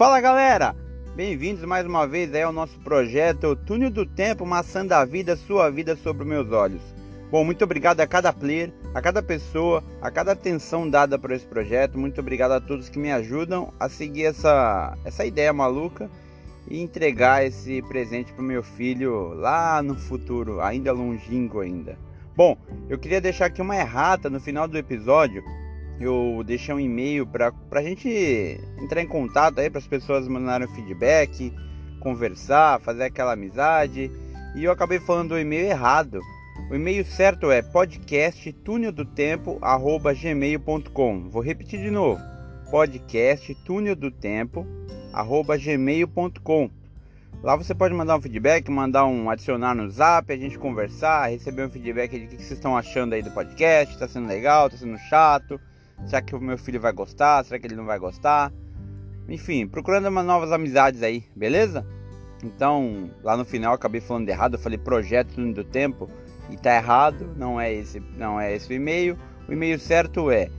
Fala galera, bem-vindos mais uma vez aí ao nosso projeto Túnel do Tempo, Maçã da Vida, Sua Vida Sobre Meus Olhos. Bom, muito obrigado a cada player, a cada pessoa, a cada atenção dada para esse projeto. Muito obrigado a todos que me ajudam a seguir essa, essa ideia maluca e entregar esse presente para o meu filho lá no futuro, ainda longínquo ainda. Bom, eu queria deixar aqui uma errata no final do episódio. Eu deixei um e-mail para a gente entrar em contato aí para as pessoas mandarem feedback, conversar, fazer aquela amizade. E eu acabei falando o e-mail errado. O e-mail certo é podcasttuneldotempo@gmail.com. Vou repetir de novo. podcasttuneldotempo@gmail.com. Lá você pode mandar um feedback, mandar um adicionar no Zap, a gente conversar, receber um feedback de o que vocês estão achando aí do podcast, tá sendo legal, tá sendo chato, será que o meu filho vai gostar, será que ele não vai gostar? Enfim, procurando umas novas amizades aí, beleza? Então, lá no final acabei falando errado, eu falei projeto do tempo e tá errado, não é esse, não é esse o e-mail. O e-mail certo é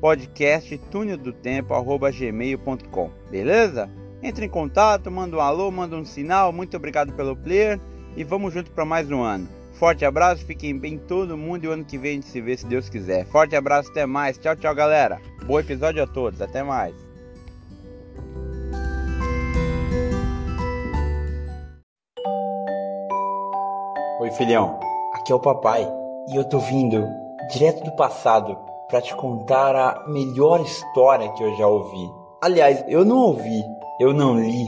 podcasttuneldotempo@gmail.com. Beleza? Entre em contato, manda um alô, manda um sinal. Muito obrigado pelo player e vamos junto para mais um ano. Forte abraço, fiquem bem todo mundo e o ano que vem a gente se vê se Deus quiser. Forte abraço, até mais. Tchau, tchau, galera. Bom episódio a todos. Até mais. Oi, filhão. Aqui é o papai e eu tô vindo direto do passado para te contar a melhor história que eu já ouvi. Aliás, eu não ouvi, eu não li,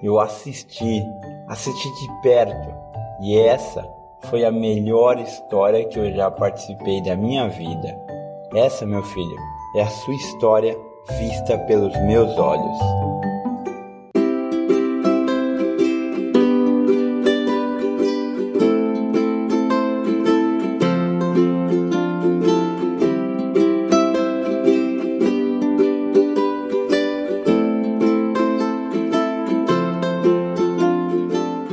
eu assisti, assisti de perto. E essa foi a melhor história que eu já participei da minha vida. Essa, meu filho, é a sua história vista pelos meus olhos.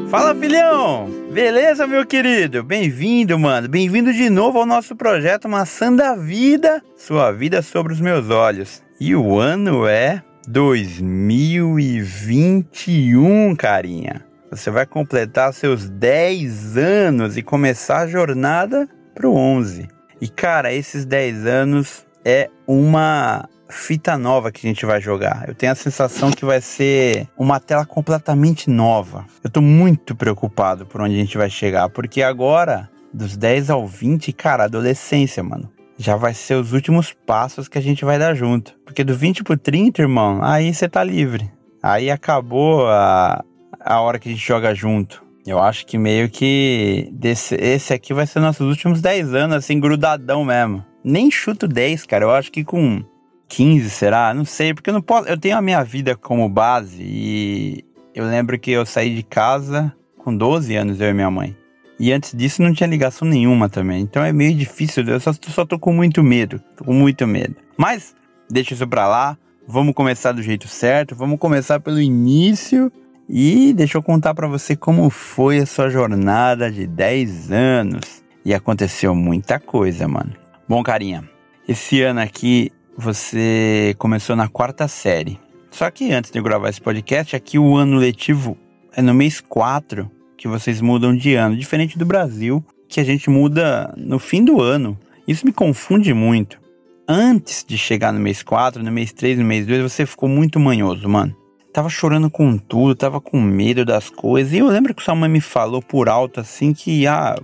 Fala, filhão! Beleza, meu querido? Bem-vindo, mano. Bem-vindo de novo ao nosso projeto Maçã da Vida, sua vida sobre os meus olhos. E o ano é 2021, carinha. Você vai completar seus 10 anos e começar a jornada pro 11. E cara, esses 10 anos é uma fita nova que a gente vai jogar. Eu tenho a sensação que vai ser uma tela completamente nova. Eu tô muito preocupado por onde a gente vai chegar, porque agora, dos 10 ao 20, cara, adolescência, mano. Já vai ser os últimos passos que a gente vai dar junto. Porque do 20 pro 30, irmão, aí você tá livre. Aí acabou a, a hora que a gente joga junto. Eu acho que meio que desse, esse aqui vai ser nossos últimos 10 anos, assim, grudadão mesmo. Nem chuto 10, cara. Eu acho que com 15, será? Não sei, porque eu não posso. Eu tenho a minha vida como base e eu lembro que eu saí de casa com 12 anos, eu e minha mãe. E antes disso não tinha ligação nenhuma também. Então é meio difícil, eu só, só tô com muito medo. Tô com muito medo. Mas, deixa isso pra lá. Vamos começar do jeito certo. Vamos começar pelo início. E deixa eu contar para você como foi a sua jornada de 10 anos. E aconteceu muita coisa, mano. Bom, carinha, esse ano aqui você começou na quarta série. Só que antes de eu gravar esse podcast, aqui o ano letivo é no mês 4 que vocês mudam de ano, diferente do Brasil, que a gente muda no fim do ano. Isso me confunde muito. Antes de chegar no mês 4, no mês 3, no mês 2, você ficou muito manhoso, mano. Tava chorando com tudo, tava com medo das coisas. E eu lembro que sua mãe me falou por alto assim que ah,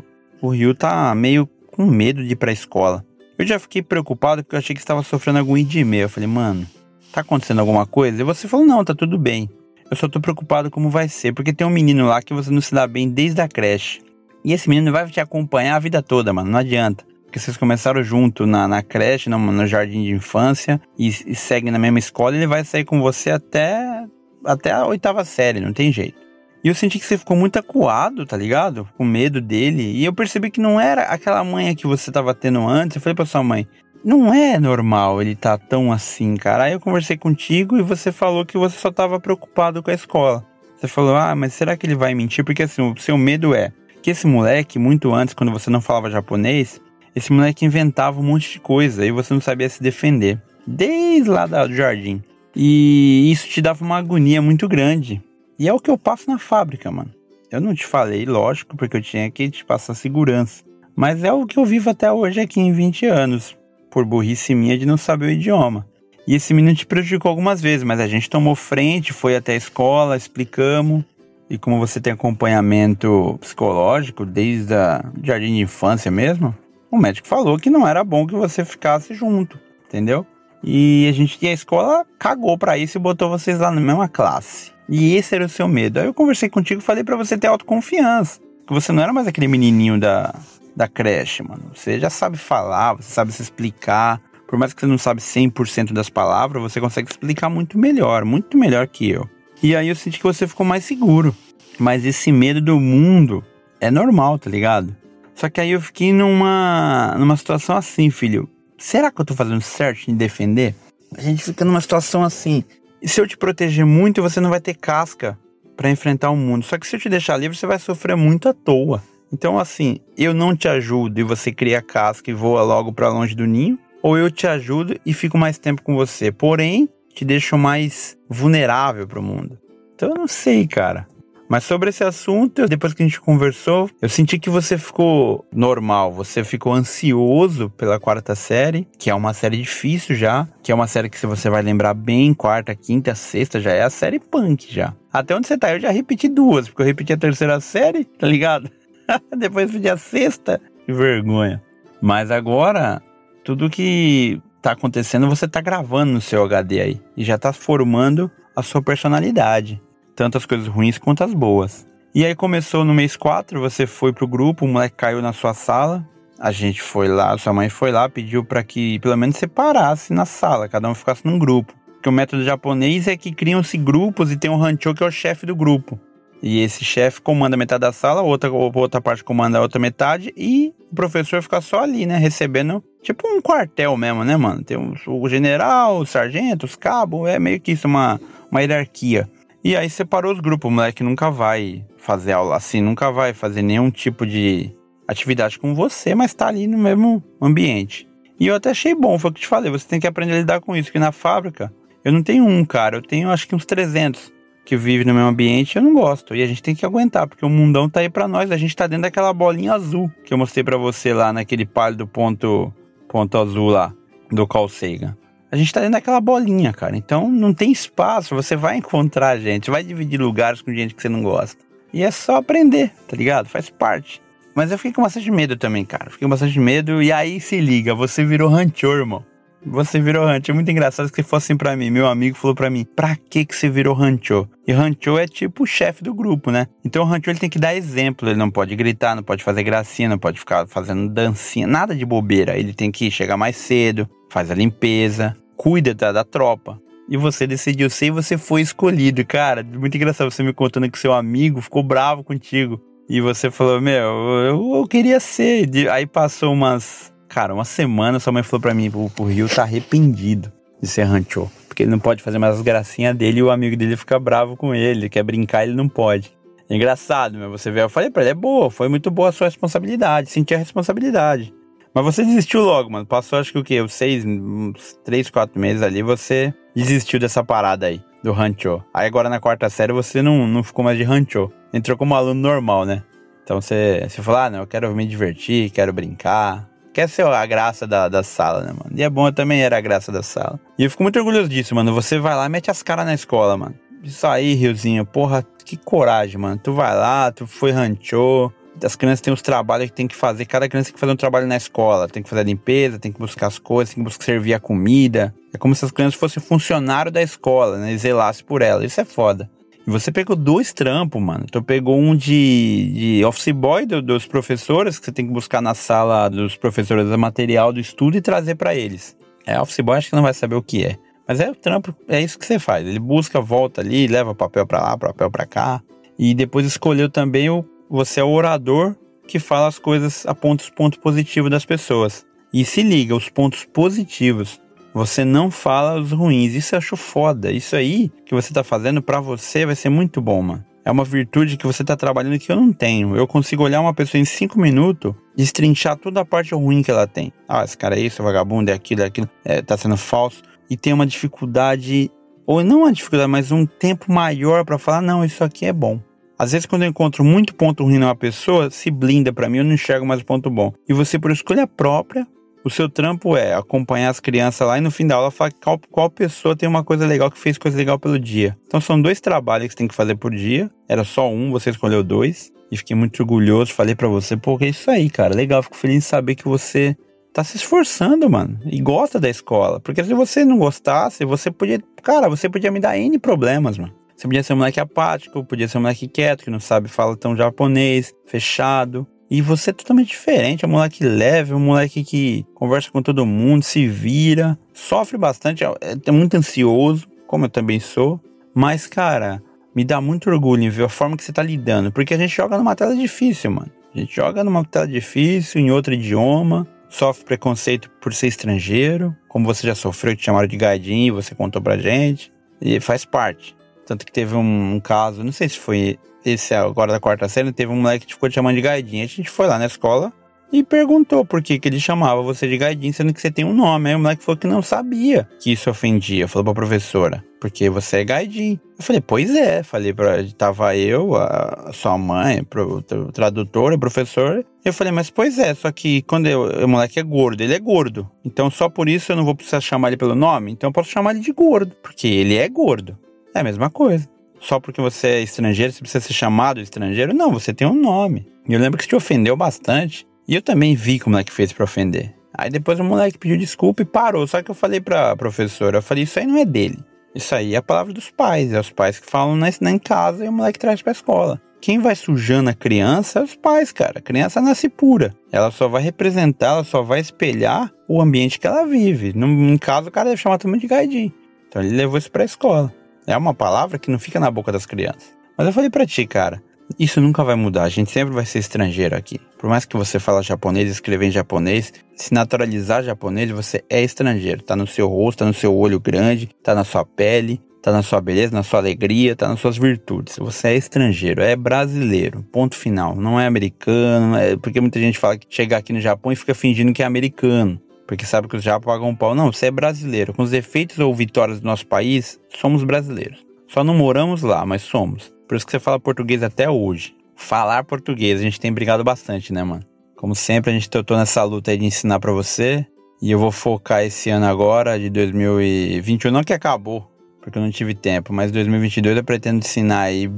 o Rio tá meio com medo de ir pra escola. Eu já fiquei preocupado porque eu achei que estava sofrendo algum IDM. Eu falei, mano, tá acontecendo alguma coisa? E você falou, não, tá tudo bem. Eu só tô preocupado como vai ser, porque tem um menino lá que você não se dá bem desde a creche. E esse menino vai te acompanhar a vida toda, mano, não adianta. Porque vocês começaram junto na, na creche, no, no jardim de infância, e, e seguem na mesma escola, ele vai sair com você até, até a oitava série, não tem jeito. E eu senti que você ficou muito acuado, tá ligado? Com medo dele. E eu percebi que não era aquela manha que você tava tendo antes. Eu falei pra sua mãe, não é normal ele tá tão assim, cara. Aí eu conversei contigo e você falou que você só tava preocupado com a escola. Você falou, ah, mas será que ele vai mentir? Porque assim, o seu medo é que esse moleque, muito antes, quando você não falava japonês, esse moleque inventava um monte de coisa e você não sabia se defender. Desde lá do jardim. E isso te dava uma agonia muito grande. E é o que eu passo na fábrica, mano. Eu não te falei, lógico, porque eu tinha que te passar segurança. Mas é o que eu vivo até hoje aqui em 20 anos, por burrice minha de não saber o idioma. E esse menino te prejudicou algumas vezes, mas a gente tomou frente, foi até a escola, explicamos. E como você tem acompanhamento psicológico desde a jardim de infância mesmo, o médico falou que não era bom que você ficasse junto, entendeu? E a gente e a escola cagou para isso e botou vocês lá na mesma classe. E esse era o seu medo. Aí eu conversei contigo e falei para você ter autoconfiança, que você não era mais aquele menininho da da creche, mano. Você já sabe falar, você sabe se explicar. Por mais que você não sabe 100% das palavras, você consegue explicar muito melhor, muito melhor que eu. E aí eu senti que você ficou mais seguro. Mas esse medo do mundo é normal, tá ligado? Só que aí eu fiquei numa, numa situação assim, filho. Será que eu tô fazendo certo em defender? A gente fica numa situação assim. E se eu te proteger muito, você não vai ter casca para enfrentar o mundo. Só que se eu te deixar livre, você vai sofrer muito à toa. Então, assim, eu não te ajudo e você cria casca e voa logo para longe do ninho, ou eu te ajudo e fico mais tempo com você, porém te deixo mais vulnerável para o mundo. Então, eu não sei, cara. Mas sobre esse assunto, depois que a gente conversou, eu senti que você ficou normal, você ficou ansioso pela quarta série, que é uma série difícil já, que é uma série que se você vai lembrar bem, quarta, quinta, sexta, já é a série punk já. Até onde você tá, eu já repeti duas, porque eu repeti a terceira série, tá ligado? Depois pedi a sexta. Que vergonha. Mas agora, tudo que tá acontecendo, você tá gravando no seu HD aí. E já tá formando a sua personalidade. Tanto as coisas ruins quanto as boas. E aí começou no mês 4, você foi pro grupo, o moleque caiu na sua sala. A gente foi lá, sua mãe foi lá, pediu para que pelo menos separasse na sala, cada um ficasse num grupo. Porque o método japonês é que criam-se grupos e tem um Hancho que é o chefe do grupo. E esse chefe comanda metade da sala, outra, outra parte comanda a outra metade, e o professor fica só ali, né? Recebendo tipo um quartel mesmo, né, mano? Tem o, o general, o sargento, os cabos, é meio que isso, uma, uma hierarquia. E aí separou os grupos, o moleque nunca vai fazer aula assim, nunca vai fazer nenhum tipo de atividade com você, mas tá ali no mesmo ambiente. E eu até achei bom, foi o que te falei, você tem que aprender a lidar com isso, que na fábrica eu não tenho um, cara, eu tenho acho que uns 300 que vive no mesmo ambiente, eu não gosto. E a gente tem que aguentar, porque o mundão tá aí para nós. A gente tá dentro daquela bolinha azul que eu mostrei para você lá naquele pálido ponto, ponto azul lá do Carl Sagan. A gente tá dentro daquela bolinha, cara. Então não tem espaço. Você vai encontrar gente, vai dividir lugares com gente que você não gosta. E é só aprender, tá ligado? Faz parte. Mas eu fiquei com bastante medo também, cara. Fiquei com bastante medo. E aí se liga, você virou ranchor, irmão. Você virou rancho. É muito engraçado que fosse assim pra mim. Meu amigo falou pra mim: pra que que você virou rancho? E rancho é tipo o chefe do grupo, né? Então o rancho ele tem que dar exemplo. Ele não pode gritar, não pode fazer gracinha, não pode ficar fazendo dancinha, nada de bobeira. Ele tem que chegar mais cedo, faz a limpeza, cuida da, da tropa. E você decidiu ser e você foi escolhido. Cara, muito engraçado você me contando que seu amigo ficou bravo contigo. E você falou, meu, eu, eu queria ser. Aí passou umas Cara, uma semana sua mãe falou pra mim, o, Rio tá arrependido de ser rancho. Porque ele não pode fazer mais as gracinhas dele e o amigo dele fica bravo com ele. Quer brincar, ele não pode. Engraçado, meu. Você vê, eu falei pra ele, é boa, foi muito boa a sua responsabilidade. Senti a responsabilidade. Mas você desistiu logo, mano. Passou acho que o quê? Os seis, uns três, quatro meses ali, você desistiu dessa parada aí, do rancho. Aí agora na quarta série você não, não ficou mais de rancho. Entrou como aluno normal, né? Então você, você falou, ah, não, eu quero me divertir, quero brincar quer ser a graça da, da sala, né, mano? E é bom, eu também era a graça da sala. E eu fico muito orgulhoso disso, mano. Você vai lá, mete as caras na escola, mano. Isso aí, Riozinho, porra, que coragem, mano. Tu vai lá, tu foi ranchou. As crianças têm os trabalhos que tem que fazer. Cada criança tem que fazer um trabalho na escola. Tem que fazer a limpeza, tem que buscar as coisas, tem que buscar servir a comida. É como se as crianças fossem funcionário da escola, né? E zelasse por ela. Isso é foda. E você pegou dois trampos, mano. Tu pegou um de, de office boy do, dos professores, que você tem que buscar na sala dos professores o material do estudo e trazer para eles. É, office boy acho que não vai saber o que é. Mas é o trampo, é isso que você faz. Ele busca, volta ali, leva papel para lá, papel para cá. E depois escolheu também o. Você é o orador que fala as coisas, aponta os pontos positivos das pessoas. E se liga, os pontos positivos você não fala os ruins. Isso eu acho foda. Isso aí que você tá fazendo para você vai ser muito bom, mano. É uma virtude que você tá trabalhando que eu não tenho. Eu consigo olhar uma pessoa em cinco minutos e destrinchar toda a parte ruim que ela tem. Ah, esse cara é isso, vagabundo, é aquilo, é aquilo, é, tá sendo falso. E tem uma dificuldade ou não uma dificuldade, mas um tempo maior para falar, não, isso aqui é bom. Às vezes, quando eu encontro muito ponto ruim numa pessoa, se blinda para mim, eu não enxergo mais o ponto bom. E você, por escolha própria, o seu trampo é acompanhar as crianças lá e no fim da aula falar qual, qual pessoa tem uma coisa legal que fez coisa legal pelo dia. Então são dois trabalhos que você tem que fazer por dia. Era só um, você escolheu dois. E fiquei muito orgulhoso, falei para você, pô, é isso aí, cara. Legal, fico feliz de saber que você tá se esforçando, mano. E gosta da escola. Porque se você não gostasse, você podia. Cara, você podia me dar N problemas, mano. Você podia ser um moleque apático, podia ser um moleque quieto, que não sabe falar tão japonês, fechado. E você é totalmente diferente, é um moleque leve, um moleque que conversa com todo mundo, se vira, sofre bastante, é, é muito ansioso, como eu também sou. Mas, cara, me dá muito orgulho em ver a forma que você tá lidando, porque a gente joga numa tela difícil, mano. A gente joga numa tela difícil, em outro idioma, sofre preconceito por ser estrangeiro, como você já sofreu, te chamaram de gaidinho, você contou pra gente, e faz parte. Tanto que teve um, um caso, não sei se foi esse agora da quarta série, teve um moleque que ficou te chamando de gaidinho. A gente foi lá na escola e perguntou por que, que ele chamava você de gaidinho, sendo que você tem um nome. Aí o moleque falou que não sabia que isso ofendia. Falou pra professora, porque você é gaidinho. Eu falei, pois é. Falei pra. Tava eu, a sua mãe, pro, o tradutor, o professor. Eu falei, mas pois é, só que quando eu, o moleque é gordo, ele é gordo. Então só por isso eu não vou precisar chamar ele pelo nome. Então eu posso chamar ele de gordo, porque ele é gordo. É a mesma coisa só porque você é estrangeiro, você precisa ser chamado estrangeiro. Não, você tem um nome. E eu lembro que te ofendeu bastante. E eu também vi como é que fez para ofender. Aí depois o moleque pediu desculpa e parou. Só que eu falei pra professora, eu falei, isso aí não é dele. Isso aí é a palavra dos pais. É os pais que falam na, em casa e o moleque traz pra escola. Quem vai sujando a criança é os pais, cara. A criança nasce pura. Ela só vai representar, ela só vai espelhar o ambiente que ela vive. No, em casa, o cara deve chamar também de gaidinho. Então ele levou isso pra escola. É uma palavra que não fica na boca das crianças. Mas eu falei para ti, cara, isso nunca vai mudar. A gente sempre vai ser estrangeiro aqui. Por mais que você fale japonês, escrever em japonês, se naturalizar japonês, você é estrangeiro. Tá no seu rosto, tá no seu olho grande, tá na sua pele, tá na sua beleza, na sua alegria, tá nas suas virtudes. Você é estrangeiro, é brasileiro. Ponto final. Não é americano, é porque muita gente fala que chega aqui no Japão e fica fingindo que é americano porque sabe que os já pagam um pau. Não, você é brasileiro. Com os defeitos ou vitórias do nosso país, somos brasileiros. Só não moramos lá, mas somos. Por isso que você fala português até hoje. Falar português, a gente tem brigado bastante, né, mano? Como sempre, a gente tentou nessa luta aí de ensinar para você. E eu vou focar esse ano agora, de 2021, não que acabou, porque eu não tive tempo, mas 2022 eu pretendo ensinar aí,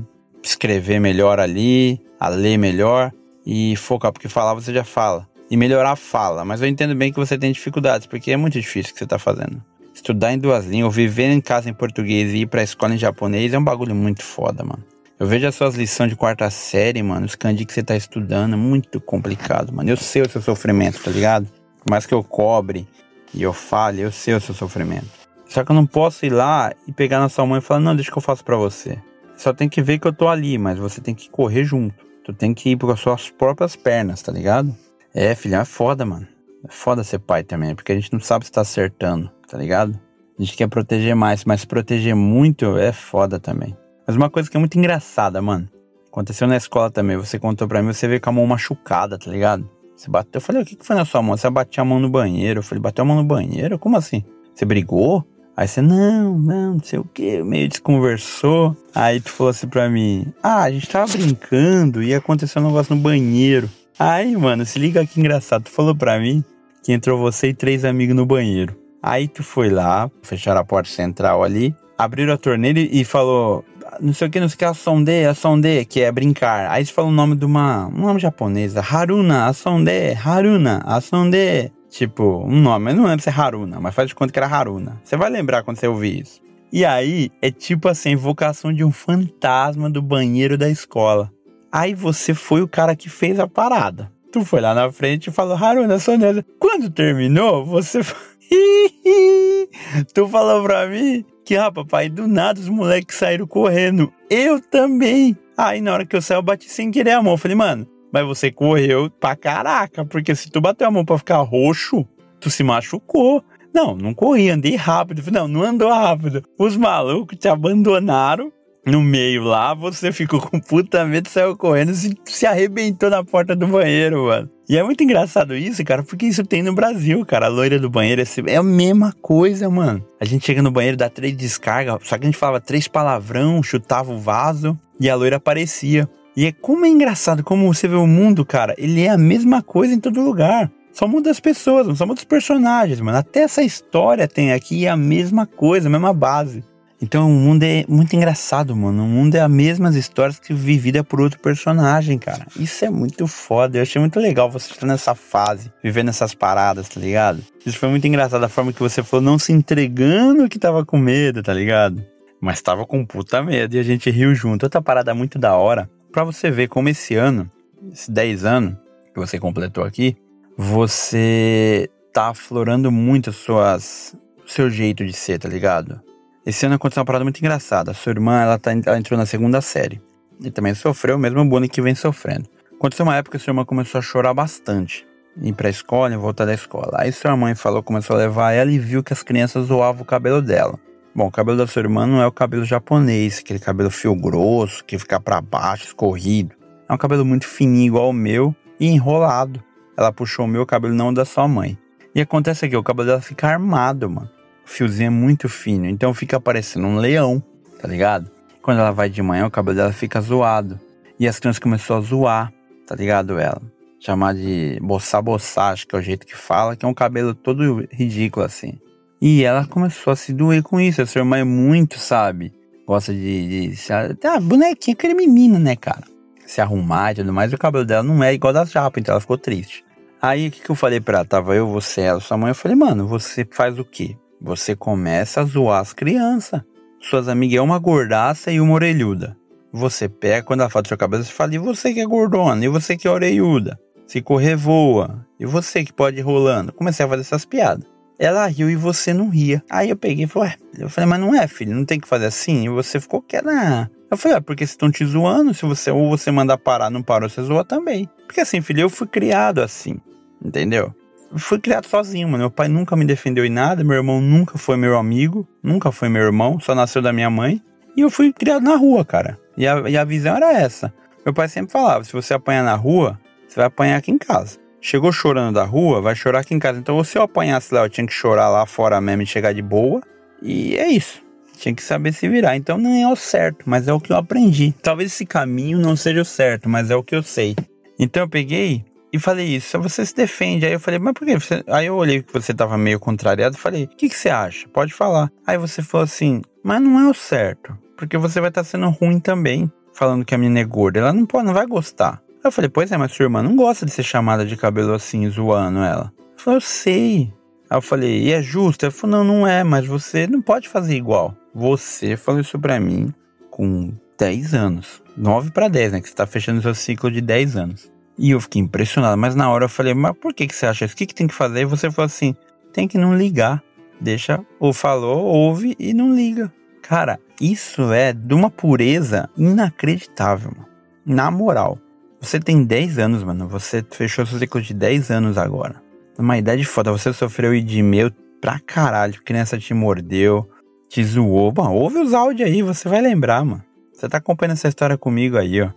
escrever melhor ali, a ler melhor e focar, porque falar você já fala e melhorar a fala. Mas eu entendo bem que você tem dificuldades, porque é muito difícil o que você está fazendo. Estudar em duas línguas, viver em casa em português e ir pra escola em japonês é um bagulho muito foda, mano. Eu vejo as suas lições de quarta série, mano, os kanji que você tá estudando, é muito complicado, mano. Eu sei o seu sofrimento, tá ligado? Por mais que eu cobre e eu fale, eu sei o seu sofrimento. Só que eu não posso ir lá e pegar na sua mão e falar, não, deixa que eu faço para você. Só tem que ver que eu tô ali, mas você tem que correr junto. Tu tem que ir com as suas próprias pernas, tá ligado? É, filhão, é foda, mano. É foda ser pai também, porque a gente não sabe se tá acertando, tá ligado? A gente quer proteger mais, mas proteger muito é foda também. Mas uma coisa que é muito engraçada, mano. Aconteceu na escola também, você contou pra mim, você veio com a mão machucada, tá ligado? Você bateu, eu falei, o que, que foi na sua mão? Você bateu a mão no banheiro. Eu falei, bateu a mão no banheiro? Como assim? Você brigou? Aí você, não, não, não sei o que, meio desconversou. Aí tu falou assim pra mim, ah, a gente tava brincando e aconteceu um negócio no banheiro. Aí, mano, se liga que engraçado. Tu falou pra mim que entrou você e três amigos no banheiro. Aí tu foi lá, fecharam a porta central ali, abriram a torneira e falou. Não sei o que, não sei o que, a sonde, a sonde, que é brincar. Aí você falou o nome de uma. Um nome japonesa. Haruna, a sonde, Haruna, a sonde. Tipo, um nome. Eu não lembro se é Haruna, mas faz de conta que era Haruna. Você vai lembrar quando você ouvir isso. E aí, é tipo assim, invocação de um fantasma do banheiro da escola. Aí você foi o cara que fez a parada. Tu foi lá na frente e falou, Haruna Sonesa. Quando terminou, você. tu falou pra mim que, ah, papai, do nada os moleques saíram correndo. Eu também. Aí na hora que eu saí, eu bati sem querer a mão. Eu falei, mano, mas você correu pra caraca, porque se tu bateu a mão pra ficar roxo, tu se machucou. Não, não corri, andei rápido. Não, não andou rápido. Os malucos te abandonaram no meio lá, você ficou com puta medo, saiu correndo e se, arrebentou na porta do banheiro, mano. E é muito engraçado isso, cara, porque isso tem no Brasil, cara. A loira do banheiro é a mesma coisa, mano. A gente chega no banheiro, dá três descargas, só que a gente falava três palavrão, chutava o vaso e a loira aparecia. E é como é engraçado, como você vê o mundo, cara, ele é a mesma coisa em todo lugar. Só muda as pessoas, só muda os personagens, mano. Até essa história tem aqui a mesma coisa, a mesma base. Então o mundo é muito engraçado, mano. O mundo é as mesmas histórias que vivida por outro personagem, cara. Isso é muito foda. Eu achei muito legal você estar nessa fase, vivendo essas paradas, tá ligado? Isso foi muito engraçado, a forma que você falou, não se entregando que tava com medo, tá ligado? Mas tava com puta medo e a gente riu junto. Outra parada muito da hora, pra você ver como esse ano, esses 10 anos que você completou aqui, você tá aflorando muito suas, seu jeito de ser, tá ligado? Esse ano aconteceu uma parada muito engraçada. Sua irmã, ela, tá, ela entrou na segunda série. E também sofreu o mesmo bullying que vem sofrendo. Aconteceu uma época que sua irmã começou a chorar bastante. Ir pra escola e voltar da escola. Aí sua mãe falou, começou a levar ela e viu que as crianças zoavam o cabelo dela. Bom, o cabelo da sua irmã não é o cabelo japonês, aquele cabelo fio grosso, que fica para baixo, escorrido. É um cabelo muito fininho, igual o meu, e enrolado. Ela puxou o meu cabelo, não o da sua mãe. E acontece aqui, o cabelo dela fica armado, mano o fiozinho é muito fino, então fica parecendo um leão, tá ligado? Quando ela vai de manhã, o cabelo dela fica zoado. E as crianças começaram a zoar, tá ligado? Ela. Chamar de boçar boçar, acho que é o jeito que fala, que é um cabelo todo ridículo assim. E ela começou a se doer com isso. A sua irmã é muito, sabe? Gosta de. de ah, bonequinha, aquele menino, né, cara? Se arrumar e tudo mais. O cabelo dela não é igual das japas, então ela ficou triste. Aí o que, que eu falei pra ela? Tava eu, você, ela, sua mãe. Eu falei, mano, você faz o quê? Você começa a zoar as crianças. Suas amigas é uma gordaça e uma orelhuda. Você pega quando ela fala do seu cabelo, você fala, e você que é gordona, e você que é orelhuda. Se correr, voa. E você que pode ir rolando. Comecei a fazer essas piadas. Ela riu e você não ria. Aí eu peguei e falei, eu falei, mas não é, filho, não tem que fazer assim. E você ficou quieta. Eu falei, é porque vocês estão te zoando. Se você ou você mandar parar, não parou, você zoa também. Porque assim, filho, eu fui criado assim. Entendeu? Fui criado sozinho, mano. Meu pai nunca me defendeu em nada, meu irmão nunca foi meu amigo, nunca foi meu irmão, só nasceu da minha mãe. E eu fui criado na rua, cara. E a, e a visão era essa. Meu pai sempre falava: se você apanhar na rua, você vai apanhar aqui em casa. Chegou chorando da rua, vai chorar aqui em casa. Então, se eu apanhasse lá, eu tinha que chorar lá fora mesmo e chegar de boa. E é isso. Tinha que saber se virar. Então, não é o certo, mas é o que eu aprendi. Talvez esse caminho não seja o certo, mas é o que eu sei. Então, eu peguei e falei isso, você se defende. Aí eu falei, mas por que? Você... Aí eu olhei que você tava meio contrariado e falei, o que, que você acha? Pode falar. Aí você falou assim, mas não é o certo, porque você vai estar tá sendo ruim também, falando que a menina é gorda. Ela não pode, não vai gostar. Aí eu falei, pois é, mas sua irmã não gosta de ser chamada de cabelo assim, zoando ela. Eu falei, eu sei. Aí eu falei, e é justo? Ela falou, não, não é, mas você não pode fazer igual. Você falou isso pra mim com 10 anos. 9 para 10, né? Que você tá fechando seu ciclo de 10 anos. E eu fiquei impressionado, mas na hora eu falei, mas por que, que você acha isso? O que, que tem que fazer? E você falou assim, tem que não ligar. Deixa, ou falou, ouve e não liga. Cara, isso é de uma pureza inacreditável, mano. Na moral. Você tem 10 anos, mano. Você fechou seu ciclo de 10 anos agora. Uma idade foda. Você sofreu de meu pra caralho. Criança te mordeu, te zoou. Bom, ouve os áudios aí, você vai lembrar, mano. Você tá acompanhando essa história comigo aí, ó.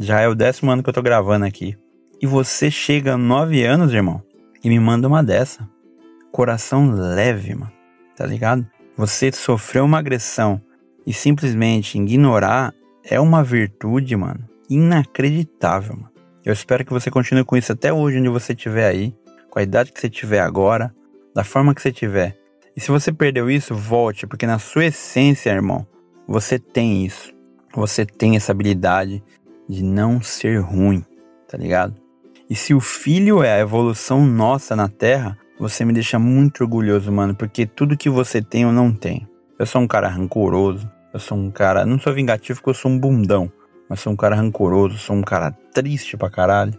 Já é o décimo ano que eu tô gravando aqui. E você chega a nove anos, irmão, e me manda uma dessa. Coração leve, mano. Tá ligado? Você sofreu uma agressão e simplesmente ignorar é uma virtude, mano, inacreditável, mano. Eu espero que você continue com isso até hoje, onde você estiver aí, com a idade que você tiver agora, da forma que você tiver. E se você perdeu isso, volte, porque na sua essência, irmão, você tem isso. Você tem essa habilidade, de não ser ruim, tá ligado? E se o filho é a evolução nossa na Terra, você me deixa muito orgulhoso, mano, porque tudo que você tem eu não tenho. Eu sou um cara rancoroso, eu sou um cara. Não sou vingativo porque eu sou um bundão, mas sou um cara rancoroso, sou um cara triste pra caralho.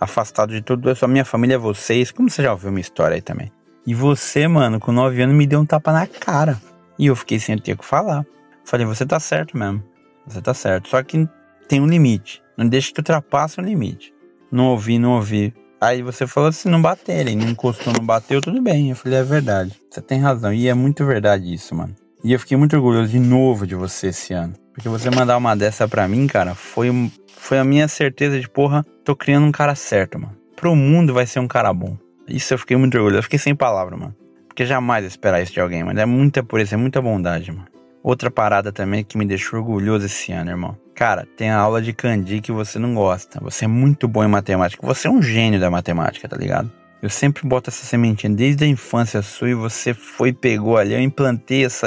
Afastado de tudo, a minha família é vocês, como você já ouviu minha história aí também. E você, mano, com 9 anos me deu um tapa na cara. E eu fiquei sem ter o que falar. Falei, você tá certo mesmo. Você tá certo. Só que tem um limite. Não deixe que ultrapasse o limite. Não ouvi, não ouvi. Aí você falou assim, não bater, ele não encostou, não bateu, tudo bem. Eu falei, é verdade. Você tem razão. E é muito verdade isso, mano. E eu fiquei muito orgulhoso de novo de você esse ano. Porque você mandar uma dessa pra mim, cara, foi, foi a minha certeza de, porra, tô criando um cara certo, mano. Pro mundo vai ser um cara bom. Isso eu fiquei muito orgulhoso. Eu fiquei sem palavra, mano. Porque jamais esperar isso de alguém, mano. É muita pureza, é muita bondade, mano. Outra parada também que me deixou orgulhoso esse ano, irmão. Cara, tem a aula de Kandi que você não gosta. Você é muito bom em matemática. Você é um gênio da matemática, tá ligado? Eu sempre boto essa sementinha desde a infância sua e você foi pegou ali. Eu implantei essa,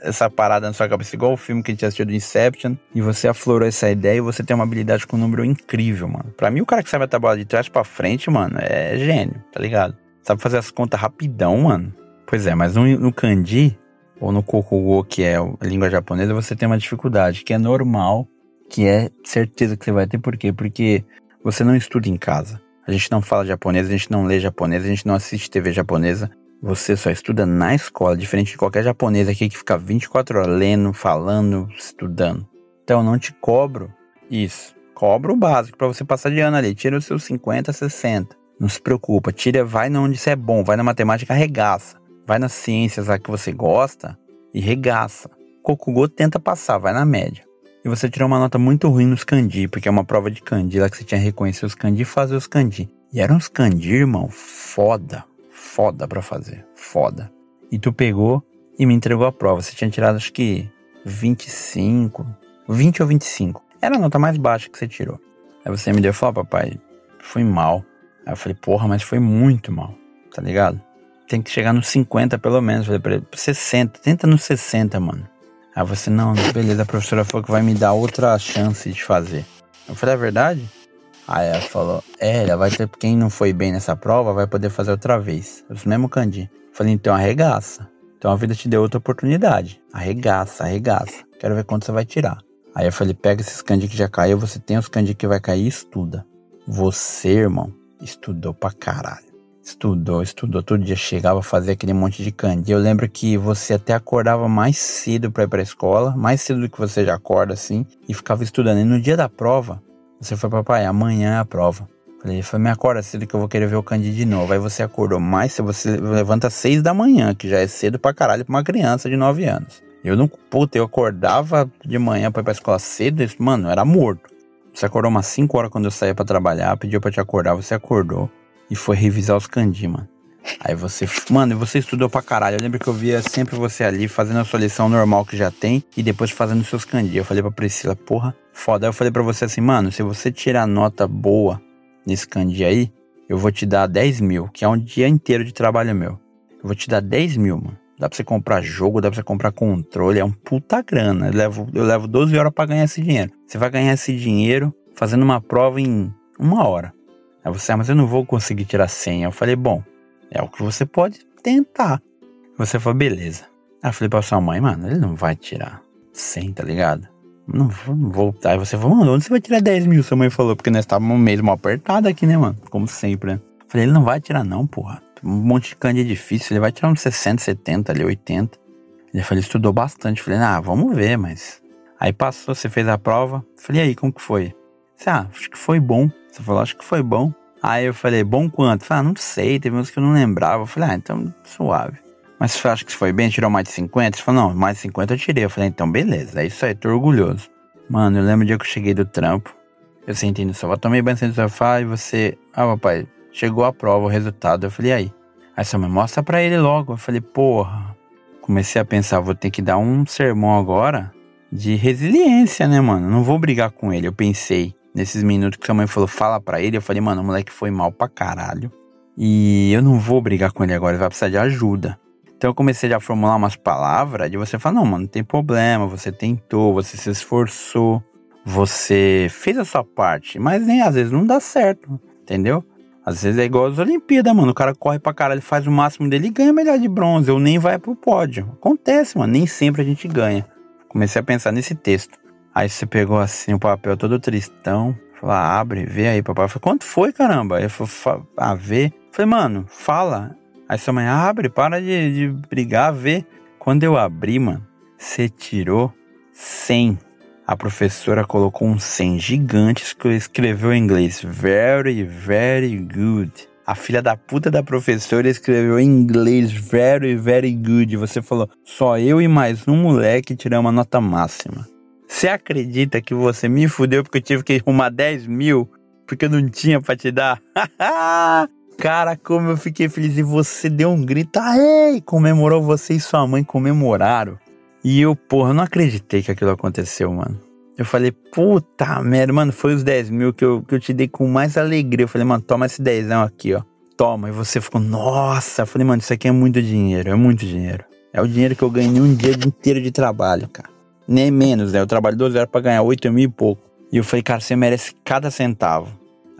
essa parada na sua cabeça, igual o filme que a gente assistiu do Inception. E você aflorou essa ideia e você tem uma habilidade com um número incrível, mano. Pra mim, o cara que sabe a tabela de trás pra frente, mano, é gênio, tá ligado? Sabe fazer as contas rapidão, mano. Pois é, mas no, no Kandi, ou no Kokugo, que é a língua japonesa, você tem uma dificuldade que é normal, que é certeza que você vai ter. Por quê? Porque você não estuda em casa. A gente não fala japonês, a gente não lê japonês, a gente não assiste TV japonesa. Você só estuda na escola, diferente de qualquer japonês aqui que fica 24 horas lendo, falando, estudando. Então eu não te cobro isso. Cobro o básico para você passar de ano ali. Tira os seus 50, 60. Não se preocupa, tira, vai onde você é bom, vai na matemática, regaça. Vai nas ciências lá que você gosta e regaça. Kokugo tenta passar, vai na média. E você tirou uma nota muito ruim nos kanji, porque é uma prova de kanji lá que você tinha que reconhecer os kanji e fazer os kanji. E eram uns kanji, irmão, foda. Foda pra fazer. Foda. E tu pegou e me entregou a prova. Você tinha tirado acho que 25, 20 ou 25. Era a nota mais baixa que você tirou. Aí você me deu e falou, papai, fui mal. Aí eu falei, porra, mas foi muito mal, tá ligado? Tem que chegar nos 50 pelo menos. Eu falei pra ele, 60, tenta nos 60, mano. Aí você, não, beleza, a professora falou que vai me dar outra chance de fazer. Eu falei, é verdade? Aí ela falou, é, ela vai ter, quem não foi bem nessa prova vai poder fazer outra vez. Os mesmo Candi. Eu falei, então arregaça. Então a vida te deu outra oportunidade. Arregaça, arregaça. Quero ver quanto você vai tirar. Aí eu falei, pega esses Candi que já caiu, você tem os Candi que vai cair e estuda. Você, irmão, estudou pra caralho. Estudou, estudou. Todo dia chegava a fazer aquele monte de candy. Eu lembro que você até acordava mais cedo para ir pra escola, mais cedo do que você já acorda assim, e ficava estudando. E no dia da prova, você foi, papai, amanhã é a prova. Falei, foi, me acorda cedo que eu vou querer ver o Candy de novo. Aí você acordou mais cedo, você levanta às seis da manhã, que já é cedo pra caralho pra uma criança de nove anos. Eu não, puta, eu acordava de manhã pra ir pra escola cedo, mano, era morto. Você acordou umas 5 horas quando eu saía para trabalhar, pediu para te acordar, você acordou e foi revisar os kanji, mano. Aí você, mano, você estudou pra caralho. Eu lembro que eu via sempre você ali fazendo a sua lição normal que já tem e depois fazendo seus kanji. Eu falei pra Priscila, porra, foda. Aí eu falei pra você assim, mano, se você tirar nota boa nesse kanji aí, eu vou te dar 10 mil, que é um dia inteiro de trabalho meu. Eu vou te dar 10 mil, mano. Dá pra você comprar jogo, dá pra você comprar controle, é um puta grana. Eu levo, eu levo 12 horas para ganhar esse dinheiro. Você vai ganhar esse dinheiro fazendo uma prova em uma hora. Aí você, ah, mas eu não vou conseguir tirar 100. Eu falei, bom, é o que você pode tentar. Você falou, beleza. Aí eu falei pra sua mãe, mano, ele não vai tirar 100, tá ligado? Não vou, não vou. Aí você falou, mano, onde você vai tirar 10 mil? Sua mãe falou, porque nós estávamos mesmo apertados aqui, né, mano? Como sempre, né? Eu falei, ele não vai tirar, não, porra. Um monte de candy é difícil, ele vai tirar uns 60, 70, ali, 80. Ele falou, estudou bastante. Eu falei, ah, vamos ver, mas. Aí passou, você fez a prova. Eu falei, e aí, como que foi? Você, ah, acho que foi bom. Você falou, acho que foi bom. Aí eu falei, bom quanto? Falei, ah, não sei, teve uns que eu não lembrava. Eu falei, ah, então suave. Mas você acha que foi bem? Tirou mais de 50? Você falou, não, mais de 50 eu tirei. Eu falei, então beleza, é isso aí, tô orgulhoso. Mano, eu lembro o dia que eu cheguei do trampo. Eu sentei no sofá, tomei banho no sofá e você. Ah, papai, chegou a prova, o resultado. Eu falei, aí? Aí você me mostra pra ele logo. Eu falei, porra. Comecei a pensar, vou ter que dar um sermão agora de resiliência, né, mano? Não vou brigar com ele. Eu pensei nesses minutos que a mãe falou, fala pra ele, eu falei, mano, o moleque foi mal pra caralho. E eu não vou brigar com ele agora, ele vai precisar de ajuda. Então eu comecei a formular umas palavras de você falar, não, mano, não tem problema, você tentou, você se esforçou, você fez a sua parte, mas nem às vezes não dá certo, entendeu? Às vezes é igual as Olimpíadas, mano. O cara corre pra caralho, faz o máximo dele e ganha medalha de bronze, ou nem vai pro pódio. Acontece, mano. Nem sempre a gente ganha. Comecei a pensar nesse texto. Aí você pegou assim o papel todo tristão. Falou, ah, abre, vê aí, papai. Eu falei, quanto foi, caramba? Eu falei, ah, vê. Eu falei, mano, fala. Aí sua mãe, abre, para de, de brigar, vê. Quando eu abri, mano, você tirou 100. A professora colocou um 100 gigante, escreveu em inglês, very, very good. A filha da puta da professora escreveu em inglês very, very good. Você falou, só eu e mais um moleque tiramos a nota máxima. Você acredita que você me fudeu porque eu tive que arrumar 10 mil porque eu não tinha pra te dar? Cara, como eu fiquei feliz. E você deu um grito, aê! Comemorou você e sua mãe comemoraram. E eu, porra, não acreditei que aquilo aconteceu, mano. Eu falei, puta merda, mano, foi os 10 mil que eu, que eu te dei com mais alegria. Eu falei, mano, toma esse 10 aqui, ó. Toma. E você ficou, nossa. Eu falei, mano, isso aqui é muito dinheiro, é muito dinheiro. É o dinheiro que eu ganhei um dia inteiro de trabalho, cara. Nem menos, né? Eu trabalho 12 horas pra ganhar 8 mil e pouco. E eu falei, cara, você merece cada centavo.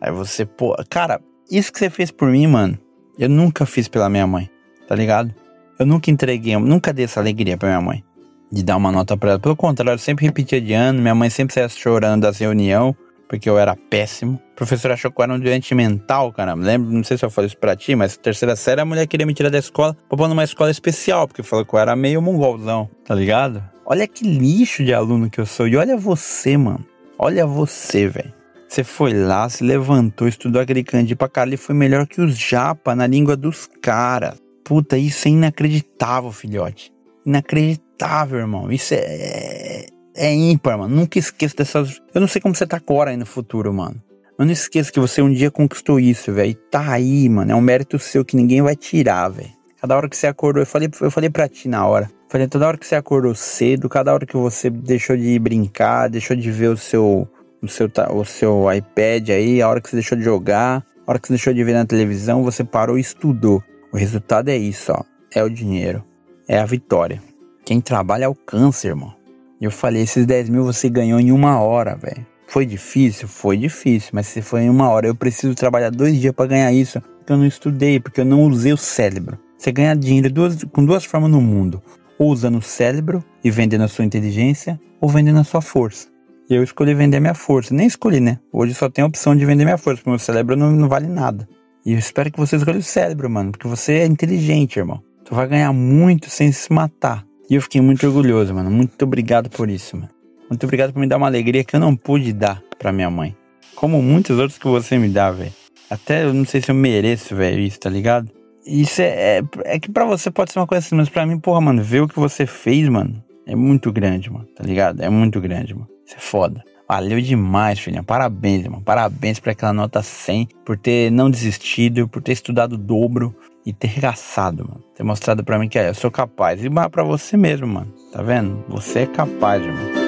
Aí você, pô, cara, isso que você fez por mim, mano, eu nunca fiz pela minha mãe, tá ligado? Eu nunca entreguei, nunca dei essa alegria pra minha mãe de dar uma nota pra ela. Pelo contrário, eu sempre repetia de ano. Minha mãe sempre saía chorando das reuniões, porque eu era péssimo. O professor achou que eu era um doente mental, cara. Lembro, não sei se eu falei isso pra ti, mas terceira série a mulher queria me tirar da escola pra pôr numa escola especial, porque falou que eu era meio mongolzão, tá ligado? Olha que lixo de aluno que eu sou. E olha você, mano. Olha você, velho. Você foi lá, se levantou, estudou aquele candido pra caralho e foi melhor que os japa na língua dos caras. Puta, isso é inacreditável, filhote. Inacreditável, irmão. Isso é. É ímpar, mano. Nunca esqueça dessas. Eu não sei como você tá agora aí no futuro, mano. Mas não esqueça que você um dia conquistou isso, velho. Tá aí, mano. É um mérito seu que ninguém vai tirar, velho. Cada hora que você acordou, eu falei, eu falei pra ti na hora. Falei, toda hora que você acordou cedo, cada hora que você deixou de brincar, deixou de ver o seu, o seu, o seu iPad aí, a hora que você deixou de jogar, a hora que você deixou de ver na televisão, você parou e estudou. O resultado é isso, ó. É o dinheiro é a vitória. Quem trabalha alcança, irmão. E eu falei, esses 10 mil você ganhou em uma hora, velho. Foi difícil? Foi difícil, mas se foi em uma hora, eu preciso trabalhar dois dias para ganhar isso, porque eu não estudei, porque eu não usei o cérebro. Você ganha dinheiro duas, com duas formas no mundo: ou usando o cérebro e vendendo a sua inteligência, ou vendendo a sua força. E eu escolhi vender minha força. Nem escolhi, né? Hoje só tem a opção de vender minha força, porque meu cérebro não, não vale nada. E eu espero que você escolha o cérebro, mano, porque você é inteligente, irmão. Tu vai ganhar muito sem se matar. E eu fiquei muito orgulhoso, mano. Muito obrigado por isso, mano. Muito obrigado por me dar uma alegria que eu não pude dar pra minha mãe. Como muitos outros que você me dá, velho. Até eu não sei se eu mereço, velho, isso, tá ligado? Isso é, é, é. que pra você pode ser uma coisa assim, mas pra mim, porra, mano, ver o que você fez, mano, é muito grande, mano, tá ligado? É muito grande, mano. Isso é foda. Valeu demais, filha. Parabéns, mano. Parabéns por aquela nota 100, por ter não desistido, por ter estudado o dobro, e ter regaçado, mano. Ter mostrado para mim que é, eu sou capaz. E para você mesmo, mano. Tá vendo? Você é capaz, irmão.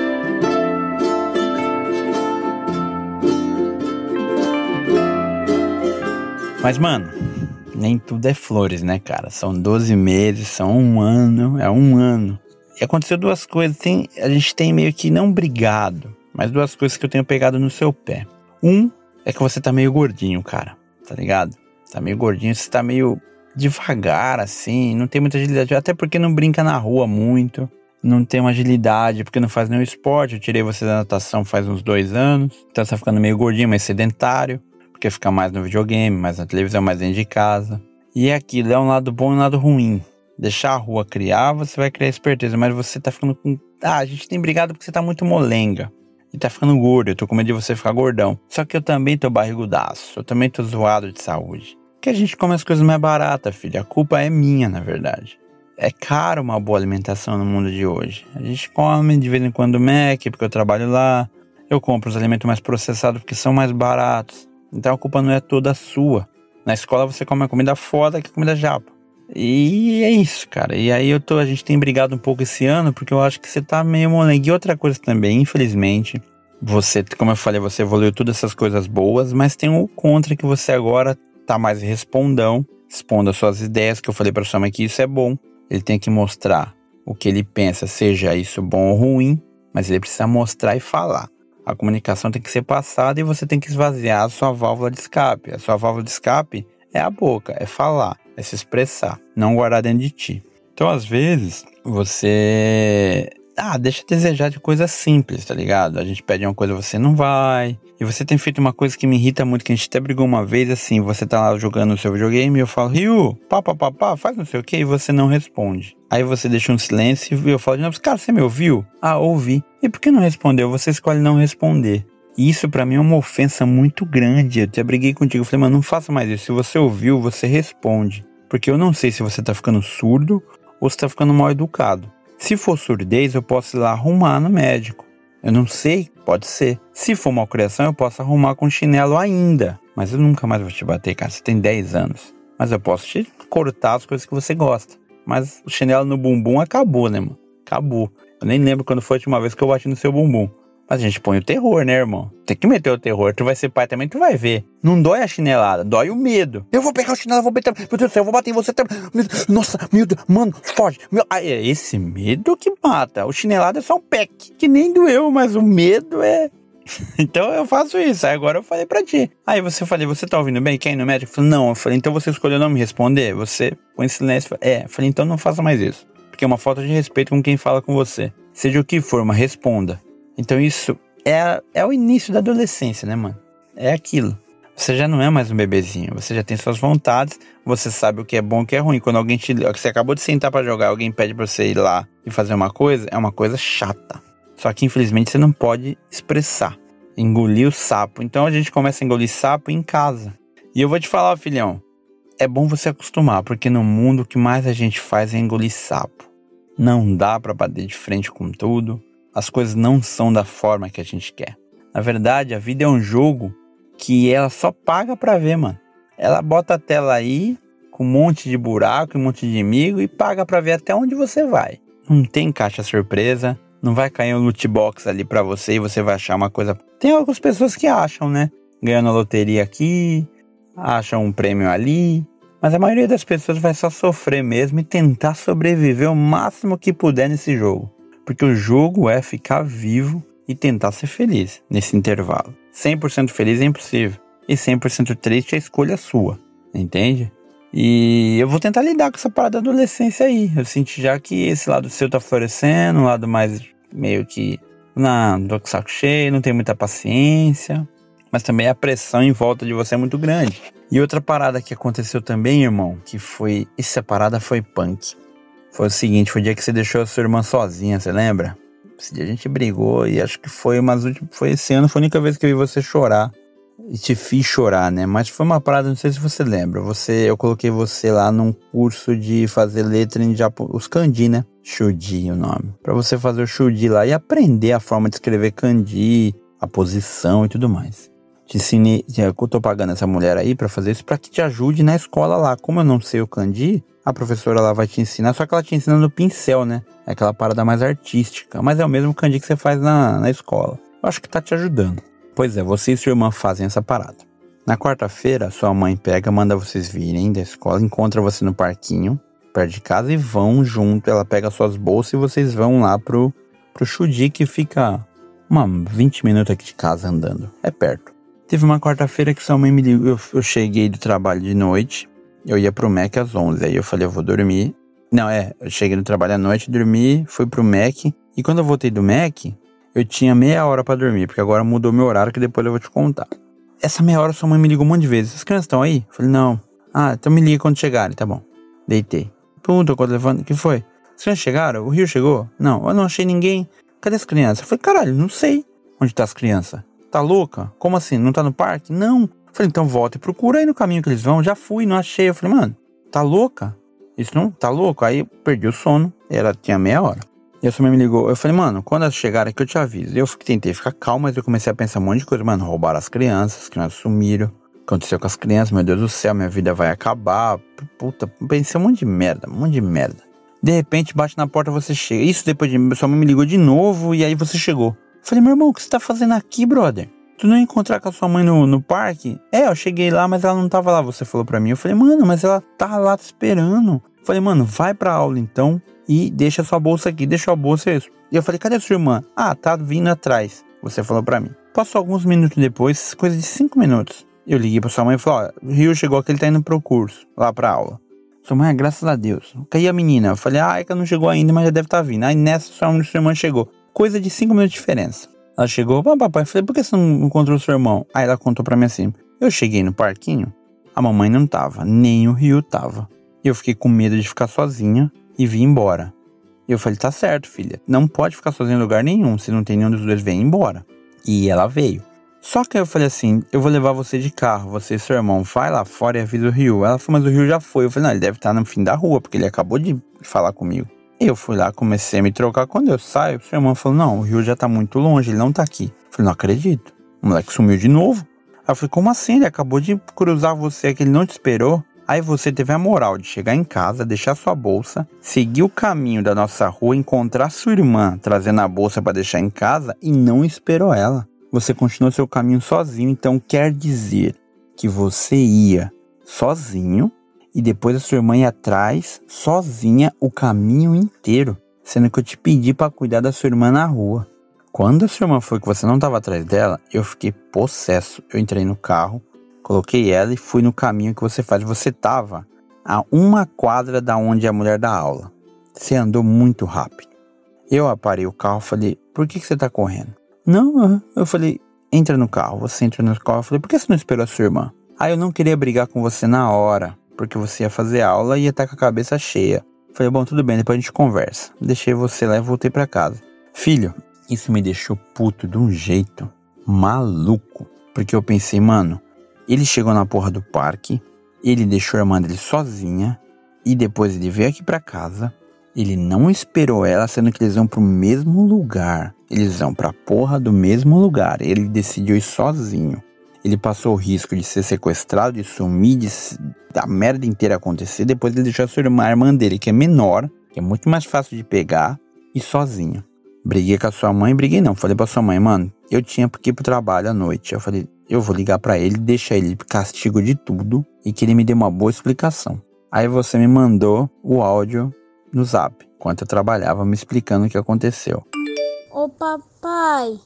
Mas, mano, nem tudo é flores, né, cara? São 12 meses, são um ano, é um ano. E aconteceu duas coisas. Tem, a gente tem meio que não brigado, mas duas coisas que eu tenho pegado no seu pé. Um é que você tá meio gordinho, cara. Tá ligado? Tá meio gordinho, você tá meio devagar, assim, não tem muita agilidade. Até porque não brinca na rua muito, não tem uma agilidade, porque não faz nenhum esporte. Eu tirei você da natação faz uns dois anos, então você tá ficando meio gordinho, mais sedentário, porque fica mais no videogame, mais na televisão, mais dentro de casa. E aquilo, é um lado bom e um lado ruim. Deixar a rua criar, você vai criar esperteza, mas você tá ficando com. Ah, a gente tem brigado porque você tá muito molenga. E tá ficando gordo, eu tô com medo de você ficar gordão. Só que eu também tô barrigudaço, eu também tô zoado de saúde que a gente come as coisas mais baratas, filho. A culpa é minha, na verdade. É caro uma boa alimentação no mundo de hoje. A gente come de vez em quando Mac, porque eu trabalho lá. Eu compro os alimentos mais processados porque são mais baratos. Então a culpa não é toda sua. Na escola você come a comida foda que comida japa. E é isso, cara. E aí eu tô, a gente tem brigado um pouco esse ano porque eu acho que você tá meio moleque. E outra coisa também, infelizmente, você, como eu falei, você evoluiu todas essas coisas boas, mas tem o contra que você agora tá mais respondão, expondo as suas ideias, que eu falei para sua mãe que isso é bom. Ele tem que mostrar o que ele pensa, seja isso bom ou ruim, mas ele precisa mostrar e falar. A comunicação tem que ser passada e você tem que esvaziar a sua válvula de escape. A sua válvula de escape é a boca, é falar, é se expressar, não guardar dentro de ti. Então, às vezes, você ah, deixa desejar de coisas simples, tá ligado? A gente pede uma coisa, você não vai. E você tem feito uma coisa que me irrita muito, que a gente até brigou uma vez, assim, você tá lá jogando o seu videogame e eu falo, Ryu, pá, pá, pá, pá, faz não sei o que, e você não responde. Aí você deixa um silêncio e eu falo de novo, cara, você me ouviu? Ah, ouvi. E por que não respondeu? Você escolhe não responder. Isso para mim é uma ofensa muito grande. Eu até briguei contigo. Eu falei, mano, não faça mais isso. Se você ouviu, você responde. Porque eu não sei se você tá ficando surdo ou se tá ficando mal educado. Se for surdez, eu posso ir lá arrumar no médico. Eu não sei, pode ser. Se for malcriação, eu posso arrumar com chinelo ainda. Mas eu nunca mais vou te bater, cara. Você tem 10 anos. Mas eu posso te cortar as coisas que você gosta. Mas o chinelo no bumbum acabou, né, mano? Acabou. Eu nem lembro quando foi a última vez que eu bati no seu bumbum. Mas a gente põe o terror, né, irmão? Tem que meter o terror. Tu vai ser pai também, tu vai ver. Não dói a chinelada, dói o medo. Eu vou pegar o chinelo, vou meter. Meu Deus do céu, eu vou bater em você. Nossa, meu Deus, mano, foge. Meu... Ah, é esse medo que mata. O chinelado é só um peck. Que nem doeu, mas o medo é. então eu faço isso. Aí agora eu falei pra ti. Aí você falei, você tá ouvindo bem? Quer ir no médico? Eu falei, não. Eu falei, então você escolheu não me responder? Você põe silêncio. É. Eu falei, então não faça mais isso. Porque é uma falta de respeito com quem fala com você. Seja o que for, mas responda. Então isso é, é o início da adolescência, né, mano? É aquilo. Você já não é mais um bebezinho, você já tem suas vontades, você sabe o que é bom e o que é ruim. Quando alguém te. Você acabou de sentar para jogar, alguém pede pra você ir lá e fazer uma coisa, é uma coisa chata. Só que infelizmente você não pode expressar. Engolir o sapo. Então a gente começa a engolir sapo em casa. E eu vou te falar, filhão, é bom você acostumar, porque no mundo o que mais a gente faz é engolir sapo. Não dá para bater de frente com tudo as coisas não são da forma que a gente quer. Na verdade, a vida é um jogo que ela só paga pra ver, mano. Ela bota a tela aí com um monte de buraco, um monte de inimigo e paga pra ver até onde você vai. Não tem caixa surpresa, não vai cair um loot box ali pra você e você vai achar uma coisa. Tem algumas pessoas que acham, né? Ganhando a loteria aqui, acham um prêmio ali. Mas a maioria das pessoas vai só sofrer mesmo e tentar sobreviver o máximo que puder nesse jogo. Porque o jogo é ficar vivo e tentar ser feliz nesse intervalo. 100% feliz é impossível. E 100% triste é escolha sua. Entende? E eu vou tentar lidar com essa parada da adolescência aí. Eu senti já que esse lado seu tá florescendo, um lado mais meio que. Não, tô com saco cheio, não tenho muita paciência. Mas também a pressão em volta de você é muito grande. E outra parada que aconteceu também, irmão, que foi. Essa parada foi punk. Foi o seguinte, foi o dia que você deixou a sua irmã sozinha, você lembra? Esse dia a gente brigou e acho que foi umas últimas. Foi esse ano, foi a única vez que eu vi você chorar. E te fiz chorar, né? Mas foi uma parada, não sei se você lembra. Você, eu coloquei você lá num curso de fazer letra em japonês. Os kanji, né? Shuji o nome. Pra você fazer o shuji lá e aprender a forma de escrever kanji, a posição e tudo mais. Te ensinei, eu tô pagando essa mulher aí para fazer isso para que te ajude na escola lá. Como eu não sei o kanji, a professora lá vai te ensinar, só que ela te ensina no pincel, né? É aquela parada mais artística. Mas é o mesmo kanji que você faz na, na escola. Eu acho que tá te ajudando. Pois é, você e sua irmã fazem essa parada. Na quarta-feira, sua mãe pega, manda vocês virem da escola, encontra você no parquinho, perto de casa, e vão junto. Ela pega suas bolsas e vocês vão lá pro, pro Chudi, que fica uma 20 minutos aqui de casa andando. É perto. Teve uma quarta-feira que sua mãe me ligou. Eu, eu cheguei do trabalho de noite eu ia pro Mac às 11. Aí eu falei, eu vou dormir. Não, é, eu cheguei no trabalho à noite, dormi, fui pro Mac. E quando eu voltei do Mac, eu tinha meia hora para dormir, porque agora mudou meu horário que depois eu vou te contar. Essa meia hora sua mãe me ligou um monte de vezes. As crianças estão aí? Eu falei, não. Ah, então me liga quando chegarem, tá bom. Deitei. Perguntou quando levando, o que foi? As crianças chegaram? O Rio chegou? Não, eu não achei ninguém. Cadê as crianças? Eu falei, caralho, não sei. Onde tá as crianças? Tá louca? Como assim? Não tá no parque? Não. Falei, então volta e procura aí no caminho que eles vão. Já fui, não achei. Eu falei, mano, tá louca? Isso não tá louco? Aí perdi o sono. Ela tinha meia hora. E a sua mãe me ligou. Eu falei, mano, quando elas chegarem aqui eu te aviso. Eu tentei ficar calmo, mas eu comecei a pensar um monte de coisa. Mano, roubaram as crianças, as crianças sumiram. Aconteceu com as crianças, meu Deus do céu, minha vida vai acabar. Puta, pensei um monte de merda, um monte de merda. De repente bate na porta, você chega. Isso depois de. Sua mãe me ligou de novo e aí você chegou. Eu falei, meu irmão, o que você tá fazendo aqui, brother? Tu não encontrar com a sua mãe no, no parque? É, eu cheguei lá, mas ela não tava lá, você falou pra mim. Eu falei, mano, mas ela tá lá te esperando. Eu falei, mano, vai pra aula então e deixa sua bolsa aqui, deixa a bolsa isso. E eu falei, cadê a sua irmã? Ah, tá vindo atrás. Você falou pra mim. Passou alguns minutos depois, coisa de cinco minutos. Eu liguei pra sua mãe e falei, ó, Rio chegou aqui, ele tá indo pro curso, lá pra aula. Sua mãe, ah, graças a Deus. Caiu a menina. Eu falei, ah, é que não chegou ainda, mas já deve estar tá vindo. Aí nessa, sua irmã chegou. Coisa de cinco minutos de diferença. Ela chegou, papai, falei, por que você não encontrou seu irmão? Aí ela contou pra mim assim: eu cheguei no parquinho, a mamãe não tava, nem o Rio tava. Eu fiquei com medo de ficar sozinha e vim embora. Eu falei, tá certo, filha, não pode ficar sozinha em lugar nenhum, se não tem nenhum dos dois, vem embora. E ela veio. Só que eu falei assim: eu vou levar você de carro, você e seu irmão, vai lá fora e avisa o Rio. Ela falou, mas o Rio já foi. Eu falei, não, ele deve estar no fim da rua, porque ele acabou de falar comigo. Eu fui lá, comecei a me trocar. Quando eu saio, seu irmão falou: não, o Rio já tá muito longe, ele não tá aqui. Eu falei, não acredito. O moleque sumiu de novo. Aí eu falei, como assim? Ele acabou de cruzar você, que ele não te esperou. Aí você teve a moral de chegar em casa, deixar sua bolsa, seguir o caminho da nossa rua, encontrar sua irmã trazendo a bolsa para deixar em casa e não esperou ela. Você continuou seu caminho sozinho, então quer dizer que você ia sozinho e depois a sua irmã ia atrás, sozinha, o caminho inteiro, sendo que eu te pedi para cuidar da sua irmã na rua. Quando a sua irmã foi que você não estava atrás dela, eu fiquei possesso. Eu entrei no carro, Coloquei ela e fui no caminho que você faz. Você tava a uma quadra da onde a mulher dá aula. Você andou muito rápido. Eu aparei o carro falei, por que, que você tá correndo? Não, eu falei, entra no carro. Você entra no carro. Eu falei, por que você não esperou a sua irmã? Aí eu não queria brigar com você na hora, porque você ia fazer aula e ia estar tá com a cabeça cheia. Falei, bom, tudo bem, depois a gente conversa. Deixei você lá e voltei para casa. Filho, isso me deixou puto de um jeito maluco. Porque eu pensei, mano, ele chegou na porra do parque, ele deixou a irmã dele sozinha e depois ele veio aqui para casa. Ele não esperou ela, sendo que eles vão pro mesmo lugar. Eles vão pra porra do mesmo lugar. Ele decidiu ir sozinho. Ele passou o risco de ser sequestrado, de sumir, de da merda inteira acontecer. Depois ele deixou a sua irmã, a irmã dele, que é menor, que é muito mais fácil de pegar, e sozinho. Briguei com a sua mãe, briguei não. Falei pra sua mãe, mano, eu tinha que ir pro trabalho à noite. Eu falei, eu vou ligar para ele, deixar ele castigo de tudo e que ele me dê uma boa explicação. Aí você me mandou o áudio no zap, enquanto eu trabalhava, me explicando o que aconteceu. Ô papai,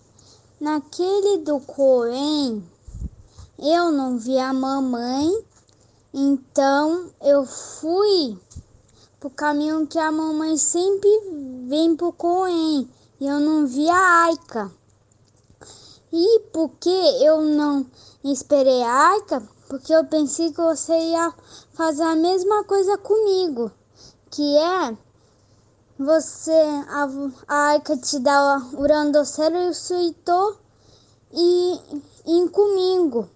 naquele do Coen, eu não vi a mamãe, então eu fui pro caminho que a mamãe sempre vem pro Coen e eu não vi a Aika. E por que eu não esperei a Arca? Porque eu pensei que você ia fazer a mesma coisa comigo, que é você a, a Arca te dá o urandocero e o suitô e ir comigo.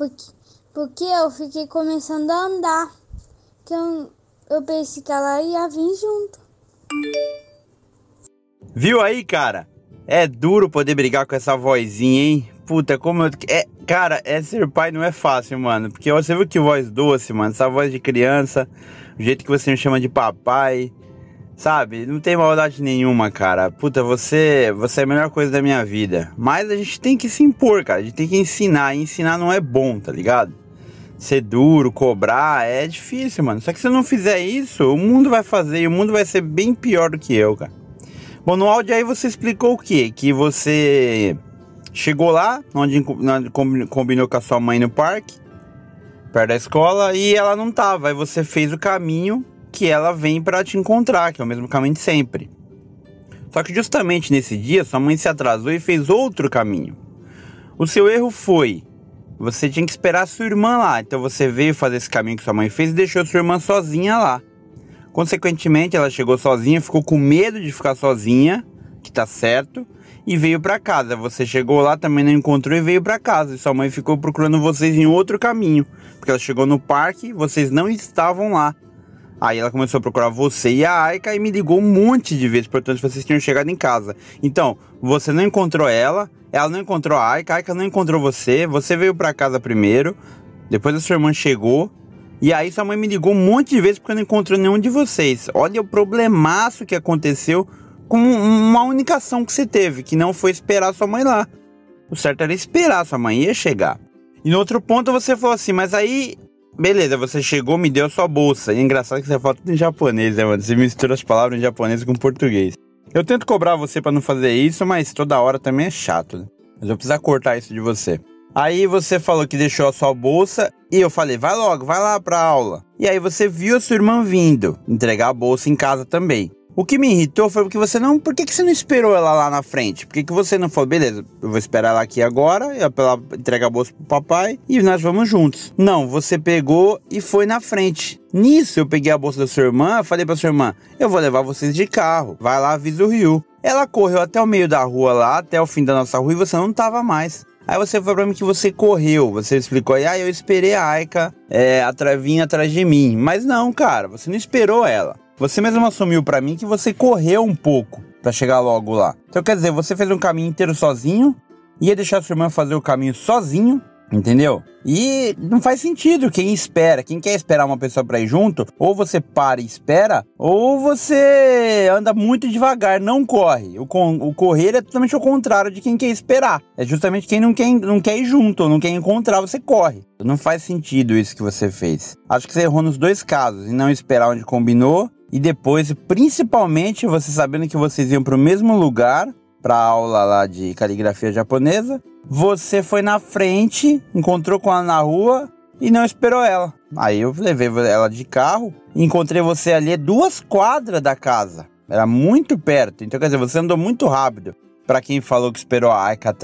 Porque, porque eu fiquei começando a andar. Que eu, eu pensei que ela ia vir junto. Viu aí, cara? É duro poder brigar com essa vozinha, hein? Puta, como eu. É, cara, é ser pai não é fácil, mano. Porque você viu que voz doce, mano. Essa voz de criança, o jeito que você me chama de papai. Sabe? Não tem maldade nenhuma, cara. Puta, você, você é a melhor coisa da minha vida. Mas a gente tem que se impor, cara. A gente tem que ensinar. E ensinar não é bom, tá ligado? Ser duro, cobrar, é difícil, mano. Só que se eu não fizer isso, o mundo vai fazer e o mundo vai ser bem pior do que eu, cara. Bom, no áudio aí você explicou o quê? Que você chegou lá, onde combinou com a sua mãe no parque, perto da escola, e ela não tava. Aí você fez o caminho que ela vem para te encontrar, que é o mesmo caminho de sempre. Só que justamente nesse dia, sua mãe se atrasou e fez outro caminho. O seu erro foi: você tinha que esperar sua irmã lá. Então você veio fazer esse caminho que sua mãe fez e deixou sua irmã sozinha lá. Consequentemente, ela chegou sozinha, ficou com medo de ficar sozinha, que tá certo, e veio para casa. Você chegou lá, também não encontrou e veio para casa. E sua mãe ficou procurando vocês em outro caminho, porque ela chegou no parque, vocês não estavam lá. Aí ela começou a procurar você e a Aika e me ligou um monte de vezes, portanto vocês tinham chegado em casa. Então, você não encontrou ela, ela não encontrou a Aika, a Aika não encontrou você, você veio para casa primeiro, depois a sua irmã chegou, e aí sua mãe me ligou um monte de vezes porque não encontrou nenhum de vocês. Olha o problemaço que aconteceu com uma única ação que você teve, que não foi esperar sua mãe lá. O certo era esperar, sua mãe ia chegar. E no outro ponto você falou assim, mas aí, beleza, você chegou, me deu sua bolsa. E é engraçado que você fala tudo em japonês, né, mano? Você mistura as palavras em japonês com português. Eu tento cobrar você para não fazer isso, mas toda hora também é chato, né? Mas eu preciso cortar isso de você. Aí você falou que deixou a sua bolsa e eu falei, vai logo, vai lá pra aula. E aí você viu a sua irmã vindo entregar a bolsa em casa também. O que me irritou foi porque você não. Por que, que você não esperou ela lá na frente? Por que, que você não falou, beleza, eu vou esperar ela aqui agora, ela entrega a bolsa pro papai e nós vamos juntos. Não, você pegou e foi na frente. Nisso eu peguei a bolsa da sua irmã, falei pra sua irmã, eu vou levar vocês de carro. Vai lá, avisa o Rio. Ela correu até o meio da rua lá, até o fim da nossa rua e você não tava mais. Aí você falou pra mim que você correu, você explicou, ah, eu esperei a Aika é, vir atrás de mim. Mas não, cara, você não esperou ela. Você mesmo assumiu para mim que você correu um pouco para chegar logo lá. Então quer dizer, você fez um caminho inteiro sozinho, ia deixar sua irmã fazer o caminho sozinho, Entendeu? E não faz sentido quem espera, quem quer esperar uma pessoa para ir junto, ou você para e espera, ou você anda muito devagar, não corre. O, o correr é totalmente o contrário de quem quer esperar. É justamente quem não quer, não quer ir junto, não quer encontrar, você corre. Não faz sentido isso que você fez. Acho que você errou nos dois casos, em não esperar onde combinou e depois, principalmente, você sabendo que vocês iam para o mesmo lugar, para aula lá de caligrafia japonesa, você foi na frente, encontrou com ela na rua e não esperou ela. Aí eu levei ela de carro, encontrei você ali duas quadras da casa. Era muito perto. Então, quer dizer, você andou muito rápido. Para quem falou que esperou a Aika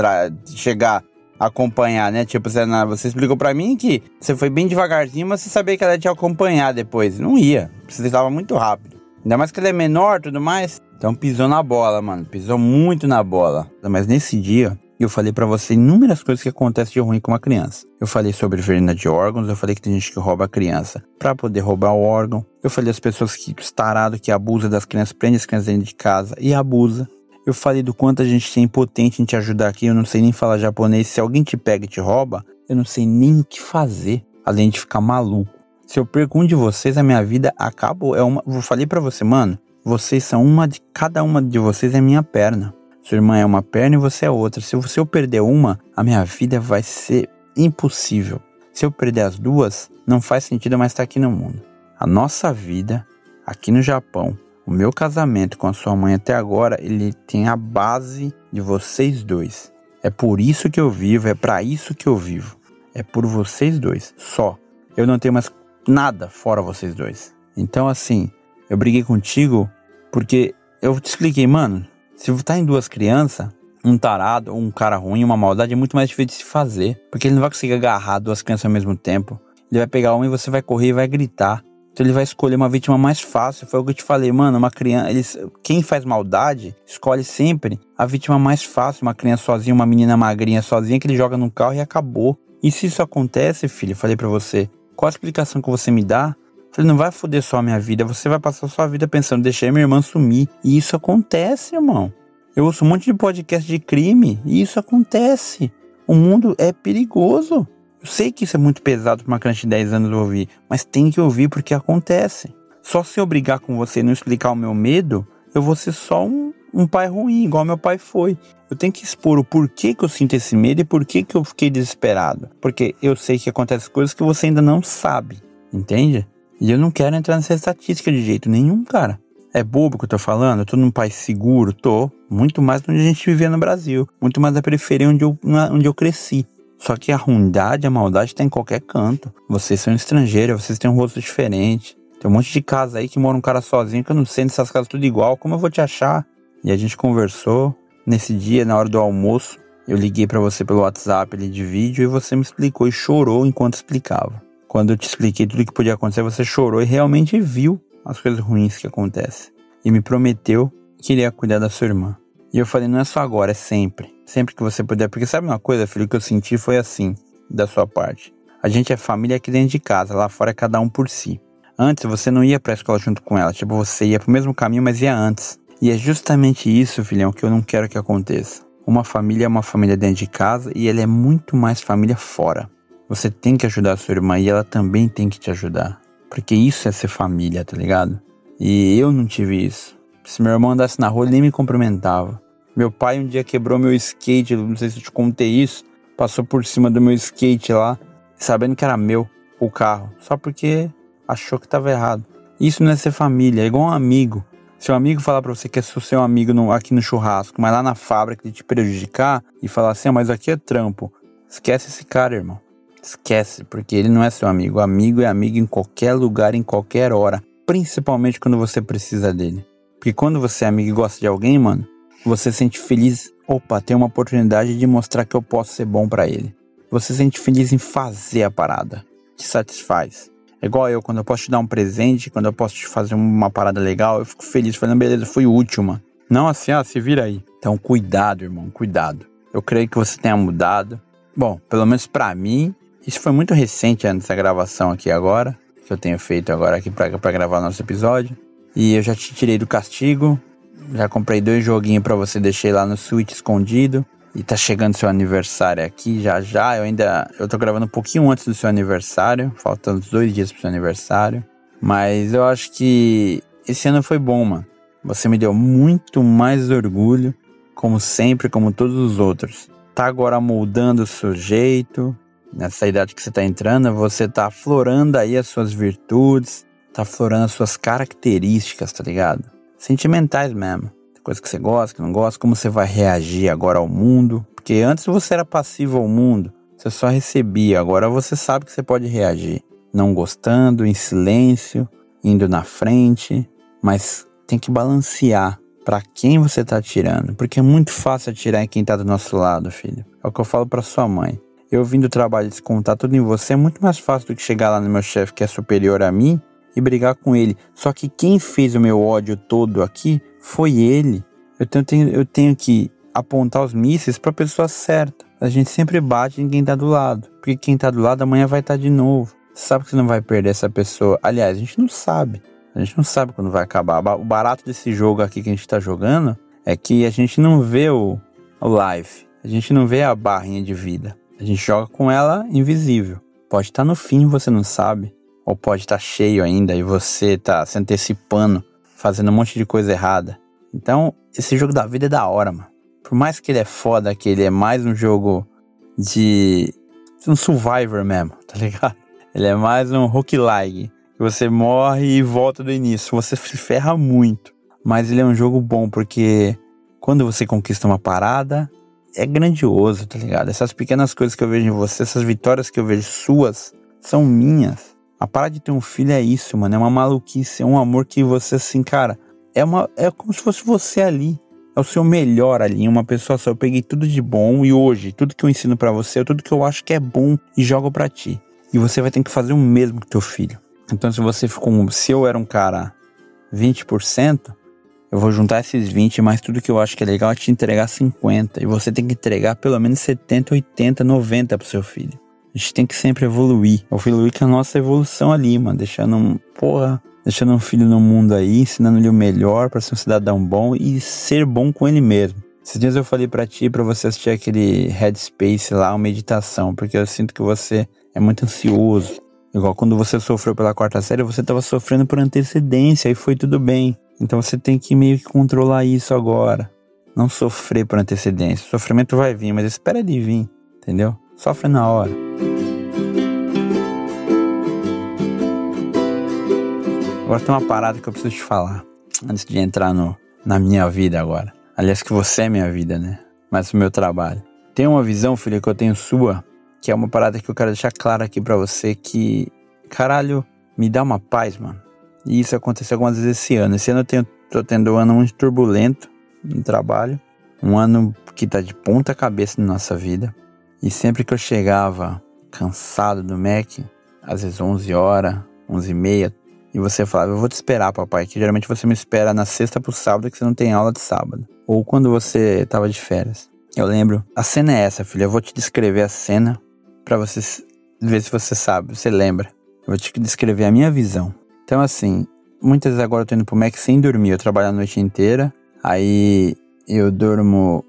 chegar acompanhar, né? Tipo, você, você explicou para mim que você foi bem devagarzinho, mas você sabia que ela ia te acompanhar depois. Não ia. Você estava muito rápido. Ainda mais que ele é menor tudo mais. Então pisou na bola, mano. Pisou muito na bola. Mas nesse dia, eu falei para você inúmeras coisas que acontecem de ruim com uma criança. Eu falei sobre venda de órgãos, eu falei que tem gente que rouba a criança para poder roubar o órgão. Eu falei das pessoas que estarado que abusa das crianças, prende as crianças dentro de casa e abusa. Eu falei do quanto a gente é impotente em te ajudar aqui, eu não sei nem falar japonês. Se alguém te pega e te rouba, eu não sei nem o que fazer, além de ficar maluco. Se eu perco um de vocês, a minha vida acabou. É uma, eu falei para você, mano, vocês são uma de cada uma de vocês é minha perna. Sua irmã é uma perna e você é outra. Se eu perder uma, a minha vida vai ser impossível. Se eu perder as duas, não faz sentido mais estar aqui no mundo. A nossa vida aqui no Japão, o meu casamento com a sua mãe até agora, ele tem a base de vocês dois. É por isso que eu vivo, é para isso que eu vivo. É por vocês dois, só. Eu não tenho mais nada fora vocês dois. Então assim, eu briguei contigo porque eu te expliquei, mano, se tá em duas crianças, um tarado ou um cara ruim, uma maldade, é muito mais difícil de se fazer. Porque ele não vai conseguir agarrar duas crianças ao mesmo tempo. Ele vai pegar uma e você vai correr e vai gritar. Então ele vai escolher uma vítima mais fácil. Foi o que eu te falei, mano. Uma criança. Eles, quem faz maldade escolhe sempre a vítima mais fácil. Uma criança sozinha, uma menina magrinha sozinha que ele joga no carro e acabou. E se isso acontece, filho, falei para você, qual a explicação que você me dá? Falei, não vai foder só a minha vida, você vai passar sua vida pensando, deixei minha irmã sumir. E isso acontece, irmão. Eu ouço um monte de podcast de crime e isso acontece. O mundo é perigoso. Eu sei que isso é muito pesado para uma criança de 10 anos ouvir, mas tem que ouvir porque acontece. Só se eu brigar com você e não explicar o meu medo, eu vou ser só um, um pai ruim, igual meu pai foi. Eu tenho que expor o porquê que eu sinto esse medo e porquê que eu fiquei desesperado. Porque eu sei que acontecem coisas que você ainda não sabe, entende? E eu não quero entrar nessa estatística de jeito nenhum, cara. É bobo que eu tô falando? Eu tô num país seguro? Tô. Muito mais do que a gente vivia no Brasil. Muito mais da periferia onde eu, onde eu cresci. Só que a ruindade, a maldade tá em qualquer canto. Vocês são estrangeiros, vocês têm um rosto diferente. Tem um monte de casa aí que mora um cara sozinho que eu não sei nessas casas tudo igual. Como eu vou te achar? E a gente conversou. Nesse dia, na hora do almoço, eu liguei para você pelo WhatsApp ali de vídeo e você me explicou e chorou enquanto explicava. Quando eu te expliquei tudo o que podia acontecer, você chorou e realmente viu as coisas ruins que acontecem. E me prometeu que iria cuidar da sua irmã. E eu falei, não é só agora, é sempre. Sempre que você puder. Porque sabe uma coisa, filho, que eu senti foi assim, da sua parte. A gente é família aqui dentro de casa, lá fora é cada um por si. Antes você não ia pra escola junto com ela, tipo, você ia pro mesmo caminho, mas ia antes. E é justamente isso, filhão, que eu não quero que aconteça. Uma família é uma família dentro de casa e ela é muito mais família fora. Você tem que ajudar a sua irmã e ela também tem que te ajudar. Porque isso é ser família, tá ligado? E eu não tive isso. Se meu irmão andasse na rua, ele nem me cumprimentava. Meu pai um dia quebrou meu skate, não sei se eu te contei isso. Passou por cima do meu skate lá, sabendo que era meu, o carro. Só porque achou que tava errado. Isso não é ser família, é igual um amigo. Seu amigo falar pra você que é seu amigo no, aqui no churrasco, mas lá na fábrica ele te prejudicar e falar assim, ah, mas aqui é trampo. Esquece esse cara, irmão. Esquece, porque ele não é seu amigo. Amigo é amigo em qualquer lugar, em qualquer hora. Principalmente quando você precisa dele. Porque quando você é amigo e gosta de alguém, mano, você sente feliz. Opa, tem uma oportunidade de mostrar que eu posso ser bom para ele. Você sente feliz em fazer a parada. Te satisfaz. É igual eu, quando eu posso te dar um presente, quando eu posso te fazer uma parada legal, eu fico feliz, falando, beleza, fui útil, mano. Não assim, ó, se vira aí. Então, cuidado, irmão, cuidado. Eu creio que você tenha mudado. Bom, pelo menos para mim, isso foi muito recente antes da gravação aqui agora, que eu tenho feito agora aqui para gravar nosso episódio. E eu já te tirei do castigo, já comprei dois joguinhos para você deixar lá no Switch escondido. E tá chegando seu aniversário aqui já já. Eu ainda. Eu tô gravando um pouquinho antes do seu aniversário. Faltando dois dias pro seu aniversário. Mas eu acho que esse ano foi bom, mano. Você me deu muito mais orgulho, como sempre, como todos os outros. Tá agora moldando o seu jeito. Nessa idade que você tá entrando, você tá aflorando aí as suas virtudes, tá aflorando as suas características, tá ligado? Sentimentais mesmo coisa que você gosta, que não gosta, como você vai reagir agora ao mundo. Porque antes você era passivo ao mundo, você só recebia, agora você sabe que você pode reagir. Não gostando, em silêncio, indo na frente, mas tem que balancear para quem você tá atirando, porque é muito fácil atirar em quem tá do nosso lado, filho. É o que eu falo para sua mãe. Eu vim do trabalho descontar tudo em você é muito mais fácil do que chegar lá no meu chefe que é superior a mim e brigar com ele. Só que quem fez o meu ódio todo aqui foi ele. Eu tenho, eu tenho que apontar os mísseis para a pessoa certa. A gente sempre bate em quem está do lado, porque quem está do lado amanhã vai estar tá de novo. Sabe que você não vai perder essa pessoa. Aliás, a gente não sabe. A gente não sabe quando vai acabar. O barato desse jogo aqui que a gente está jogando é que a gente não vê o, o live. A gente não vê a barrinha de vida. A gente joga com ela invisível. Pode estar tá no fim, você não sabe ou pode estar tá cheio ainda e você está se antecipando, fazendo um monte de coisa errada. Então, esse jogo da vida é da hora, mano. Por mais que ele é foda, que ele é mais um jogo de. um survivor mesmo, tá ligado? Ele é mais um roguelike. Você morre e volta do início. Você se ferra muito. Mas ele é um jogo bom porque quando você conquista uma parada, é grandioso, tá ligado? Essas pequenas coisas que eu vejo em você, essas vitórias que eu vejo suas, são minhas. A parada de ter um filho é isso, mano. É uma maluquice, é um amor que você, assim, cara, é, uma, é como se fosse você ali. É o seu melhor ali, uma pessoa só. Eu peguei tudo de bom e hoje, tudo que eu ensino para você, tudo que eu acho que é bom e jogo para ti. E você vai ter que fazer o mesmo com teu filho. Então, se você ficou. Se eu era um cara 20%, eu vou juntar esses 20, mas tudo que eu acho que é legal é te entregar 50. E você tem que entregar pelo menos 70, 80, 90 pro seu filho. A gente tem que sempre evoluir. Evoluir com a nossa evolução ali, mano. Deixando um. Porra. Deixando um filho no mundo aí, ensinando-lhe o melhor para ser um cidadão bom e ser bom com ele mesmo. Esses dias eu falei para ti para você assistir aquele Headspace lá, uma meditação, porque eu sinto que você é muito ansioso. Igual quando você sofreu pela quarta série, você estava sofrendo por antecedência e foi tudo bem. Então você tem que meio que controlar isso agora. Não sofrer por antecedência. O sofrimento vai vir, mas espera ele vir, entendeu? Sofre na hora. Agora tem uma parada que eu preciso te falar. Antes de entrar no, na minha vida agora. Aliás, que você é minha vida, né? Mas o meu trabalho. Tem uma visão, filha, que eu tenho sua, que é uma parada que eu quero deixar clara aqui para você que, caralho, me dá uma paz, mano. E isso aconteceu algumas vezes esse ano. Esse ano eu tenho, tô tendo um ano muito turbulento no trabalho. Um ano que tá de ponta cabeça na nossa vida. E sempre que eu chegava cansado do Mac, às vezes 11 horas, 11 e meia, e você falava, eu vou te esperar, papai, que geralmente você me espera na sexta pro sábado, que você não tem aula de sábado. Ou quando você tava de férias. Eu lembro, a cena é essa, filha, eu vou te descrever a cena para você ver se você sabe, você lembra. Eu vou te descrever a minha visão. Então, assim, muitas vezes agora eu tô indo pro Mac sem dormir, eu trabalho a noite inteira, aí eu durmo,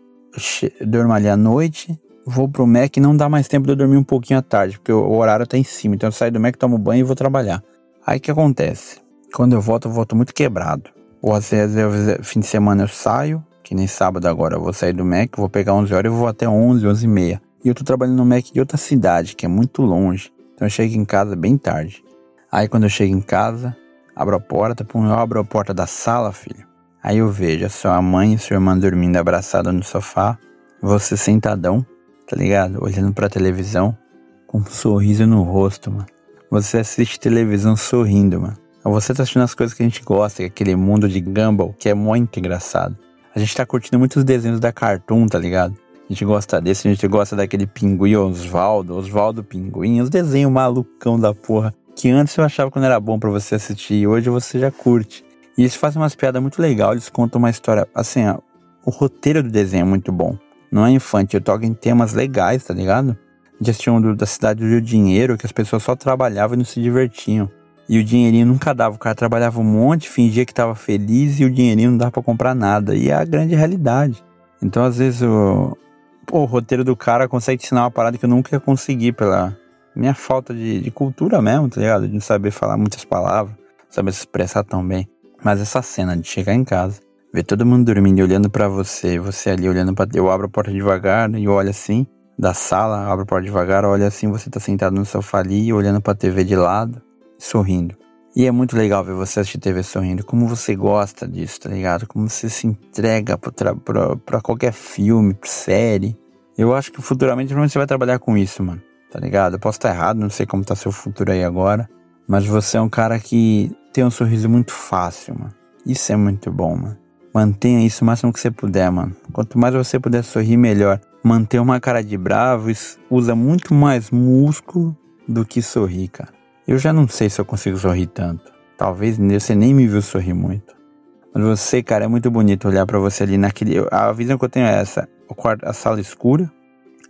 eu durmo ali à noite, vou pro Mac e não dá mais tempo de eu dormir um pouquinho à tarde, porque o horário tá em cima. Então eu saio do Mac, tomo banho e vou trabalhar. Aí o que acontece? Quando eu volto, eu volto muito quebrado. Ou às vezes, eu, fim de semana eu saio, que nem sábado agora, eu vou sair do Mac, vou pegar 11 horas e vou até 11, 11 e meia. E eu tô trabalhando no Mac de outra cidade, que é muito longe. Então eu chego em casa bem tarde. Aí quando eu chego em casa, abro a porta, pum, eu abro a porta da sala, filho. Aí eu vejo a sua mãe e sua irmã dormindo abraçada no sofá, você sentadão, tá ligado? Olhando pra televisão, com um sorriso no rosto, mano. Você assiste televisão sorrindo, mano. Você tá assistindo as coisas que a gente gosta, aquele mundo de Gumball, que é muito engraçado. A gente tá curtindo muitos desenhos da Cartoon, tá ligado? A gente gosta desse, a gente gosta daquele pinguim Osvaldo, Osvaldo Pinguim, os desenhos malucão da porra. Que antes eu achava que não era bom para você assistir, e hoje você já curte. E eles fazem umas piadas muito legais, eles contam uma história. Assim, ó, o roteiro do desenho é muito bom. Não é infantil, toca em temas legais, tá ligado? Já tinha um do, da cidade do Rio Dinheiro, que as pessoas só trabalhavam e não se divertiam. E o dinheirinho nunca dava. O cara trabalhava um monte, fingia que estava feliz e o dinheirinho não dava para comprar nada. E é a grande realidade. Então, às vezes, o, pô, o roteiro do cara consegue ensinar uma parada que eu nunca ia conseguir pela minha falta de, de cultura mesmo, tá ligado? De não saber falar muitas palavras, saber se expressar tão bem. Mas essa cena de chegar em casa, ver todo mundo dormindo e olhando para você, você ali olhando para eu abro a porta devagar e olho assim, da sala, abro a porta devagar, olho assim, você tá sentado no sofá ali, olhando pra TV de lado, sorrindo. E é muito legal ver você assistir TV sorrindo, como você gosta disso, tá ligado? Como você se entrega pra qualquer filme, série. Eu acho que futuramente você vai trabalhar com isso, mano. Tá ligado? Eu posso estar errado, não sei como tá seu futuro aí agora. Mas você é um cara que tem um sorriso muito fácil, mano. Isso é muito bom, mano. Mantenha isso o máximo que você puder, mano. Quanto mais você puder sorrir, melhor. Manter uma cara de bravo usa muito mais músculo do que sorrir, cara. Eu já não sei se eu consigo sorrir tanto. Talvez você nem me viu sorrir muito. Mas você, cara, é muito bonito olhar para você ali naquele. A visão que eu tenho é essa: o quarto, a sala escura,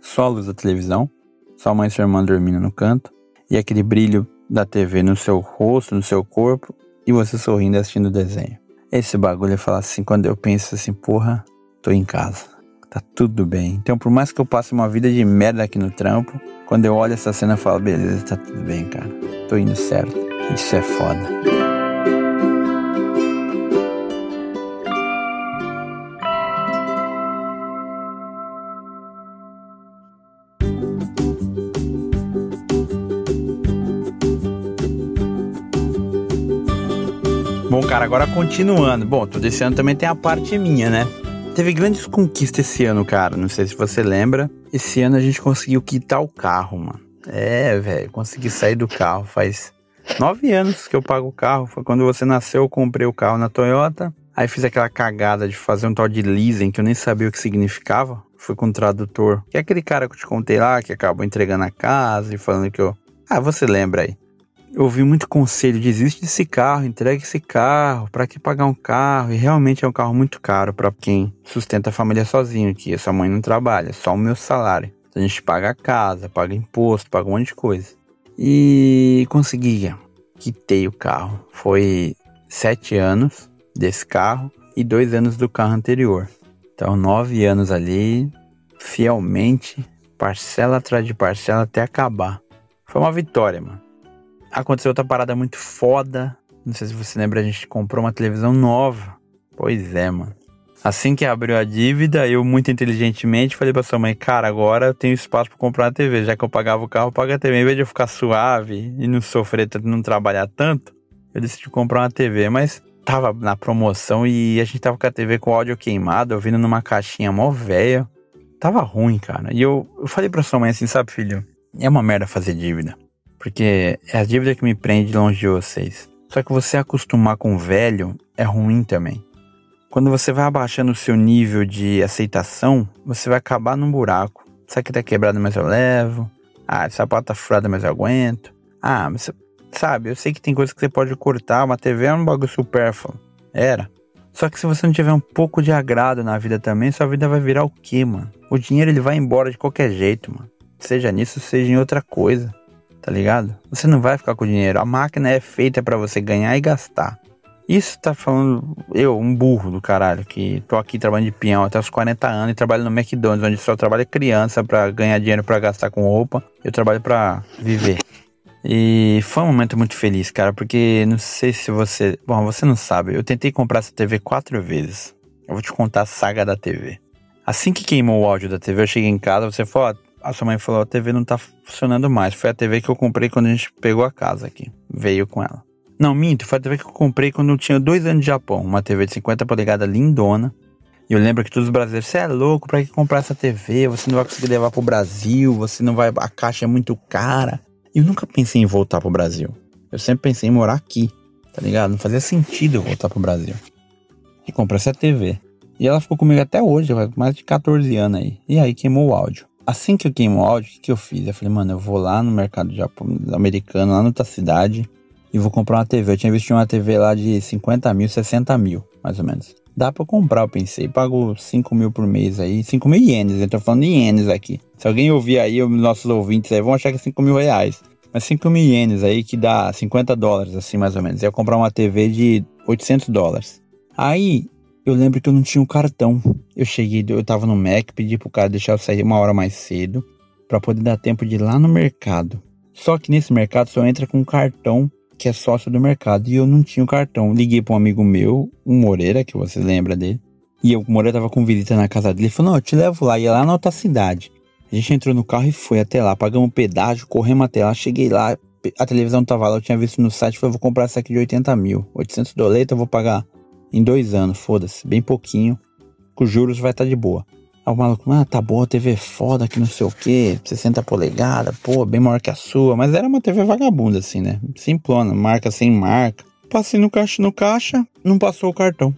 só a luz da televisão, sua mãe e sua irmã dormindo no canto, e aquele brilho da TV no seu rosto, no seu corpo, e você sorrindo assistindo o desenho. Esse bagulho eu falo assim, quando eu penso assim, porra, tô em casa. Tá tudo bem. Então, por mais que eu passe uma vida de merda aqui no trampo, quando eu olho essa cena eu falo, beleza, tá tudo bem, cara. Tô indo certo. Isso é foda. Bom, cara, agora continuando. Bom, todo esse ano também tem a parte minha, né? Teve grandes conquistas esse ano, cara. Não sei se você lembra. Esse ano a gente conseguiu quitar o carro, mano. É, velho, consegui sair do carro. Faz nove anos que eu pago o carro. Foi quando você nasceu, eu comprei o carro na Toyota. Aí fiz aquela cagada de fazer um tal de leasing que eu nem sabia o que significava. Fui com o tradutor. Que é aquele cara que eu te contei lá, que acabou entregando a casa e falando que eu. Ah, você lembra aí eu ouvi muito conselho, desiste desse carro, entregue esse carro, para que pagar um carro? E realmente é um carro muito caro para quem sustenta a família sozinho aqui. Sua mãe não trabalha, só o meu salário. Então a gente paga a casa, paga imposto, paga um monte de coisa. E consegui, quitei o carro. Foi sete anos desse carro e dois anos do carro anterior. Então nove anos ali, fielmente, parcela atrás de parcela até acabar. Foi uma vitória, mano aconteceu outra parada muito foda. Não sei se você lembra, a gente comprou uma televisão nova. Pois é, mano. Assim que abriu a dívida, eu muito inteligentemente falei pra sua mãe, cara, agora eu tenho espaço para comprar uma TV. Já que eu pagava o carro, paga a TV. Em vez de eu ficar suave e não sofrer tanto, não trabalhar tanto, eu decidi comprar uma TV. Mas tava na promoção e a gente tava com a TV com o áudio queimado, ouvindo numa caixinha mó velha. Tava ruim, cara. E eu, eu falei pra sua mãe assim, sabe, filho? É uma merda fazer dívida. Porque é a dívida que me prende longe de vocês. Só que você acostumar com o velho é ruim também. Quando você vai abaixando o seu nível de aceitação, você vai acabar num buraco. Isso aqui tá quebrado, mas eu levo. Ah, esse sapato tá furado, mas eu aguento. Ah, mas sabe, eu sei que tem coisas que você pode cortar. Uma TV é um bagulho supérfluo. Era. Só que se você não tiver um pouco de agrado na vida também, sua vida vai virar o quê, mano? O dinheiro ele vai embora de qualquer jeito, mano. Seja nisso, seja em outra coisa tá ligado? Você não vai ficar com dinheiro. A máquina é feita para você ganhar e gastar. Isso tá falando eu, um burro do caralho, que tô aqui trabalhando de peão até os 40 anos e trabalho no McDonald's, onde só trabalha criança para ganhar dinheiro para gastar com roupa. Eu trabalho para viver. E foi um momento muito feliz, cara, porque não sei se você. Bom, você não sabe. Eu tentei comprar essa TV quatro vezes. Eu vou te contar a saga da TV. Assim que queimou o áudio da TV, eu cheguei em casa, você falou: a sua mãe falou: a TV não tá funcionando mais. Foi a TV que eu comprei quando a gente pegou a casa aqui. Veio com ela. Não, minto, foi a TV que eu comprei quando eu tinha dois anos de Japão. Uma TV de 50 polegadas lindona. E eu lembro que todos os brasileiros, você é louco, pra que comprar essa TV? Você não vai conseguir levar pro Brasil, você não vai. A caixa é muito cara. Eu nunca pensei em voltar pro Brasil. Eu sempre pensei em morar aqui, tá ligado? Não fazia sentido eu voltar pro Brasil. E comprei essa TV. E ela ficou comigo até hoje, mais de 14 anos aí. E aí queimou o áudio assim que eu queimo o áudio, o que, que eu fiz? Eu falei, mano, eu vou lá no mercado americano, lá na outra cidade, e vou comprar uma TV. Eu tinha visto uma TV lá de 50 mil, 60 mil, mais ou menos. dá pra comprar, eu pensei. Pago 5 mil por mês aí. 5 mil ienes, eu tô falando de ienes aqui. Se alguém ouvir aí, os nossos ouvintes aí vão achar que é 5 mil reais. Mas 5 mil ienes aí que dá 50 dólares, assim mais ou menos. Eu ia comprar uma TV de 800 dólares. Aí eu lembro que eu não tinha um cartão. Eu cheguei, eu tava no Mac, pedi pro cara deixar eu sair uma hora mais cedo para poder dar tempo de ir lá no mercado. Só que nesse mercado só entra com um cartão que é sócio do mercado e eu não tinha o um cartão. Liguei para um amigo meu, um Moreira, que você lembra dele. E o Moreira tava com visita na casa dele. Ele falou: Não, eu te levo lá. Ia lá na outra cidade. A gente entrou no carro e foi até lá. Pagamos pedágio, corremos até lá. Cheguei lá, a televisão tava lá. Eu tinha visto no site. Falei: Vou comprar essa aqui de 80 mil. 800 doletas eu vou pagar em dois anos. Foda-se, bem pouquinho. Com juros vai estar tá de boa. Aí o maluco, ah, tá boa, TV foda, que não sei o que, 60 polegadas, pô, bem maior que a sua. Mas era uma TV vagabunda, assim, né? Simplona, marca sem marca. Passei no caixa, no caixa, não passou o cartão.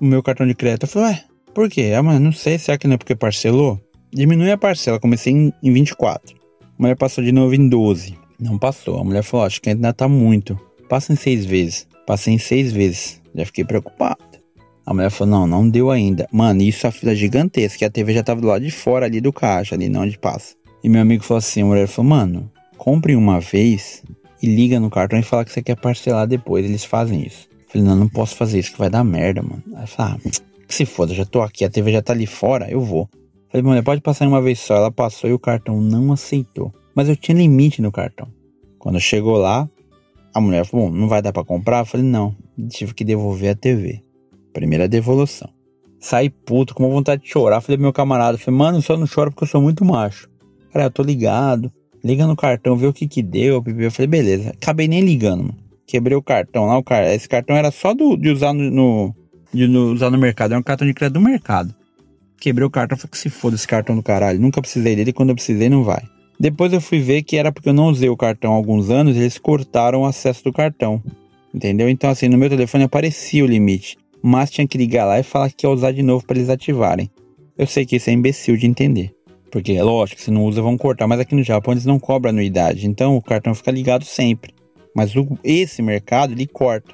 O meu cartão de crédito. Eu falei, ué, por quê? Ah, mas não sei, será que não é porque parcelou? Diminui a parcela, comecei em, em 24. A mulher passou de novo em 12. Não passou. A mulher falou, acho que ainda tá muito. Passa em seis vezes. Passei em seis vezes. Já fiquei preocupado. A mulher falou: não, não deu ainda. Mano, isso a fila gigantesca. E a TV já tava do lado de fora ali do caixa, ali não onde passa. E meu amigo falou assim: a mulher falou: mano, compre uma vez e liga no cartão e fala que você quer parcelar depois. Eles fazem isso. Eu falei: não, não posso fazer isso, que vai dar merda, mano. Eu falei: ah, que se foda, já tô aqui, a TV já tá ali fora, eu vou. Eu falei: mulher, pode passar uma vez só. Ela passou e o cartão não aceitou. Mas eu tinha limite no cartão. Quando chegou lá, a mulher falou: bom, não vai dar para comprar? Eu falei: não, tive que devolver a TV. Primeira devolução. Saí puto, com uma vontade de chorar. Falei pro meu camarada, falei, mano, só não choro porque eu sou muito macho. Cara, eu tô ligado. Liga no cartão, vê o que que deu. Eu falei, beleza. Acabei nem ligando, mano. Quebrei o cartão lá, o car... esse cartão era só do, de usar no, no de no, usar no mercado. É um cartão de crédito do mercado. Quebrei o cartão, falei que se foda esse cartão do caralho. Nunca precisei dele, quando eu precisei não vai. Depois eu fui ver que era porque eu não usei o cartão há alguns anos, eles cortaram o acesso do cartão. Entendeu? Então assim, no meu telefone aparecia o limite mas tinha que ligar lá e falar que ia usar de novo para eles ativarem. Eu sei que isso é imbecil de entender. Porque é lógico, se não usa vão cortar, mas aqui no Japão eles não cobram anuidade, então o cartão fica ligado sempre. Mas o, esse mercado ele corta.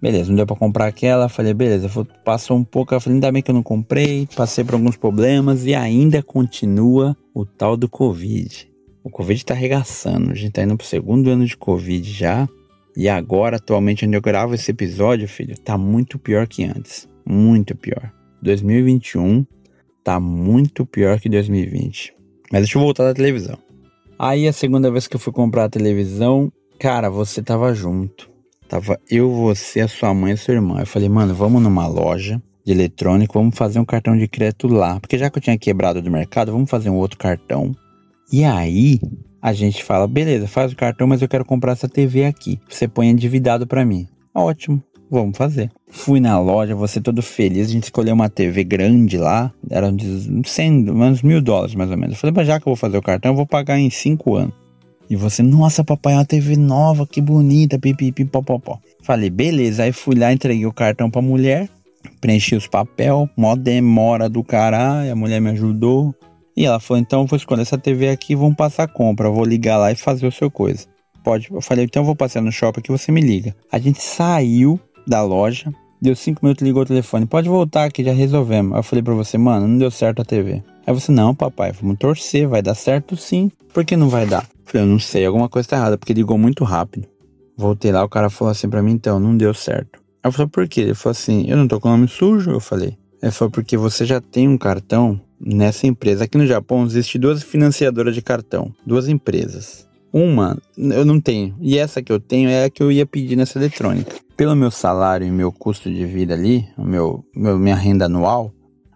Beleza, não deu para comprar aquela, falei, beleza, passou um pouco, eu falei, ainda bem que eu não comprei, passei por alguns problemas e ainda continua o tal do Covid. O Covid tá arregaçando, a gente tá indo pro segundo ano de Covid já. E agora, atualmente, onde eu gravo esse episódio, filho, tá muito pior que antes. Muito pior. 2021 tá muito pior que 2020. Mas deixa eu voltar da televisão. Aí a segunda vez que eu fui comprar a televisão, cara, você tava junto. Tava eu, você, a sua mãe e a sua irmã. Eu falei, mano, vamos numa loja de eletrônico, vamos fazer um cartão de crédito lá. Porque já que eu tinha quebrado do mercado, vamos fazer um outro cartão. E aí, a gente fala, beleza, faz o cartão, mas eu quero comprar essa TV aqui. Você põe endividado para mim. Ótimo, vamos fazer. Fui na loja, você todo feliz, a gente escolheu uma TV grande lá, era de 100, uns mil dólares mais ou menos. Eu falei, mas já que eu vou fazer o cartão, eu vou pagar em 5 anos. E você, nossa, papai, é uma TV nova, que bonita, pipipi, popopó. Falei, beleza, aí fui lá, entreguei o cartão pra mulher, preenchi os papel, mó demora do caralho, a mulher me ajudou. E ela falou: então vou escolher essa TV aqui, vamos passar a compra, vou ligar lá e fazer o seu coisa. Pode. Eu falei: então eu vou passar no shopping que você me liga. A gente saiu da loja, deu cinco minutos, ligou o telefone. Pode voltar que já resolvemos. Eu falei pra você, mano, não deu certo a TV. Aí você, não, papai, vamos torcer, vai dar certo sim. Por que não vai dar? Eu falei, eu não sei, alguma coisa tá errada, porque ligou muito rápido. Voltei lá, o cara falou assim pra mim, então, não deu certo. Eu falei, por quê? Ele falou assim, eu não tô com o nome sujo. Eu falei, é foi porque você já tem um cartão nessa empresa. Aqui no Japão existe duas financiadoras de cartão, duas empresas. Uma eu não tenho, e essa que eu tenho é a que eu ia pedir nessa eletrônica. Pelo meu salário e meu custo de vida ali, o meu, meu minha renda anual,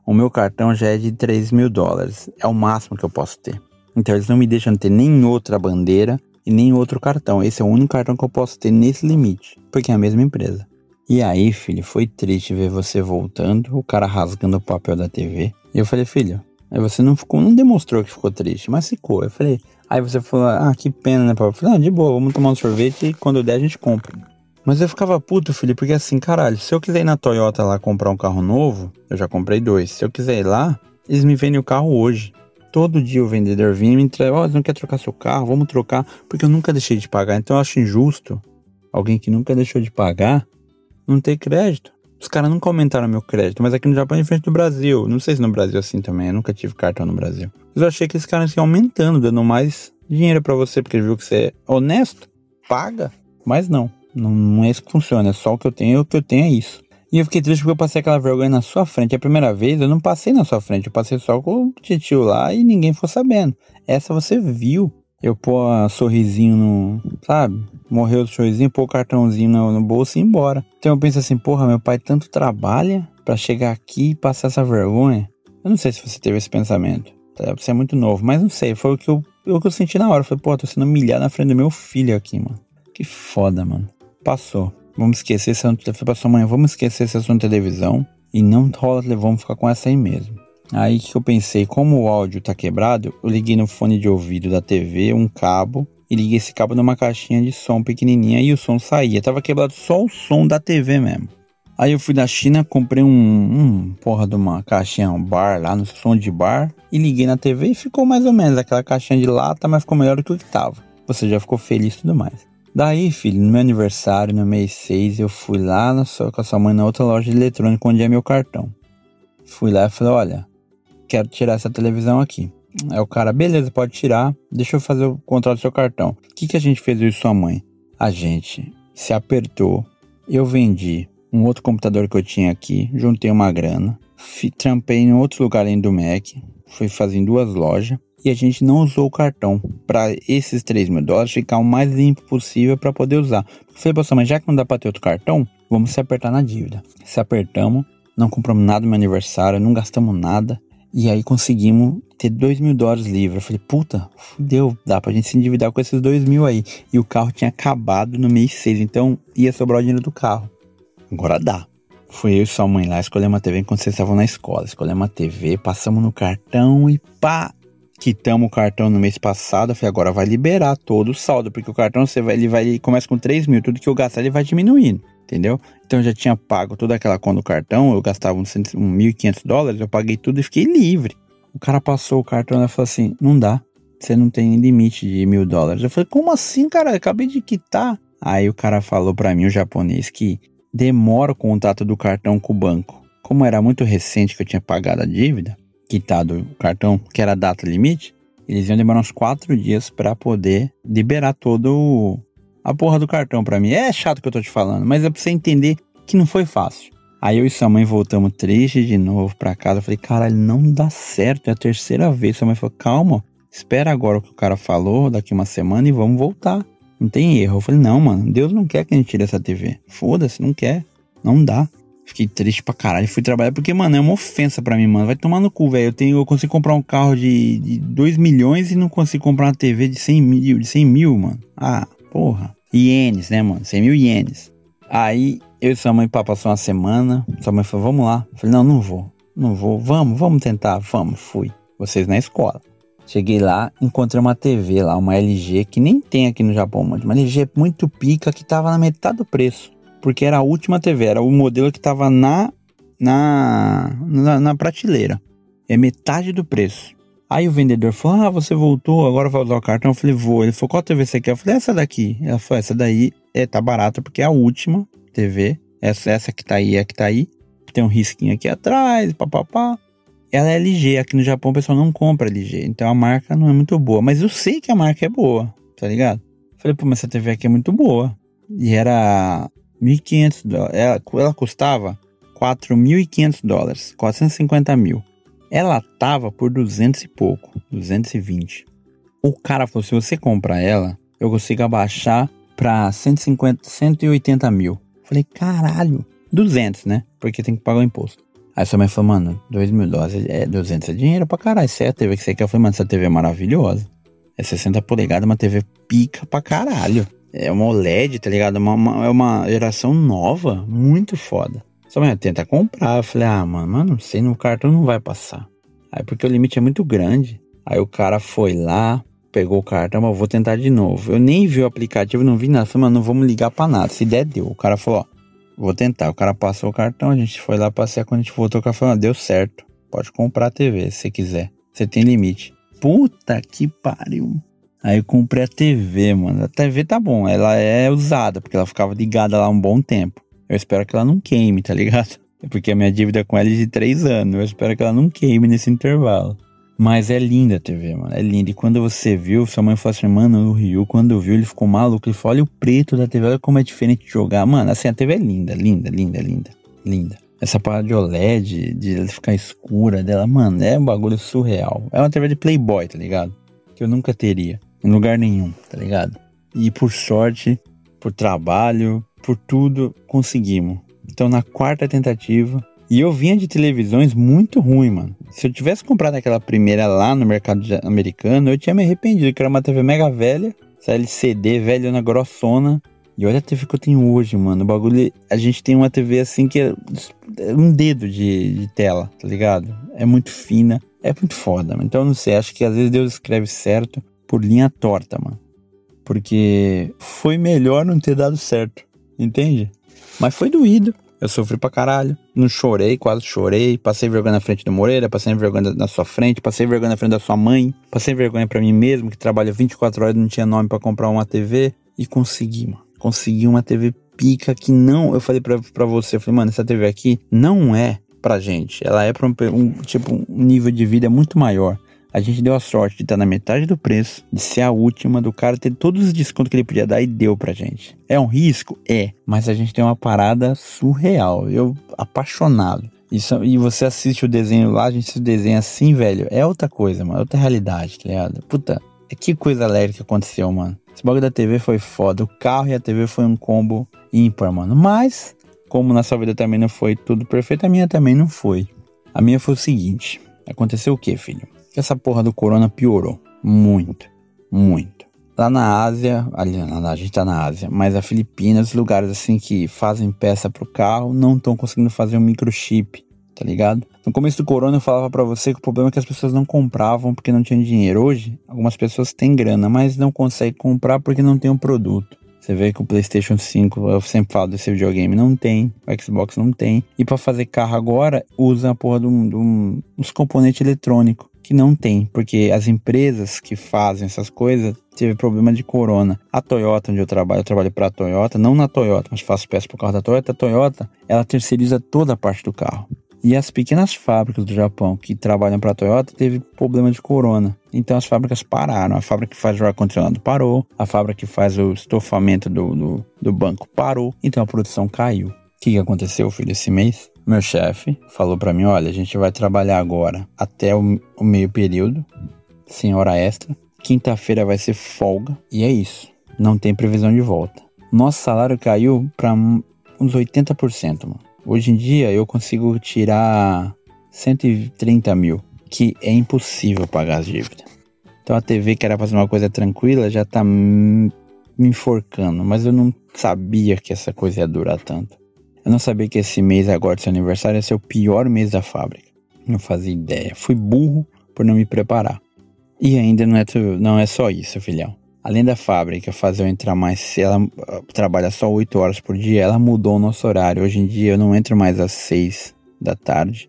o meu cartão já é de 3 mil dólares. É o máximo que eu posso ter. Então eles não me deixam ter nem outra bandeira e nem outro cartão. Esse é o único cartão que eu posso ter nesse limite, porque é a mesma empresa. E aí, filho, foi triste ver você voltando, o cara rasgando o papel da TV. E eu falei, filho, aí você não ficou, não demonstrou que ficou triste, mas ficou. Eu falei, aí você falou, ah, que pena, né, papai? Eu falei, ah, de boa, vamos tomar um sorvete e quando der a gente compra. Mas eu ficava puto, filho, porque assim, caralho, se eu quiser ir na Toyota lá comprar um carro novo, eu já comprei dois. Se eu quiser ir lá, eles me vendem o carro hoje. Todo dia o vendedor vinha e me entrega, ó, oh, não quer trocar seu carro, vamos trocar, porque eu nunca deixei de pagar. Então eu acho injusto alguém que nunca deixou de pagar não ter crédito. Os caras nunca aumentaram meu crédito, mas aqui no Japão é diferente do Brasil. Não sei se no Brasil é assim também, eu nunca tive cartão no Brasil. Mas eu achei que esses caras iam aumentando, dando mais dinheiro para você, porque viu que você é honesto, paga. Mas não, não, não é isso que funciona, é só o que eu tenho, o que eu tenho é isso. E eu fiquei triste porque eu passei aquela vergonha na sua frente. A primeira vez eu não passei na sua frente, eu passei só com o tio lá e ninguém ficou sabendo. Essa você viu. Eu pôr sorrisinho no. Sabe? Morreu o sorrisinho, pôr o cartãozinho no, no, bolso e ir embora. Então eu penso assim, porra, meu pai tanto trabalha para chegar aqui e passar essa vergonha. Eu não sei se você teve esse pensamento. Tá? Você é muito novo, mas não sei. Foi o que eu, o que eu senti na hora. Eu falei, pô, tô sendo humilhado na frente do meu filho aqui, mano. Que foda, mano. Passou. Vamos esquecer esse assunto. Falei pra sua mãe, vamos esquecer esse assunto de televisão. E não rola, vamos ficar com essa aí mesmo. Aí que eu pensei, como o áudio tá quebrado, eu liguei no fone de ouvido da TV um cabo e liguei esse cabo numa caixinha de som pequenininha e o som saía. Tava quebrado só o som da TV mesmo. Aí eu fui da China, comprei um, um porra de uma caixinha, um bar lá no som de bar e liguei na TV e ficou mais ou menos aquela caixinha de lata, mas ficou melhor do que o que tava. Você já ficou feliz e tudo mais. Daí, filho, no meu aniversário, no mês 6, eu fui lá na sua, com a sua mãe na outra loja de eletrônica onde é meu cartão. Fui lá e falei, olha, quero tirar essa televisão aqui. Aí o cara, beleza, pode tirar, deixa eu fazer o controle do seu cartão. O que, que a gente fez eu e sua mãe? A gente se apertou, eu vendi um outro computador que eu tinha aqui, juntei uma grana, trampei em outro lugar além do Mac, fui fazer em duas lojas e a gente não usou o cartão para esses 3 mil dólares ficar o mais limpo possível para poder usar. Falei pra sua mãe, já que não dá para ter outro cartão, vamos se apertar na dívida. Se apertamos, não compramos nada no meu aniversário, não gastamos nada. E aí conseguimos ter 2 mil dólares livre. Eu falei, puta, fudeu, dá pra gente se endividar com esses 2 mil aí. E o carro tinha acabado no mês 6, então ia sobrar o dinheiro do carro. Agora dá. Fui eu e sua mãe lá, escolhemos uma TV enquanto vocês estavam na escola. Escolhemos uma TV, passamos no cartão e pá! Quitamos o cartão no mês passado. Eu falei, agora vai liberar todo o saldo, porque o cartão você vai, ele vai, ele começa com 3 mil, tudo que eu gastar ele vai diminuindo entendeu? Então eu já tinha pago toda aquela conta do cartão, eu gastava uns, uns 1.500 dólares, eu paguei tudo e fiquei livre. O cara passou o cartão e falou assim: não dá, você não tem limite de mil dólares. Eu falei: como assim, cara? Eu acabei de quitar. Aí o cara falou para mim, o japonês, que demora o contato do cartão com o banco. Como era muito recente que eu tinha pagado a dívida, quitado o cartão, que era a data limite, eles iam demorar uns quatro dias para poder liberar todo o, a porra do cartão para mim. É chato que eu tô te falando, mas é pra você entender que não foi fácil. Aí eu e sua mãe voltamos triste de novo pra casa. Eu falei, caralho, não dá certo. É a terceira vez. Sua mãe falou, calma, espera agora o que o cara falou daqui uma semana e vamos voltar. Não tem erro. Eu falei, não, mano, Deus não quer que a gente tire essa TV. Foda-se, não quer. Não dá. Fiquei triste pra caralho. Fui trabalhar porque, mano, é uma ofensa pra mim, mano. Vai tomar no cu, velho. Eu, tenho, eu consigo comprar um carro de, de 2 milhões e não consigo comprar uma TV de 100 mil, de 100 mil, mano. Ah, Porra. Ienes, né, mano? 100 mil ienes. Aí eu e sua mãe pá, passou uma semana. Sua mãe falou, vamos lá. Eu falei, não, não vou. Não vou. Vamos, vamos tentar. Vamos. Fui. Vocês na escola. Cheguei lá, encontrei uma TV lá, uma LG, que nem tem aqui no Japão, mas uma LG muito pica que tava na metade do preço. Porque era a última TV, era o modelo que tava na, na, na, na prateleira. É metade do preço. Aí o vendedor falou: Ah, você voltou, agora vai usar o cartão. Eu falei: Vou. Ele falou: Qual TV você quer? Eu falei: Essa daqui. Ela falou: Essa daí é, tá barata porque é a última TV. Essa, essa que tá aí é a que tá aí. Tem um risquinho aqui atrás, papapá. Ela é LG. Aqui no Japão o pessoal não compra LG. Então a marca não é muito boa. Mas eu sei que a marca é boa, tá ligado? Eu falei: Pô, mas essa TV aqui é muito boa. E era 1.500 dólares. Ela, ela custava 4.500 dólares. 450 mil. Ela tava por 200 e pouco, 220. O cara falou: se você comprar ela, eu consigo abaixar pra 150, 180 mil. Falei: caralho, 200, né? Porque tem que pagar o imposto. Aí sua mãe falou: mano, 2 mil dólares é 200 é dinheiro pra caralho. Essa é a TV que você quer. Eu falei: mano, essa TV é maravilhosa. É 60 polegadas, uma TV pica pra caralho. É uma OLED, tá ligado? Uma, uma, é uma geração nova, muito foda. Só mãe, tenta comprar. Eu falei, ah, mano, mano, não sei, no cartão não vai passar. Aí porque o limite é muito grande. Aí o cara foi lá, pegou o cartão, mas vou tentar de novo. Eu nem vi o aplicativo, não vi nada. Falei, mano, não vamos ligar pra nada. Se der, deu. O cara falou, ó, vou tentar. O cara passou o cartão, a gente foi lá passear. Quando a gente voltou, o cara falou, ah, deu certo. Pode comprar a TV se você quiser. Você tem limite. Puta que pariu. Aí eu comprei a TV, mano. A TV tá bom, ela é usada, porque ela ficava ligada lá um bom tempo. Eu espero que ela não queime, tá ligado? Porque a minha dívida com ela é de 3 anos. Eu espero que ela não queime nesse intervalo. Mas é linda a TV, mano. É linda. E quando você viu, sua mãe falou assim, mano, o Rio, quando viu, ele ficou maluco. Ele falou, olha o preto da TV, olha como é diferente de jogar. Mano, assim, a TV é linda, linda, linda, linda, linda. Essa parada de OLED, de ela ficar escura dela, mano, é um bagulho surreal. É uma TV de Playboy, tá ligado? Que eu nunca teria. Em lugar nenhum, tá ligado? E por sorte, por trabalho, por tudo, conseguimos. Então, na quarta tentativa, e eu vinha de televisões muito ruim, mano. Se eu tivesse comprado aquela primeira lá no mercado americano, eu tinha me arrependido, que era uma TV mega velha, essa LCD velhona grossona. E olha a TV que eu tenho hoje, mano. O bagulho. A gente tem uma TV assim que é um dedo de, de tela, tá ligado? É muito fina. É muito foda, mano. Então não sei, acho que às vezes Deus escreve certo por linha torta, mano. Porque foi melhor não ter dado certo, entende? Mas foi doído. Eu sofri pra caralho. Não chorei, quase chorei. Passei vergonha na frente do Moreira, passei vergonha na sua frente, passei vergonha na frente da sua mãe, passei vergonha para mim mesmo, que trabalha 24 horas e não tinha nome para comprar uma TV. E consegui, mano. Consegui uma TV pica que não. Eu falei pra, pra você, eu falei, mano, essa TV aqui não é pra gente. Ela é pra um, um tipo, um nível de vida muito maior. A gente deu a sorte de estar na metade do preço, de ser a última, do cara ter todos os descontos que ele podia dar e deu pra gente. É um risco? É. Mas a gente tem uma parada surreal. Eu, apaixonado. Isso, e você assiste o desenho lá, a gente se desenha assim, velho. É outra coisa, mano. É outra realidade, tá ligado? Puta, que coisa alegre que aconteceu, mano. Esse bagulho da TV foi foda. O carro e a TV foi um combo ímpar, mano. Mas, como na sua vida também não foi tudo perfeito, a minha também não foi. A minha foi o seguinte: aconteceu o que, filho? Que essa porra do corona piorou. Muito, muito. Lá na Ásia, ali, a gente tá na Ásia, mas a Filipinas, lugares assim que fazem peça pro carro, não estão conseguindo fazer um microchip, tá ligado? No começo do corona eu falava para você que o problema é que as pessoas não compravam porque não tinham dinheiro. Hoje, algumas pessoas têm grana, mas não conseguem comprar porque não tem um produto. Você vê que o PlayStation 5, eu sempre falo desse videogame, não tem, o Xbox não tem. E para fazer carro agora, usa a porra de, um, de um, uns componentes eletrônicos que não tem, porque as empresas que fazem essas coisas teve problema de corona. A Toyota, onde eu trabalho, eu trabalho para a Toyota, não na Toyota, mas faço peça para o carro da Toyota. A Toyota, ela terceiriza toda a parte do carro. E as pequenas fábricas do Japão que trabalham para a Toyota teve problema de corona. Então as fábricas pararam. A fábrica que faz o ar-condicionado parou. A fábrica que faz o estofamento do, do, do banco parou. Então a produção caiu. O que aconteceu, filho, esse mês? Meu chefe falou para mim: olha, a gente vai trabalhar agora até o, o meio período, sem hora extra. Quinta-feira vai ser folga e é isso. Não tem previsão de volta. Nosso salário caiu para uns 80%, mano. Hoje em dia eu consigo tirar 130 mil, que é impossível pagar as dívidas. Então a TV que era fazer uma coisa tranquila já tá me enforcando, mas eu não sabia que essa coisa ia durar tanto. Eu não sabia que esse mês agora do seu aniversário ia ser o pior mês da fábrica. Não fazia ideia. Fui burro por não me preparar. E ainda não é, não é só isso, filhão. Além da fábrica fazer eu entrar mais ela uh, trabalha só 8 horas por dia, ela mudou o nosso horário. Hoje em dia eu não entro mais às 6 da tarde,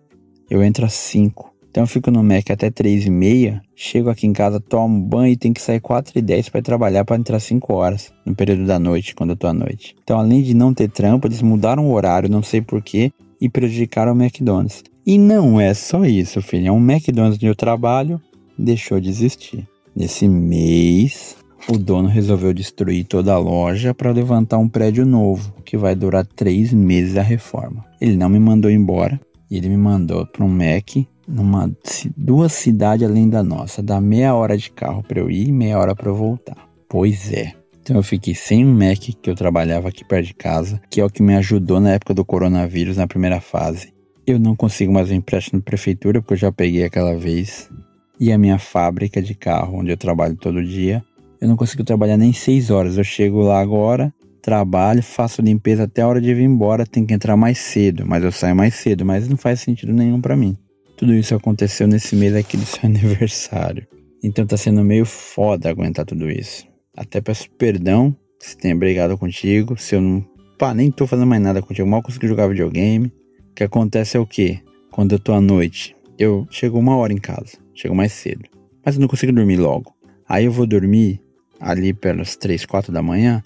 eu entro às 5. Então eu fico no Mac até 3 e meia, chego aqui em casa, tomo banho e tenho que sair 4 e 10 para trabalhar para entrar 5 horas no período da noite, quando eu tô à noite. Então além de não ter trampo, eles mudaram o horário, não sei porquê, e prejudicaram o McDonald's. E não é só isso, filho. É um McDonald's onde eu trabalho, deixou de existir. Nesse mês, o dono resolveu destruir toda a loja para levantar um prédio novo, que vai durar três meses a reforma. Ele não me mandou embora, ele me mandou para um Mac numa duas cidades além da nossa. Dá meia hora de carro para eu ir e meia hora para eu voltar. Pois é. Então eu fiquei sem um Mac que eu trabalhava aqui perto de casa, que é o que me ajudou na época do coronavírus, na primeira fase. Eu não consigo mais um empréstimo na prefeitura, porque eu já peguei aquela vez. E a minha fábrica de carro, onde eu trabalho todo dia, eu não consigo trabalhar nem seis horas. Eu chego lá agora, trabalho, faço limpeza até a hora de vir embora, tenho que entrar mais cedo, mas eu saio mais cedo, mas não faz sentido nenhum para mim. Tudo isso aconteceu nesse mês aqui do seu aniversário. Então tá sendo meio foda aguentar tudo isso. Até peço perdão se tenha brigado contigo, se eu não. Pá, nem tô fazendo mais nada contigo, mal consegui jogar videogame. O que acontece é o quê? Quando eu tô à noite, eu chego uma hora em casa, chego mais cedo. Mas eu não consigo dormir logo. Aí eu vou dormir ali pelas 3, 4 da manhã.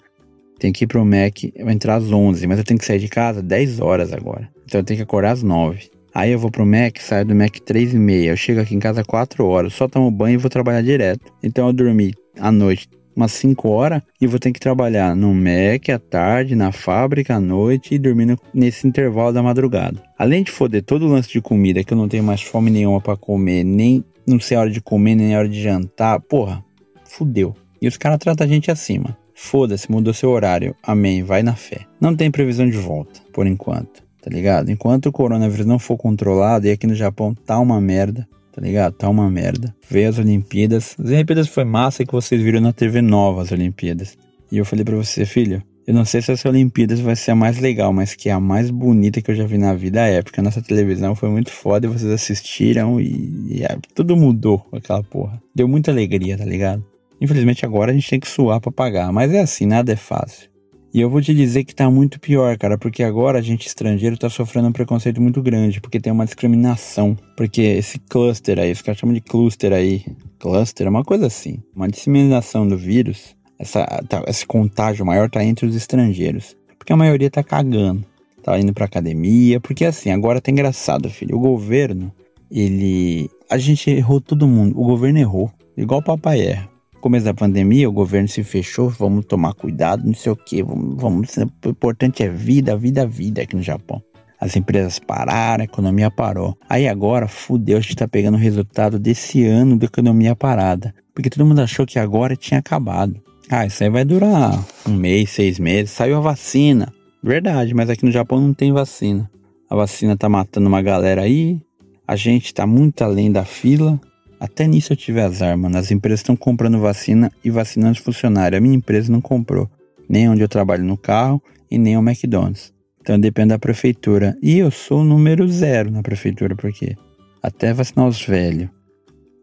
Tenho que ir pro Mac, eu vou entrar às 11, mas eu tenho que sair de casa 10 horas agora. Então eu tenho que acordar às 9. Aí eu vou pro Mac, saio do Mac 3 e meia. Eu chego aqui em casa 4 horas, só tomo banho e vou trabalhar direto. Então eu dormi à noite umas 5 horas e vou ter que trabalhar no Mac à tarde, na fábrica à noite e dormindo nesse intervalo da madrugada. Além de foder todo o lance de comida, que eu não tenho mais fome nenhuma para comer, nem não sei a hora de comer, nem a hora de jantar, porra, fudeu. E os caras tratam a gente acima. Foda-se, mudou seu horário. Amém, vai na fé. Não tem previsão de volta, por enquanto, tá ligado? Enquanto o coronavírus não for controlado, e aqui no Japão tá uma merda, tá ligado? Tá uma merda. Vê as Olimpíadas. As Olimpíadas foi massa que vocês viram na TV nova as Olimpíadas. E eu falei para você, filho, eu não sei se essa Olimpíadas vai ser a mais legal, mas que é a mais bonita que eu já vi na vida é época. Nossa televisão foi muito foda e vocês assistiram e, e é, tudo mudou aquela porra. Deu muita alegria, tá ligado? Infelizmente agora a gente tem que suar para pagar, mas é assim, nada é fácil. E eu vou te dizer que tá muito pior, cara, porque agora a gente estrangeiro tá sofrendo um preconceito muito grande, porque tem uma discriminação. Porque esse cluster aí, os caras chamam de cluster aí, cluster é uma coisa assim, uma disseminação do vírus, essa, tá, esse contágio maior tá entre os estrangeiros. Porque a maioria tá cagando, tá indo pra academia, porque assim, agora tá engraçado, filho. O governo, ele. A gente errou todo mundo, o governo errou, igual o papai erra começo da pandemia, o governo se fechou, vamos tomar cuidado, não sei o que, vamos, vamos, o importante é vida, vida, vida aqui no Japão. As empresas pararam, a economia parou. Aí agora, fudeu, a gente tá pegando o resultado desse ano da economia parada. Porque todo mundo achou que agora tinha acabado. Ah, isso aí vai durar um mês, seis meses. Saiu a vacina. Verdade, mas aqui no Japão não tem vacina. A vacina tá matando uma galera aí. A gente tá muito além da fila. Até nisso eu tive azar, mano. As empresas estão comprando vacina e vacinando os funcionários. A minha empresa não comprou. Nem onde eu trabalho no carro e nem o McDonald's. Então depende da prefeitura. E eu sou o número zero na prefeitura, porque até vacinar os velhos.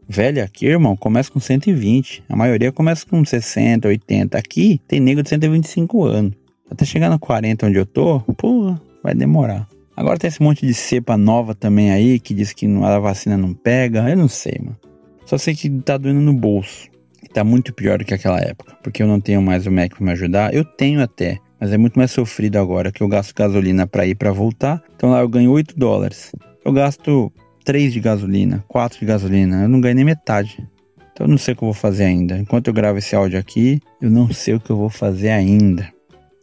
Velho aqui, irmão, começa com 120. A maioria começa com 60, 80. Aqui tem nego de 125 anos. Até chegar no 40 onde eu tô, porra, vai demorar. Agora tem esse monte de cepa nova também aí que diz que a vacina não pega. Eu não sei, mano. Só sei que tá doendo no bolso. E tá muito pior do que aquela época. Porque eu não tenho mais o Mac pra me ajudar. Eu tenho até. Mas é muito mais sofrido agora que eu gasto gasolina para ir para voltar. Então lá eu ganho 8 dólares. Eu gasto 3 de gasolina, 4 de gasolina. Eu não ganho nem metade. Então eu não sei o que eu vou fazer ainda. Enquanto eu gravo esse áudio aqui, eu não sei o que eu vou fazer ainda.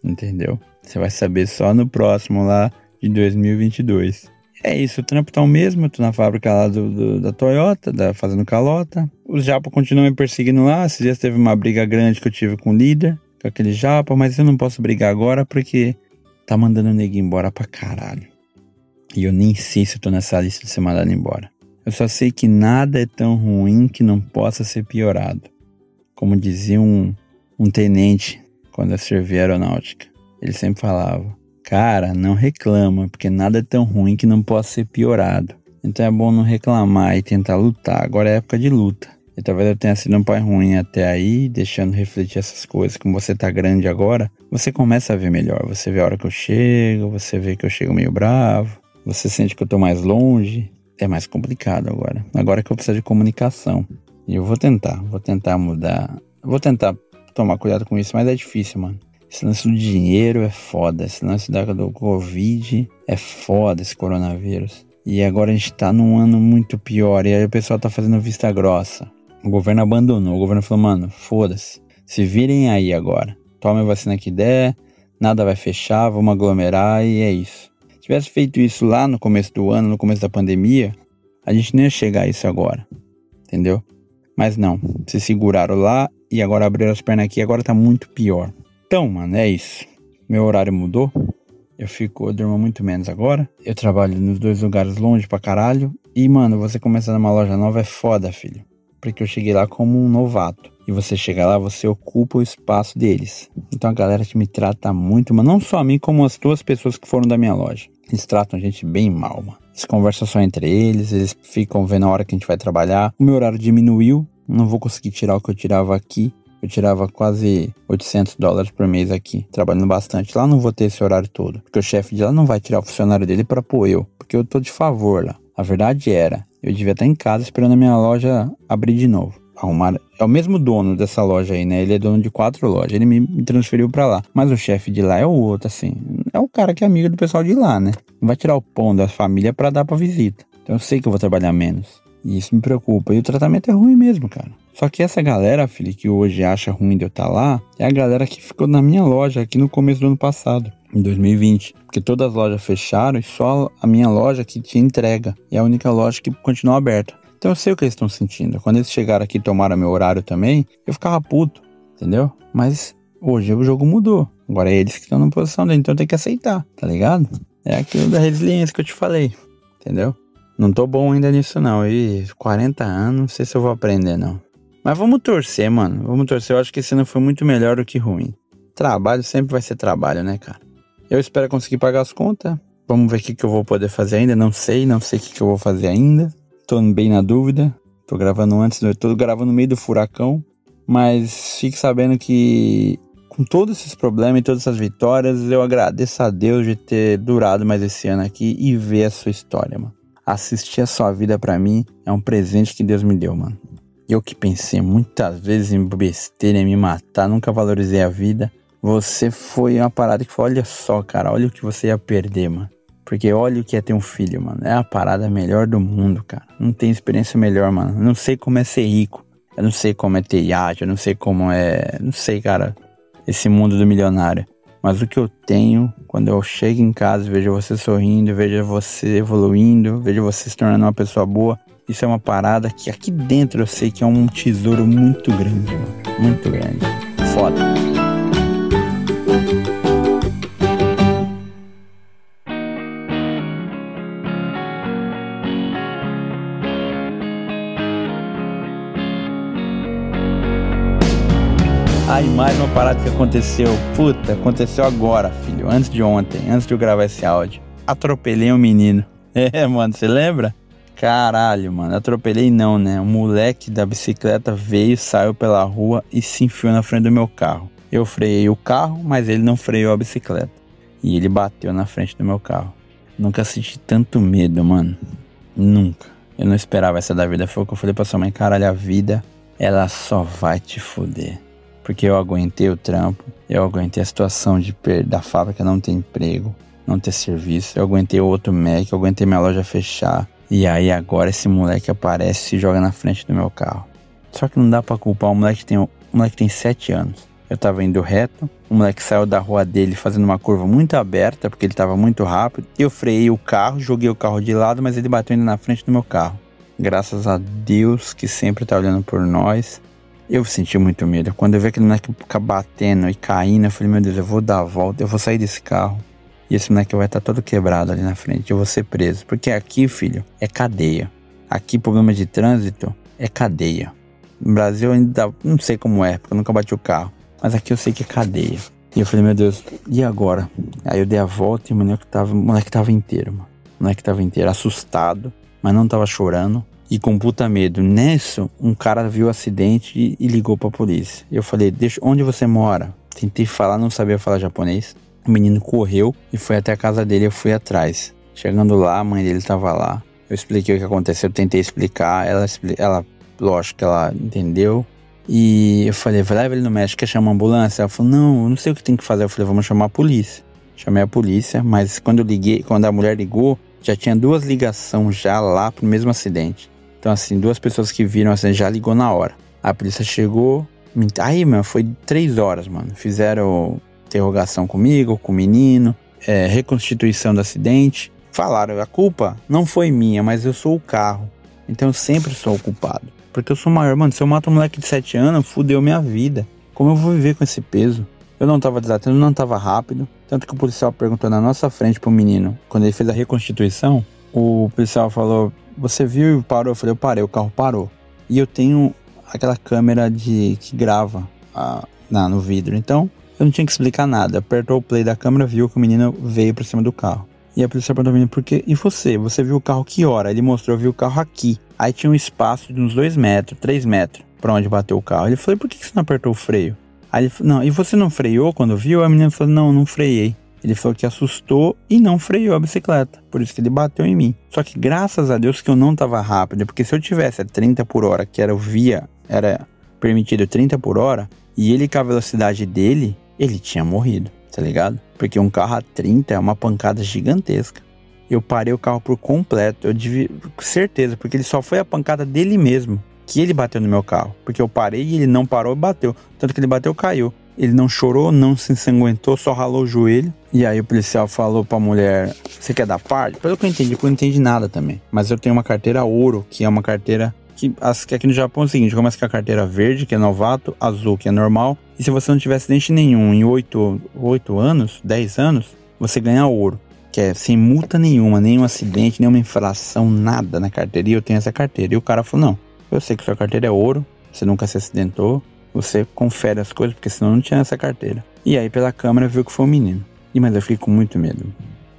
Entendeu? Você vai saber só no próximo lá de 2022. É isso, o trampo tá o mesmo, tô na fábrica lá do, do da Toyota, da, fazendo calota. Os japa continuam me perseguindo lá, esses dias teve uma briga grande que eu tive com o líder, com aquele japa, mas eu não posso brigar agora porque tá mandando o nego embora pra caralho. E eu nem sei se eu tô nessa lista de ser mandado embora. Eu só sei que nada é tão ruim que não possa ser piorado. Como dizia um, um tenente quando eu servi aeronáutica. Ele sempre falava: Cara, não reclama, porque nada é tão ruim que não possa ser piorado. Então é bom não reclamar e tentar lutar. Agora é época de luta. E talvez eu tenha sido um pai ruim até aí, deixando refletir essas coisas. Como você tá grande agora, você começa a ver melhor. Você vê a hora que eu chego, você vê que eu chego meio bravo, você sente que eu tô mais longe. É mais complicado agora. Agora que eu preciso de comunicação. E eu vou tentar, vou tentar mudar. Vou tentar tomar cuidado com isso, mas é difícil, mano. Esse lance do dinheiro é foda. Esse lance do Covid é foda, esse coronavírus. E agora a gente tá num ano muito pior. E aí o pessoal tá fazendo vista grossa. O governo abandonou. O governo falou, mano, foda-se. Se virem aí agora. Tome a vacina que der. Nada vai fechar. Vamos aglomerar e é isso. Se tivesse feito isso lá no começo do ano, no começo da pandemia, a gente não ia chegar a isso agora. Entendeu? Mas não. Se seguraram lá e agora abriram as pernas aqui. Agora tá muito pior. Então, mano, é isso. Meu horário mudou. Eu fico, eu durmo muito menos agora. Eu trabalho nos dois lugares longe pra caralho. E, mano, você começar numa loja nova é foda, filho. Porque eu cheguei lá como um novato. E você chega lá, você ocupa o espaço deles. Então a galera que me trata muito, mas não só a mim, como as duas pessoas que foram da minha loja. Eles tratam a gente bem mal, mano. Eles conversam só entre eles, eles ficam vendo a hora que a gente vai trabalhar. O meu horário diminuiu, não vou conseguir tirar o que eu tirava aqui. Eu tirava quase 800 dólares por mês aqui, trabalhando bastante. Lá não vou ter esse horário todo, porque o chefe de lá não vai tirar o funcionário dele para pôr eu, porque eu tô de favor lá. A verdade era, eu devia estar em casa esperando a minha loja abrir de novo. arrumaram. É o mesmo dono dessa loja aí, né? Ele é dono de quatro lojas. Ele me transferiu para lá. Mas o chefe de lá é o outro, assim. É o cara que é amigo do pessoal de lá, né? Não vai tirar o pão da família para dar pra visita. Então eu sei que eu vou trabalhar menos. E isso me preocupa. E o tratamento é ruim mesmo, cara. Só que essa galera, filho, que hoje acha ruim de eu estar tá lá, é a galera que ficou na minha loja aqui no começo do ano passado, em 2020. Porque todas as lojas fecharam e só a minha loja que tinha entrega. E é a única loja que continuou aberta. Então eu sei o que eles estão sentindo. Quando eles chegaram aqui e tomaram meu horário também, eu ficava puto, entendeu? Mas hoje o jogo mudou. Agora é eles que estão na posição dele, então tem que aceitar, tá ligado? É aquilo da resiliência que eu te falei, entendeu? Não tô bom ainda nisso não. E 40 anos, não sei se eu vou aprender não. Mas vamos torcer, mano. Vamos torcer. Eu acho que esse ano foi muito melhor do que ruim. Trabalho sempre vai ser trabalho, né, cara? Eu espero conseguir pagar as contas. Vamos ver o que, que eu vou poder fazer ainda. Não sei, não sei o que, que eu vou fazer ainda. Tô bem na dúvida. Tô gravando antes, tô gravando no meio do furacão. Mas fique sabendo que com todos esses problemas e todas essas vitórias, eu agradeço a Deus de ter durado mais esse ano aqui e ver a sua história, mano assistir a sua vida para mim é um presente que Deus me deu, mano. Eu que pensei muitas vezes em besteira, em me matar, nunca valorizei a vida. Você foi uma parada que foi, olha só, cara, olha o que você ia perder, mano. Porque olha o que é ter um filho, mano. É a parada melhor do mundo, cara. Não tem experiência melhor, mano. Eu não sei como é ser rico. Eu não sei como é ter iate. Eu não sei como é. Não sei, cara. Esse mundo do milionário. Mas o que eu tenho quando eu chego em casa, vejo você sorrindo, vejo você evoluindo, vejo você se tornando uma pessoa boa, isso é uma parada que aqui dentro eu sei que é um tesouro muito grande. Muito grande. Foda. Aí mais uma parada que aconteceu. Puta, aconteceu agora, filho. Antes de ontem, antes de eu gravar esse áudio. Atropelei um menino. É, mano, você lembra? Caralho, mano. Atropelei não, né? O moleque da bicicleta veio, saiu pela rua e se enfiou na frente do meu carro. Eu freiei o carro, mas ele não freou a bicicleta. E ele bateu na frente do meu carro. Nunca senti tanto medo, mano. Nunca. Eu não esperava essa da vida. Foi o que eu falei pra sua mãe. Caralho, a vida, ela só vai te foder porque eu aguentei o trampo, eu aguentei a situação de da fábrica não ter emprego, não ter serviço, eu aguentei outro Mac, eu aguentei minha loja fechar. E aí agora esse moleque aparece e se joga na frente do meu carro. Só que não dá para culpar o moleque tem, o moleque tem 7 anos. Eu tava indo reto, o moleque saiu da rua dele fazendo uma curva muito aberta, porque ele tava muito rápido. Eu freiei o carro, joguei o carro de lado, mas ele bateu ainda na frente do meu carro. Graças a Deus que sempre tá olhando por nós. Eu senti muito medo. Quando eu vi aquele moleque ficar batendo e caindo, eu falei, meu Deus, eu vou dar a volta, eu vou sair desse carro. E esse moleque vai estar todo quebrado ali na frente, eu vou ser preso. Porque aqui, filho, é cadeia. Aqui, problema de trânsito é cadeia. No Brasil ainda não sei como é, porque eu nunca bati o carro. Mas aqui eu sei que é cadeia. E eu falei, meu Deus, e agora? Aí eu dei a volta e o moleque tava, o moleque tava inteiro, mano. O moleque tava inteiro, assustado, mas não tava chorando e com puta medo. Nisso, um cara viu o acidente e, e ligou pra polícia. Eu falei, deixa, onde você mora? Tentei falar, não sabia falar japonês. O menino correu e foi até a casa dele, eu fui atrás. Chegando lá, a mãe dele tava lá. Eu expliquei o que aconteceu, eu tentei explicar. Ela, ela lógico que ela entendeu. E eu falei, vai leva ele no médico, quer chamar uma ambulância? Ela falou, não, eu não sei o que tem que fazer. Eu falei, vamos chamar a polícia. Chamei a polícia, mas quando eu liguei, quando a mulher ligou, já tinha duas ligações já lá pro mesmo acidente. Então, assim, duas pessoas que viram assim já ligou na hora. A polícia chegou. Aí, mano, foi três horas, mano. Fizeram interrogação comigo, com o menino, é, reconstituição do acidente. Falaram, a culpa não foi minha, mas eu sou o carro. Então eu sempre sou o culpado. Porque eu sou maior, mano. Se eu mato um moleque de 7 anos, fudeu minha vida. Como eu vou viver com esse peso? Eu não tava desatento, não tava rápido. Tanto que o policial perguntou na nossa frente pro menino, quando ele fez a reconstituição, o policial falou: Você viu e parou? Eu falei: Eu parei, o carro parou. E eu tenho aquela câmera de que grava a, na, no vidro. Então eu não tinha que explicar nada. Apertou o play da câmera, viu que o menino veio pra cima do carro. E a polícia perguntou menino: Por quê? E você? Você viu o carro que hora? Ele mostrou: Eu vi o carro aqui. Aí tinha um espaço de uns 2 metros, 3 metros pra onde bateu o carro. Ele falou: Por que você não apertou o freio? Aí ele falou: Não, e você não freou quando viu? A menina falou: Não, não freiei. Ele falou que assustou e não freou a bicicleta. Por isso que ele bateu em mim. Só que graças a Deus que eu não tava rápido, porque se eu tivesse a 30 por hora, que era o via, era permitido 30 por hora, e ele com a velocidade dele, ele tinha morrido, tá ligado? Porque um carro a 30 é uma pancada gigantesca. Eu parei o carro por completo, eu tive certeza, porque ele só foi a pancada dele mesmo, que ele bateu no meu carro. Porque eu parei e ele não parou e bateu. Tanto que ele bateu, caiu. Ele não chorou, não se ensanguentou, só ralou o joelho. E aí o policial falou pra mulher: Você quer dar parte? Pelo que eu entendi, eu não entendi nada também. Mas eu tenho uma carteira ouro, que é uma carteira que, que aqui no Japão é o seguinte: começa com a carteira verde, que é novato, azul, que é normal. E se você não tiver acidente nenhum em 8, 8 anos, 10 anos, você ganha ouro. Que é sem multa nenhuma, nenhum acidente, nenhuma infração, nada na carteira. E eu tenho essa carteira. E o cara falou: Não, eu sei que sua carteira é ouro, você nunca se acidentou, você confere as coisas, porque senão não tinha essa carteira. E aí pela câmera viu que foi um menino. E mas eu fiquei com muito medo.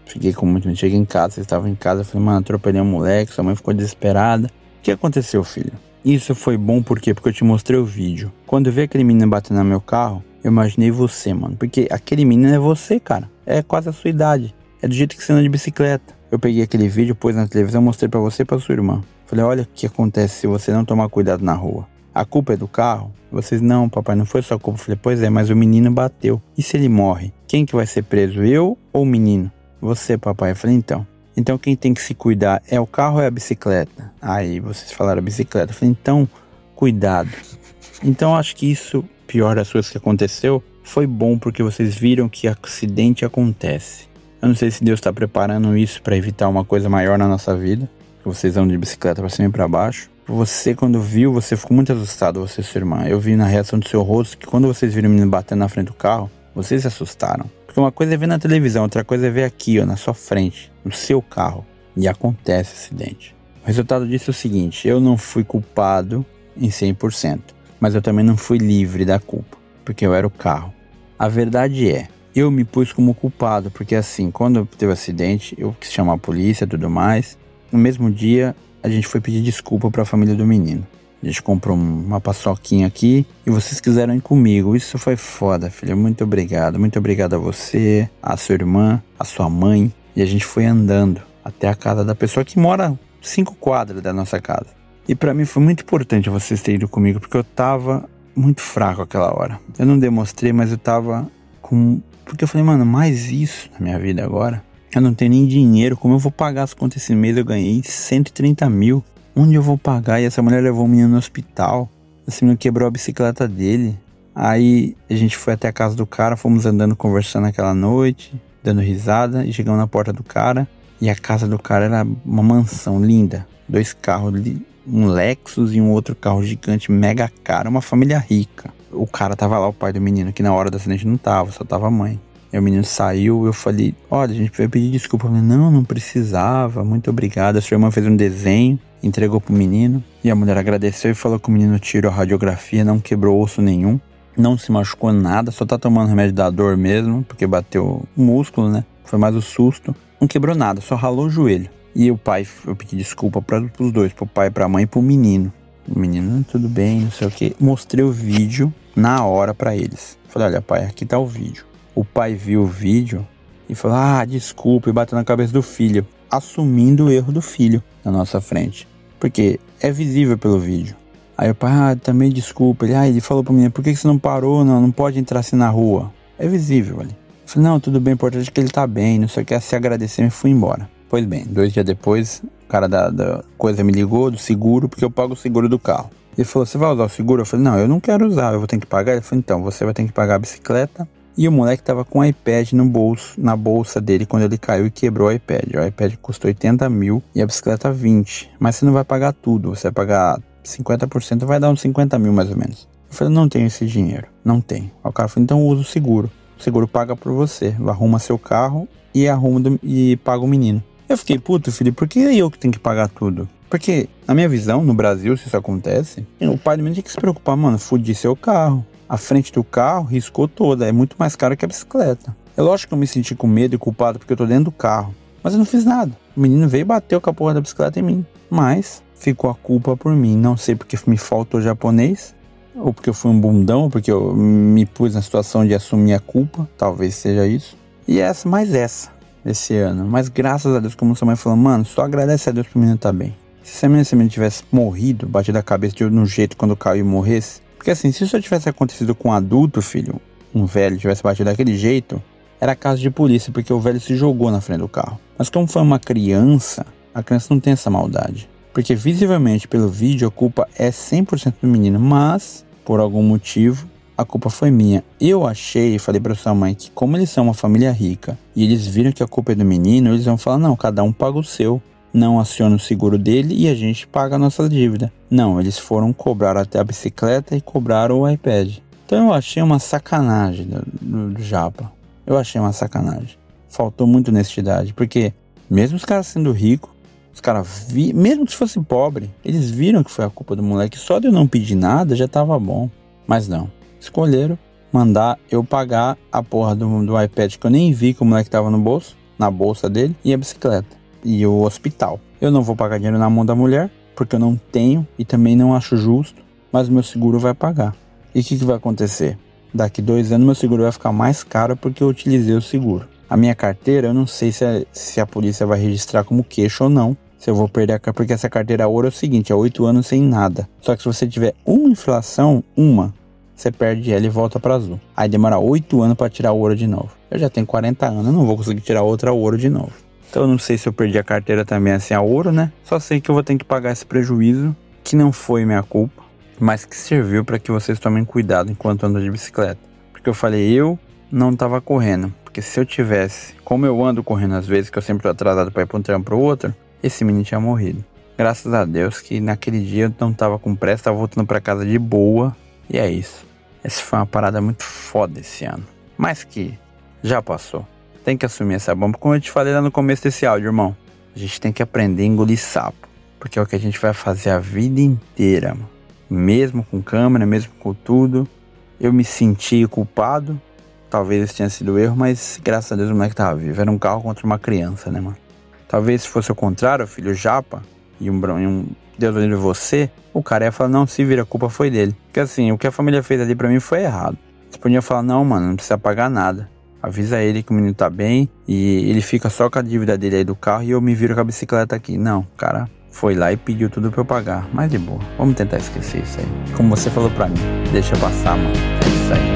Fiquei com muito medo. Cheguei em casa, vocês estavam em casa, falei, mano, atropelei um moleque, sua mãe ficou desesperada. O que aconteceu, filho? Isso foi bom por quê? Porque eu te mostrei o vídeo. Quando eu vi aquele menino batendo no meu carro, eu imaginei você, mano. Porque aquele menino é você, cara. É quase a sua idade. É do jeito que você anda de bicicleta. Eu peguei aquele vídeo, pus na televisão, mostrei para você e pra sua irmã. Falei, olha o que acontece se você não tomar cuidado na rua. A culpa é do carro? Vocês, não, papai, não foi sua culpa. Eu falei, pois é, mas o menino bateu. E se ele morre? Quem que vai ser preso, eu ou o menino? Você, papai. Eu falei, então. Então quem tem que se cuidar é o carro ou é a bicicleta? Aí vocês falaram bicicleta. Eu falei, então, cuidado. Então acho que isso, pior das coisas que aconteceu, foi bom porque vocês viram que acidente acontece. Eu não sei se Deus está preparando isso para evitar uma coisa maior na nossa vida. Que vocês andam de bicicleta para cima e para baixo. Você, quando viu, você ficou muito assustado, você e sua irmã. Eu vi na reação do seu rosto que quando vocês viram o menino batendo na frente do carro, vocês se assustaram. Porque uma coisa é ver na televisão, outra coisa é ver aqui, ó, na sua frente, no seu carro. E acontece acidente. O resultado disso é o seguinte: eu não fui culpado em 100%, mas eu também não fui livre da culpa, porque eu era o carro. A verdade é, eu me pus como culpado, porque assim, quando teve acidente, eu quis chamar a polícia e tudo mais. No mesmo dia, a gente foi pedir desculpa para a família do menino. A gente comprou uma paçoquinha aqui e vocês quiseram ir comigo. Isso foi foda, filha. Muito obrigado. Muito obrigado a você, a sua irmã, a sua mãe. E a gente foi andando até a casa da pessoa que mora cinco quadras da nossa casa. E para mim foi muito importante vocês terem ido comigo, porque eu tava muito fraco aquela hora. Eu não demonstrei, mas eu tava com. Porque eu falei, mano, mais isso na minha vida agora. Eu não tenho nem dinheiro. Como eu vou pagar as contas esse mês? Eu ganhei 130 mil. Onde eu vou pagar? E essa mulher levou o menino no hospital. Esse menino quebrou a bicicleta dele. Aí a gente foi até a casa do cara, fomos andando conversando aquela noite, dando risada, e chegamos na porta do cara. E a casa do cara era uma mansão linda. Dois carros, um Lexus e um outro carro gigante, mega caro, uma família rica. O cara tava lá, o pai do menino, que na hora do acidente não tava, só tava a mãe. Aí o menino saiu, eu falei, olha, a gente vai pedir desculpa. Falei, não, não precisava, muito obrigado. A sua irmã fez um desenho, entregou pro menino. E a mulher agradeceu e falou que o menino tirou a radiografia, não quebrou osso nenhum. Não se machucou nada, só tá tomando remédio da dor mesmo, porque bateu o músculo, né? Foi mais o susto. Não quebrou nada, só ralou o joelho. E o pai, eu pedi desculpa para os dois, pro pai, pra mãe e pro menino. O menino, tudo bem, não sei o que. Mostrei o vídeo na hora para eles. Falei, olha pai, aqui tá o vídeo o pai viu o vídeo e falou: Ah, desculpa, e bateu na cabeça do filho, assumindo o erro do filho na nossa frente. Porque é visível pelo vídeo. Aí o pai, ah, também desculpa. Ele, ah, ele falou pra mim, por que você não parou? Não, não pode entrar assim na rua. É visível ali. Eu falei, não, tudo bem, importante é que ele tá bem, não sei o que, se agradecer e fui embora. Pois bem, dois dias depois, o cara da, da coisa me ligou, do seguro, porque eu pago o seguro do carro. Ele falou, você vai usar o seguro? Eu falei, não, eu não quero usar, eu vou ter que pagar. Ele falou, então, você vai ter que pagar a bicicleta e o moleque tava com o iPad no bolso, na bolsa dele quando ele caiu e quebrou o iPad. O iPad custou 80 mil e a bicicleta 20. Mas você não vai pagar tudo, você vai pagar 50%, vai dar uns 50 mil mais ou menos. Eu falei, não tenho esse dinheiro. Não tem. O cara falou, então usa o seguro. O seguro paga por você. Arruma seu carro e arruma do, e paga o menino. Eu fiquei, puto, filho, por que eu que tenho que pagar tudo? Porque, na minha visão, no Brasil, se isso acontece, o pai do menino tem que se preocupar, mano, fudi seu carro a frente do carro riscou toda, é muito mais caro que a bicicleta. É lógico que eu me senti com medo e culpado porque eu tô dentro do carro, mas eu não fiz nada. O menino veio e bateu com a porra da bicicleta em mim, mas ficou a culpa por mim. Não sei porque me faltou japonês, ou porque eu fui um bundão, ou porque eu me pus na situação de assumir a culpa, talvez seja isso. E essa, mais essa, esse ano. Mas graças a Deus, como sua mãe falou, mano, só agradece a Deus pro menino tá bem. Se esse menino tivesse morrido, batido a cabeça de um jeito quando caiu e morresse. Porque assim, se isso tivesse acontecido com um adulto, filho, um velho tivesse batido daquele jeito, era caso de polícia, porque o velho se jogou na frente do carro. Mas como foi uma criança, a criança não tem essa maldade. Porque visivelmente pelo vídeo a culpa é 100% do menino, mas por algum motivo a culpa foi minha. Eu achei, falei para sua mãe que como eles são uma família rica e eles viram que a culpa é do menino, eles vão falar: "Não, cada um paga o seu" não aciona o seguro dele e a gente paga a nossa dívida. Não, eles foram cobrar até a bicicleta e cobraram o iPad. Então eu achei uma sacanagem do, do, do Japa. Eu achei uma sacanagem. Faltou muito honestidade, porque mesmo os caras sendo ricos, os caras vi, mesmo que fosse pobre, eles viram que foi a culpa do moleque. Só de eu não pedir nada já tava bom. Mas não. Escolheram mandar eu pagar a porra do, do iPad que eu nem vi que o moleque tava no bolso, na bolsa dele, e a bicicleta e o hospital. Eu não vou pagar dinheiro na mão da mulher, porque eu não tenho e também não acho justo, mas meu seguro vai pagar. E o que, que vai acontecer? Daqui dois anos meu seguro vai ficar mais caro porque eu utilizei o seguro. A minha carteira, eu não sei se a, se a polícia vai registrar como queixo ou não. Se eu vou perder a carteira, porque essa carteira ouro é o seguinte, é oito anos sem nada. Só que se você tiver uma inflação, uma, você perde ela e volta para azul. Aí demora oito anos para tirar o ouro de novo. Eu já tenho 40 anos, não vou conseguir tirar outra ouro de novo. Então eu não sei se eu perdi a carteira também assim a ouro, né? Só sei que eu vou ter que pagar esse prejuízo, que não foi minha culpa, mas que serviu para que vocês tomem cuidado enquanto andam de bicicleta. Porque eu falei, eu não estava correndo. Porque se eu tivesse, como eu ando correndo às vezes, que eu sempre tô atrasado para ir para um trampo pro outro, esse menino tinha morrido. Graças a Deus que naquele dia eu não tava com pressa, tava voltando para casa de boa. E é isso. Essa foi uma parada muito foda esse ano. Mas que já passou tem que assumir essa bomba. Como eu te falei lá no começo desse áudio, irmão. A gente tem que aprender a engolir sapo. Porque é o que a gente vai fazer a vida inteira, mano. Mesmo com câmera, mesmo com tudo. Eu me senti culpado. Talvez esse tenha sido erro, mas graças a Deus o moleque tava vivo. Era um carro contra uma criança, né, mano? Talvez se fosse o contrário, filho japa, e um, e um Deus livre você, o cara ia falar, não, se vira, a culpa foi dele. Porque assim, o que a família fez ali para mim foi errado. Você podia falar, não, mano, não precisa pagar nada avisa ele que o menino tá bem e ele fica só com a dívida dele aí do carro e eu me viro com a bicicleta aqui. Não, cara foi lá e pediu tudo pra eu pagar. Mas de boa, vamos tentar esquecer isso aí. Como você falou pra mim, deixa passar, mano. É isso aí.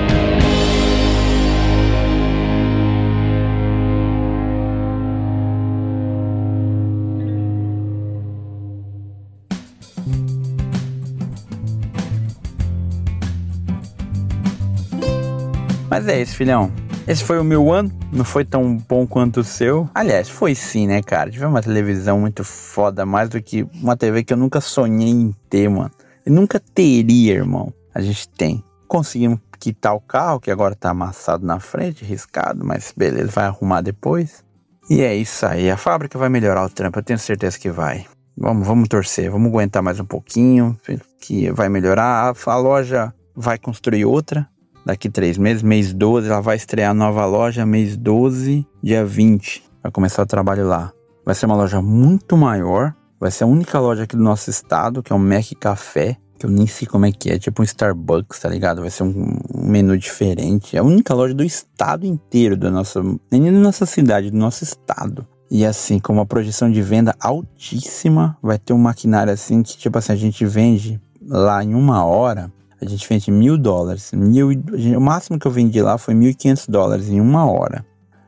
Mas é isso, filhão. Esse foi o meu ano, não foi tão bom quanto o seu. Aliás, foi sim, né, cara? Tive uma televisão muito foda, mais do que uma TV que eu nunca sonhei em ter, mano. Eu nunca teria, irmão. A gente tem. Conseguimos quitar o carro, que agora tá amassado na frente, riscado, mas beleza, vai arrumar depois. E é isso aí. A fábrica vai melhorar o trampo, eu tenho certeza que vai. Vamos, vamos torcer, vamos aguentar mais um pouquinho, que vai melhorar. A, a loja vai construir outra, daqui três meses, mês 12, ela vai estrear a nova loja, mês 12, dia 20. Vai começar o trabalho lá. Vai ser uma loja muito maior, vai ser a única loja aqui do nosso estado, que é o Mac Café, que eu nem sei como é que é, tipo um Starbucks, tá ligado? Vai ser um, um menu diferente. É a única loja do estado inteiro, da nossa, nem da nossa cidade, do nosso estado. E assim, com uma projeção de venda altíssima, vai ter um maquinário assim que, tipo assim, a gente vende lá em uma hora a gente vende mil dólares. Mil, o máximo que eu vendi lá foi mil e quinhentos dólares em uma hora.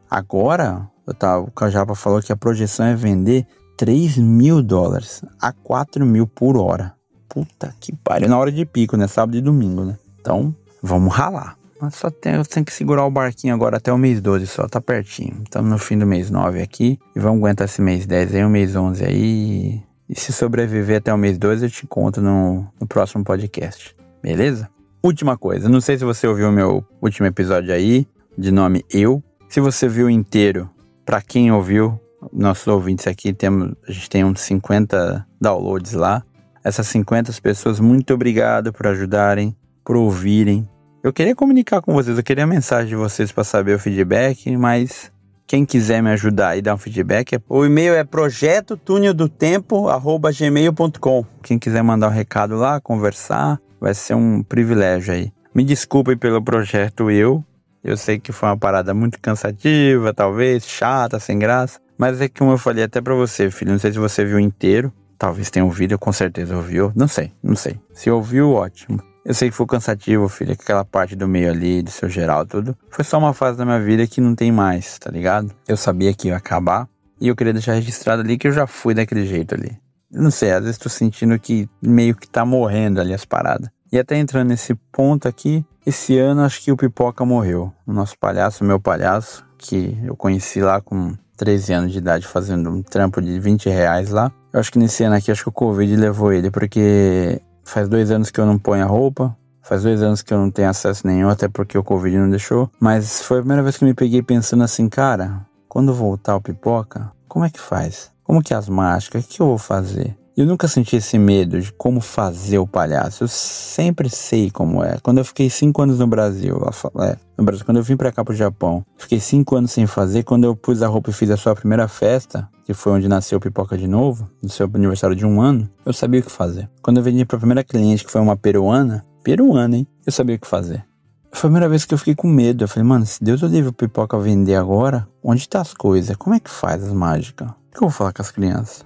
Agora, eu tava, o Cajapa falou que a projeção é vender 3 mil dólares a 4 mil por hora. Puta que pariu. Na hora de pico, né? Sábado e domingo, né? Então, vamos ralar. Mas só tem, tenho que segurar o barquinho agora até o mês 12 só, tá pertinho. Estamos no fim do mês 9 aqui. E vamos aguentar esse mês 10 aí, o mês 11 aí. E se sobreviver até o mês 12, eu te conto no, no próximo podcast. Beleza? Última coisa, não sei se você ouviu o meu último episódio aí, de nome Eu. Se você viu inteiro, para quem ouviu, nossos ouvintes aqui, temos, a gente tem uns 50 downloads lá. Essas 50 pessoas, muito obrigado por ajudarem, por ouvirem. Eu queria comunicar com vocês, eu queria mensagem de vocês para saber o feedback, mas quem quiser me ajudar e dar um feedback, o e-mail é projetotuneldotempo@gmail.com. Quem quiser mandar um recado lá, conversar, vai ser um privilégio aí. Me desculpem pelo projeto eu, Eu sei que foi uma parada muito cansativa, talvez, chata, sem graça. Mas é que, como eu falei até pra você, filho, não sei se você viu inteiro. Talvez tenha ouvido, com certeza ouviu. Não sei, não sei. Se ouviu, ótimo. Eu sei que foi cansativo, filho, aquela parte do meio ali, do seu geral, tudo. Foi só uma fase da minha vida que não tem mais, tá ligado? Eu sabia que ia acabar. E eu queria deixar registrado ali que eu já fui daquele jeito ali. Não sei, às vezes tô sentindo que meio que tá morrendo ali as paradas. E até entrando nesse ponto aqui, esse ano acho que o Pipoca morreu. O nosso palhaço, meu palhaço, que eu conheci lá com 13 anos de idade fazendo um trampo de 20 reais lá. Eu acho que nesse ano aqui, acho que o Covid levou ele, porque faz dois anos que eu não ponho a roupa, faz dois anos que eu não tenho acesso nenhum, até porque o Covid não deixou. Mas foi a primeira vez que me peguei pensando assim, cara, quando voltar o pipoca, como é que faz? Como que as mágicas? O que eu vou fazer? Eu nunca senti esse medo de como fazer o palhaço. Eu sempre sei como é. Quando eu fiquei cinco anos no Brasil, é, no Brasil, quando eu vim para cá pro Japão, fiquei cinco anos sem fazer. Quando eu pus a roupa e fiz a sua primeira festa, que foi onde nasceu Pipoca de novo, no seu aniversário de um ano, eu sabia o que fazer. Quando eu vendi pra primeira cliente, que foi uma peruana, peruana, hein? Eu sabia o que fazer. Foi a primeira vez que eu fiquei com medo. Eu falei, mano, se Deus eu livre o Pipoca vender agora, onde tá as coisas? Como é que faz as mágicas? O que eu vou falar com as crianças?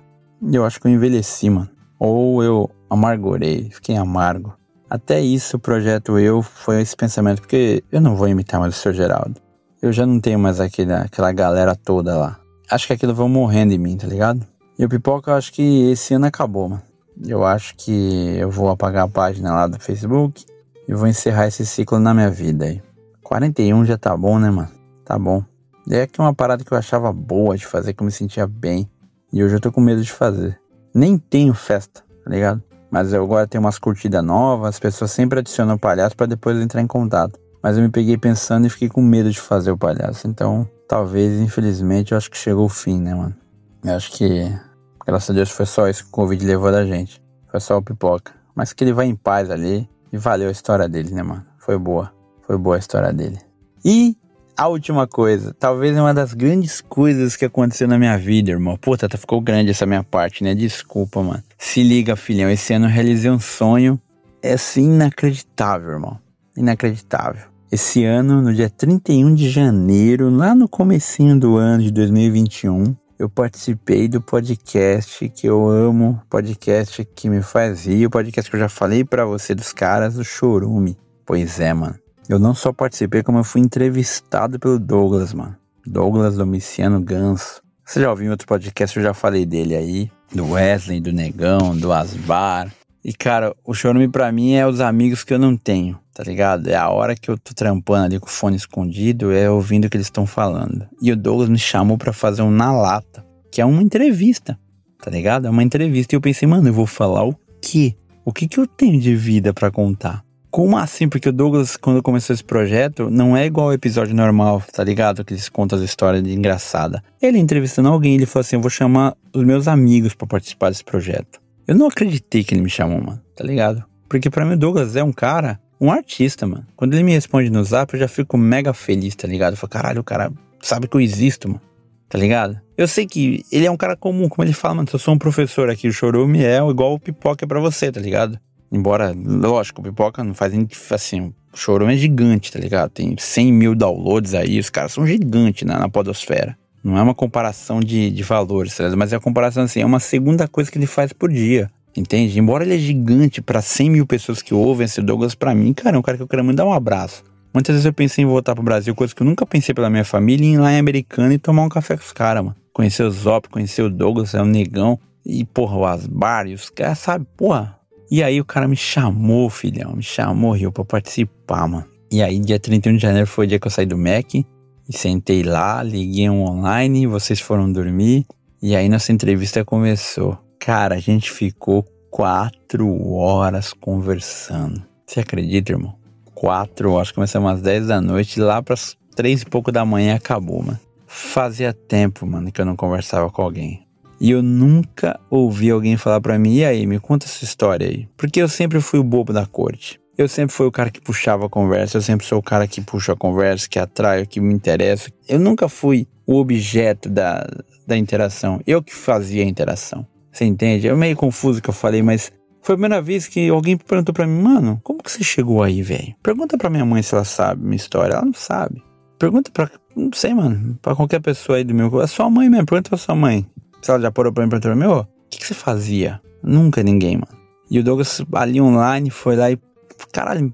Eu acho que eu envelheci, mano. Ou eu amargurei, fiquei amargo. Até isso, o projeto Eu foi esse pensamento, porque eu não vou imitar mais o Sr. Geraldo. Eu já não tenho mais aquele, aquela galera toda lá. Acho que aquilo vai morrendo em mim, tá ligado? E o Pipoca, eu acho que esse ano acabou, mano. Eu acho que eu vou apagar a página lá do Facebook e vou encerrar esse ciclo na minha vida aí. 41 já tá bom, né, mano? Tá bom. E é que uma parada que eu achava boa de fazer, que eu me sentia bem. E hoje eu tô com medo de fazer. Nem tenho festa, tá ligado? Mas eu agora tenho umas curtidas novas, as pessoas sempre adicionam palhaço para depois entrar em contato. Mas eu me peguei pensando e fiquei com medo de fazer o palhaço. Então, talvez, infelizmente, eu acho que chegou o fim, né, mano? Eu acho que, graças a Deus, foi só isso que o Covid levou da gente. Foi só o pipoca. Mas que ele vai em paz ali. E valeu a história dele, né, mano? Foi boa. Foi boa a história dele. E a última coisa, talvez uma das grandes coisas que aconteceu na minha vida, irmão. Puta, tá, ficou grande essa minha parte, né? Desculpa, mano. Se liga, filhão. Esse ano eu realizei um sonho. É assim inacreditável, irmão. Inacreditável. Esse ano, no dia 31 de janeiro, lá no comecinho do ano de 2021, eu participei do podcast que eu amo, podcast que me faz rir, o podcast que eu já falei para você dos caras, o Chorume. Pois é, mano. Eu não só participei, como eu fui entrevistado pelo Douglas, mano. Douglas Domiciano Ganso. Você já ouviu em outro podcast, eu já falei dele aí. Do Wesley, do Negão, do Asbar. E, cara, o chorume pra mim é os amigos que eu não tenho, tá ligado? É a hora que eu tô trampando ali com o fone escondido, é ouvindo o que eles estão falando. E o Douglas me chamou para fazer um Na Lata, que é uma entrevista, tá ligado? É uma entrevista. E eu pensei, mano, eu vou falar o quê? O que que eu tenho de vida para contar? Como assim? Porque o Douglas, quando começou esse projeto, não é igual ao episódio normal, tá ligado? Que eles contam as histórias de engraçada. Ele entrevistando alguém, ele falou assim: Eu vou chamar os meus amigos para participar desse projeto. Eu não acreditei que ele me chamou, mano, tá ligado? Porque para mim o Douglas é um cara, um artista, mano. Quando ele me responde no zap, eu já fico mega feliz, tá ligado? Eu falo, caralho, o cara sabe que eu existo, mano. Tá ligado? Eu sei que ele é um cara comum, como ele fala, mano. Se eu sou um professor aqui, o chorume é igual o pipoca é pra você, tá ligado? Embora, lógico, o Pipoca não faz nem assim. O Chorume é gigante, tá ligado? Tem 100 mil downloads aí, os caras são gigantes na, na podosfera. Não é uma comparação de, de valores, mas é a comparação assim, é uma segunda coisa que ele faz por dia. Entende? Embora ele é gigante para 100 mil pessoas que ouvem esse Douglas, para mim, cara, é um cara que eu quero muito dar um abraço. Muitas vezes eu pensei em voltar pro Brasil, coisa que eu nunca pensei pela minha família, em ir lá em Americana e tomar um café com os caras, mano. Conhecer o Zop, conhecer o Douglas, é um negão. E, porra, o Asbar e os caras, sabe? Porra, e aí o cara me chamou, filhão, me chamou, Rio, pra participar, mano. E aí, dia 31 de janeiro foi o dia que eu saí do Mac. Sentei lá, liguei um online, vocês foram dormir. E aí nossa entrevista começou. Cara, a gente ficou quatro horas conversando. Você acredita, irmão? Quatro horas. Começamos às 10 da noite lá pras três e pouco da manhã acabou, mano. Fazia tempo, mano, que eu não conversava com alguém. E eu nunca ouvi alguém falar para mim, e aí, me conta essa história aí. Porque eu sempre fui o bobo da corte. Eu sempre fui o cara que puxava a conversa, eu sempre sou o cara que puxa a conversa, que atrai, que me interessa. Eu nunca fui o objeto da, da interação. Eu que fazia a interação. Você entende? É meio confuso o que eu falei, mas Foi a primeira vez que alguém perguntou pra mim, mano, como que você chegou aí, velho? Pergunta pra minha mãe se ela sabe minha história. Ela não sabe. Pergunta pra, não sei, mano, pra qualquer pessoa aí do meu. A sua mãe mesmo, pergunta pra sua mãe. Se ela já parou pra mim perguntou, meu, o que, que você fazia? Nunca ninguém, mano. E o Douglas ali online foi lá e, caralho,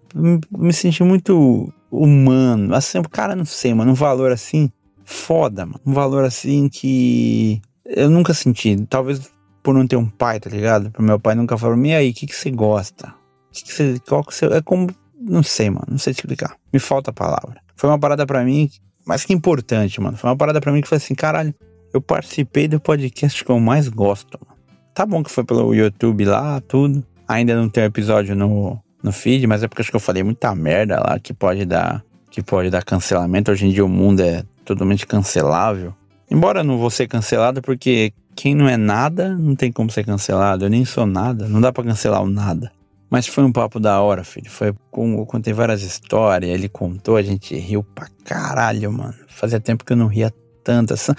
me senti muito humano. Assim, cara, não sei, mano, um valor assim, foda, mano. Um valor assim que eu nunca senti. Talvez por não ter um pai, tá ligado? Pro meu pai nunca falou, e aí, o que, que você gosta? Que que você, qual que você. É como. Não sei, mano. Não sei te explicar. Me falta a palavra. Foi uma parada para mim, mais que importante, mano. Foi uma parada para mim que foi assim, caralho, eu participei do podcast que eu mais gosto, mano. Tá bom que foi pelo YouTube lá, tudo. Ainda não tem episódio no, no feed, mas é porque acho que eu falei muita merda lá que pode dar. Que pode dar cancelamento. Hoje em dia o mundo é totalmente cancelável. Embora não vou ser cancelado, porque quem não é nada não tem como ser cancelado. Eu nem sou nada, não dá para cancelar o nada. Mas foi um papo da hora, filho. Foi com, eu contei várias histórias, ele contou, a gente riu pra caralho, mano. Fazia tempo que eu não ria tanto. Assim,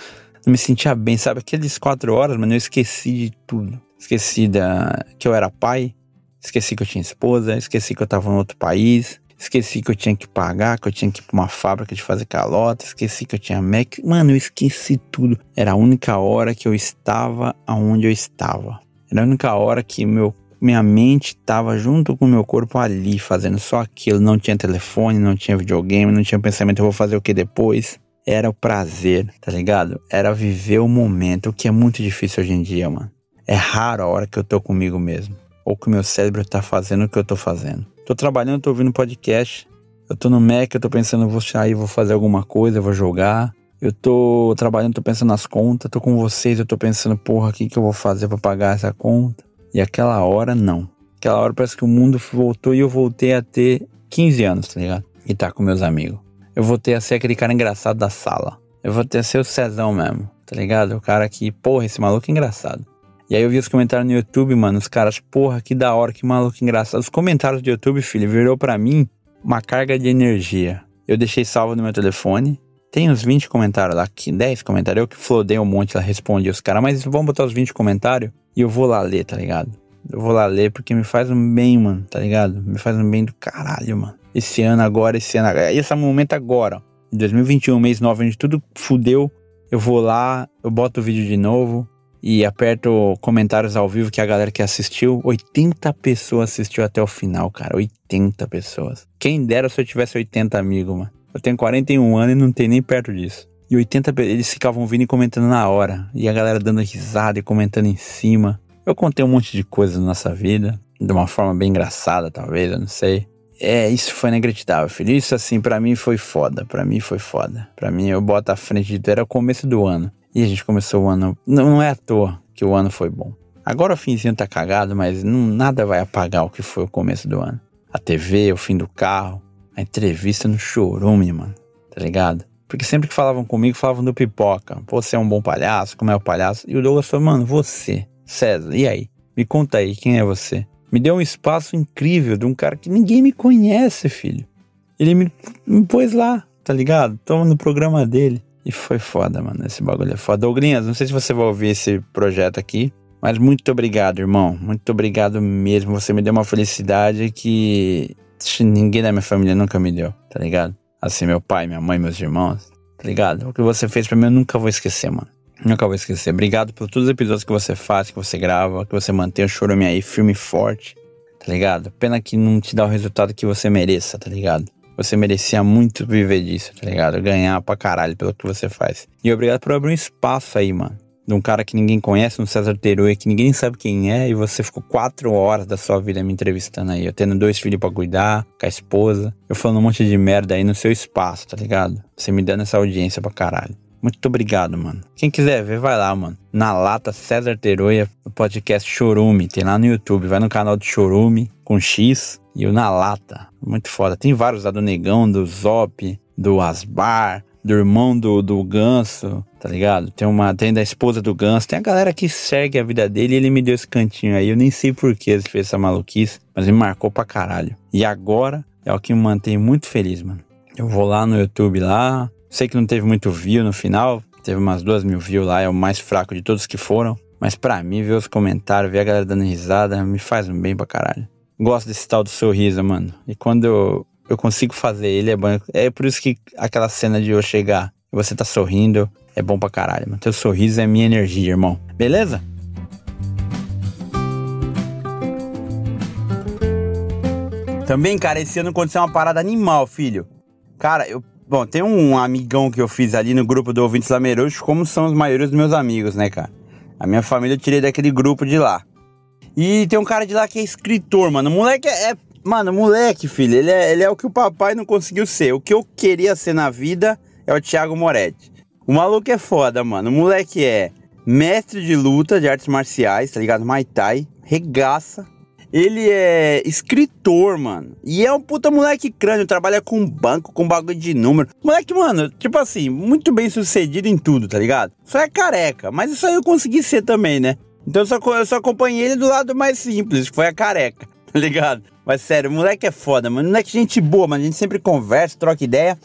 não me sentia bem, sabe? Aqueles quatro horas, mano, eu esqueci de tudo. Esqueci da, que eu era pai, esqueci que eu tinha esposa, esqueci que eu tava em outro país, Esqueci que eu tinha que pagar, que eu tinha que ir pra uma fábrica de fazer calota, esqueci que eu tinha Mac. Mano, eu esqueci tudo. Era a única hora que eu estava aonde eu estava. Era a única hora que meu, minha mente estava junto com o meu corpo ali, fazendo só aquilo. Não tinha telefone, não tinha videogame, não tinha pensamento, eu vou fazer o que depois. Era o prazer, tá ligado? Era viver o momento, o que é muito difícil hoje em dia, mano. É raro a hora que eu tô comigo mesmo. Ou que o meu cérebro tá fazendo o que eu tô fazendo. Tô trabalhando, tô ouvindo podcast. Eu tô no Mac, eu tô pensando, vou sair, vou fazer alguma coisa, vou jogar. Eu tô trabalhando, tô pensando nas contas, tô com vocês, eu tô pensando, porra, o que, que eu vou fazer para pagar essa conta? E aquela hora, não. Aquela hora parece que o mundo voltou e eu voltei a ter 15 anos, tá ligado? E tá com meus amigos. Eu voltei a ser aquele cara engraçado da sala. Eu vou ter a ser o Cezão mesmo, tá ligado? O cara que, porra, esse maluco é engraçado. E aí eu vi os comentários no YouTube, mano, os caras, porra, que da hora, que maluco engraçado. Os comentários do YouTube, filho, virou para mim uma carga de energia. Eu deixei salvo no meu telefone. Tem uns 20 comentários lá, 10 comentários. Eu que flodei um monte lá, respondi os caras. Mas vamos botar os 20 comentários e eu vou lá ler, tá ligado? Eu vou lá ler porque me faz um bem, mano, tá ligado? Me faz um bem do caralho, mano. Esse ano agora, esse ano agora. Esse momento agora, em 2021, mês 9, onde tudo fudeu. Eu vou lá, eu boto o vídeo de novo, e aperto comentários ao vivo que a galera que assistiu, 80 pessoas assistiu até o final, cara, 80 pessoas. Quem dera se eu tivesse 80 amigos, mano. Eu tenho 41 anos e não tenho nem perto disso. E 80 eles ficavam vindo e comentando na hora, e a galera dando risada e comentando em cima. Eu contei um monte de coisas na nossa vida, de uma forma bem engraçada, talvez, eu não sei. É, isso foi inacreditável, filho. Isso, assim, para mim foi foda. para mim foi foda. para mim, eu boto à frente de tudo. Era o começo do ano. E a gente começou o ano. Não, não é à toa que o ano foi bom. Agora o finzinho tá cagado, mas não, nada vai apagar o que foi o começo do ano. A TV, o fim do carro, a entrevista no chorume, mano. Tá ligado? Porque sempre que falavam comigo, falavam do pipoca. Você é um bom palhaço, como é o palhaço? E o Douglas falou, mano, você, César, e aí? Me conta aí, quem é você? Me deu um espaço incrível de um cara que ninguém me conhece, filho. Ele me, me pôs lá, tá ligado? Toma no programa dele. E foi foda, mano. Esse bagulho é foda. Douglinhas, não sei se você vai ouvir esse projeto aqui, mas muito obrigado, irmão. Muito obrigado mesmo. Você me deu uma felicidade que ninguém da minha família nunca me deu, tá ligado? Assim, meu pai, minha mãe, meus irmãos, tá ligado? O que você fez pra mim eu nunca vou esquecer, mano. Nunca vou esquecer. Obrigado por todos os episódios que você faz, que você grava, que você mantém o Chorume aí firme e forte, tá ligado? Pena que não te dá o resultado que você mereça, tá ligado? Você merecia muito viver disso, tá ligado? Ganhar pra caralho pelo que você faz. E obrigado por abrir um espaço aí, mano. De um cara que ninguém conhece, um César Teruia, que ninguém sabe quem é, e você ficou quatro horas da sua vida me entrevistando aí. Eu tendo dois filhos para cuidar, com a esposa. Eu falando um monte de merda aí no seu espaço, tá ligado? Você me dando essa audiência pra caralho. Muito obrigado, mano. Quem quiser ver, vai lá, mano. Na lata César Teroia, o podcast Chorume. Tem lá no YouTube. Vai no canal do Chorume, com X. E o Na Lata. Muito foda. Tem vários lá do Negão, do Zop, do Asbar, do irmão do, do Ganso, tá ligado? Tem uma tem da esposa do Ganso, tem a galera que segue a vida dele e ele me deu esse cantinho aí. Eu nem sei por que ele fez essa maluquice, mas me marcou pra caralho. E agora é o que me mantém muito feliz, mano. Eu vou lá no YouTube lá, Sei que não teve muito view no final, teve umas duas mil views lá, é o mais fraco de todos que foram. Mas pra mim, ver os comentários, ver a galera dando risada, me faz um bem pra caralho. Gosto desse tal do sorriso, mano. E quando eu, eu consigo fazer ele, é bom. É por isso que aquela cena de eu chegar e você tá sorrindo, é bom pra caralho, mano. Teu sorriso é minha energia, irmão. Beleza? Também, cara, esse ano aconteceu uma parada animal, filho. Cara, eu. Bom, tem um amigão que eu fiz ali no grupo do Ouvintes Lameroux, como são os maiores dos meus amigos, né, cara? A minha família eu tirei daquele grupo de lá. E tem um cara de lá que é escritor, mano. O moleque é. é mano, moleque, filho, ele é, ele é o que o papai não conseguiu ser. O que eu queria ser na vida é o Thiago Moretti. O maluco é foda, mano. O moleque é mestre de luta de artes marciais, tá ligado? Muay Thai, regaça. Ele é escritor, mano. E é um puta moleque crânio, trabalha com banco, com bagulho de número. Moleque, mano, tipo assim, muito bem sucedido em tudo, tá ligado? Só é careca, mas isso aí eu consegui ser também, né? Então eu só, eu só acompanhei ele do lado mais simples, que foi a careca, tá ligado? Mas sério, moleque é foda, mano. Moleque é gente boa, mano. A gente sempre conversa, troca ideia.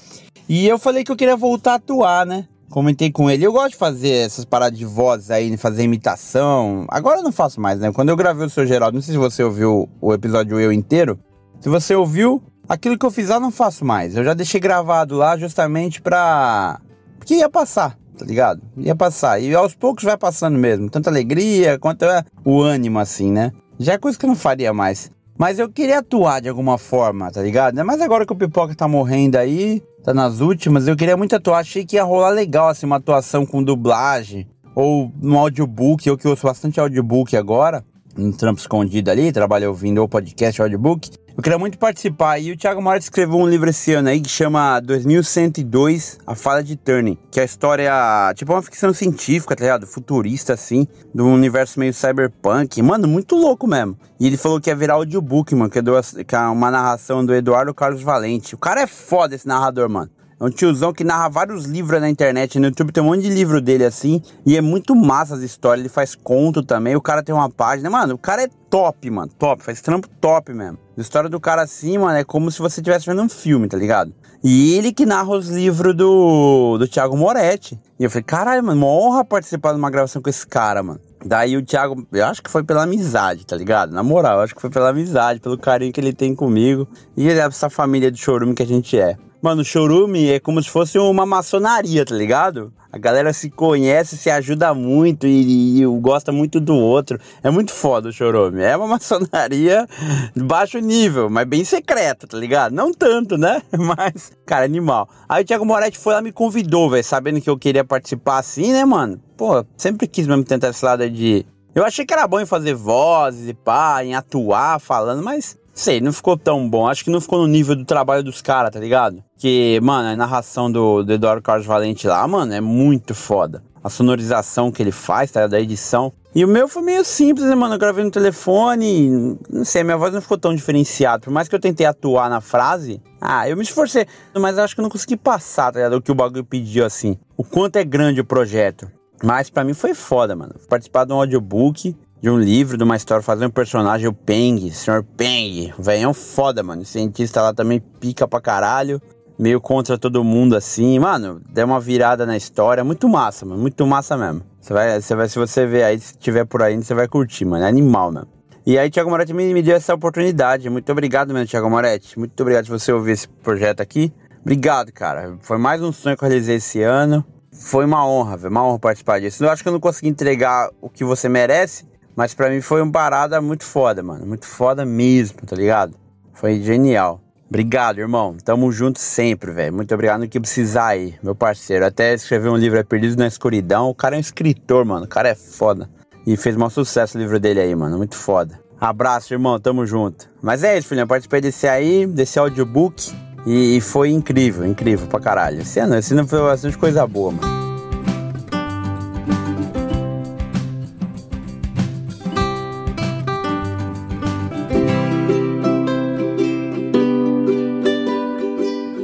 E eu falei que eu queria voltar a atuar, né? Comentei com ele. Eu gosto de fazer essas paradas de vozes aí, fazer imitação. Agora eu não faço mais, né? Quando eu gravei o seu Geraldo, não sei se você ouviu o episódio eu inteiro. Se você ouviu, aquilo que eu fiz lá não faço mais. Eu já deixei gravado lá justamente pra. Porque ia passar, tá ligado? Ia passar. E aos poucos vai passando mesmo. Tanta alegria quanto é o ânimo, assim, né? Já é coisa que eu não faria mais. Mas eu queria atuar de alguma forma, tá ligado? Mas agora que o Pipoca tá morrendo aí, tá nas últimas, eu queria muito atuar. Achei que ia rolar legal, assim, uma atuação com dublagem. Ou no audiobook, eu que ouço bastante audiobook agora, um trampo escondido ali, trabalho ouvindo o podcast audiobook. Eu queria muito participar. E o Thiago Moraes escreveu um livro esse ano aí que chama 2102, A Fala de Turning. Que é a história, tipo uma ficção científica, tá ligado? Futurista, assim, do universo meio cyberpunk. Mano, muito louco mesmo. E ele falou que ia virar audiobook, mano, que é uma narração do Eduardo Carlos Valente. O cara é foda esse narrador, mano. É um tiozão que narra vários livros na internet. No YouTube tem um monte de livro dele assim. E é muito massa as histórias. Ele faz conto também. O cara tem uma página. Mano, o cara é top, mano. Top. Faz trampo top mesmo. A história do cara assim, mano, é como se você estivesse vendo um filme, tá ligado? E ele que narra os livros do, do Thiago Moretti. E eu falei, caralho, mano, uma honra participar de uma gravação com esse cara, mano. Daí o Thiago, eu acho que foi pela amizade, tá ligado? Na moral, eu acho que foi pela amizade, pelo carinho que ele tem comigo. E essa família de chorume que a gente é. Mano, o chorume é como se fosse uma maçonaria, tá ligado? A galera se conhece, se ajuda muito e, e, gosta muito do outro. É muito foda o chorume. É uma maçonaria de baixo nível, mas bem secreta, tá ligado? Não tanto, né? Mas, cara, animal. Aí o Thiago Moretti foi lá me convidou, velho, sabendo que eu queria participar assim, né, mano? Pô, sempre quis mesmo tentar esse lado de. Eu achei que era bom em fazer vozes e pá, em atuar falando, mas Sei, não ficou tão bom. Acho que não ficou no nível do trabalho dos caras, tá ligado? Que, mano, a narração do, do Eduardo Carlos Valente lá, mano, é muito foda. A sonorização que ele faz, tá? Da edição. E o meu foi meio simples, né, mano? Eu gravei no telefone. Não sei, minha voz não ficou tão diferenciada. Por mais que eu tentei atuar na frase, ah, eu me esforcei. Mas acho que eu não consegui passar, tá ligado? O que o bagulho pediu assim. O quanto é grande o projeto. Mas para mim foi foda, mano. Participar de um audiobook de um livro, de uma história, fazer um personagem, o Peng, Sr. Peng. Velhão foda, mano. O cientista lá também pica pra caralho. Meio contra todo mundo assim. Mano, deu uma virada na história. Muito massa, mano. Muito massa mesmo. Você vai, você vai, se você ver aí, se tiver por aí, você vai curtir, mano. É animal mesmo. E aí, Thiago Moretti me, me deu essa oportunidade. Muito obrigado mesmo, Thiago Moretti. Muito obrigado por você ouvir esse projeto aqui. Obrigado, cara. Foi mais um sonho que eu realizei esse ano. Foi uma honra, velho. Uma honra participar disso. Eu acho que eu não consegui entregar o que você merece, mas para mim foi uma parada muito foda, mano. Muito foda mesmo, tá ligado? Foi genial. Obrigado, irmão. Tamo junto sempre, velho. Muito obrigado no que precisar aí, meu parceiro. Até escreveu um livro é Perdido na Escuridão. O cara é um escritor, mano. O cara é foda. E fez um sucesso o livro dele aí, mano. Muito foda. Abraço, irmão. Tamo junto. Mas é isso, filhão. Participei desse aí, desse audiobook. E, e foi incrível, incrível pra caralho. Esse ano, esse ano foi bastante coisa boa, mano.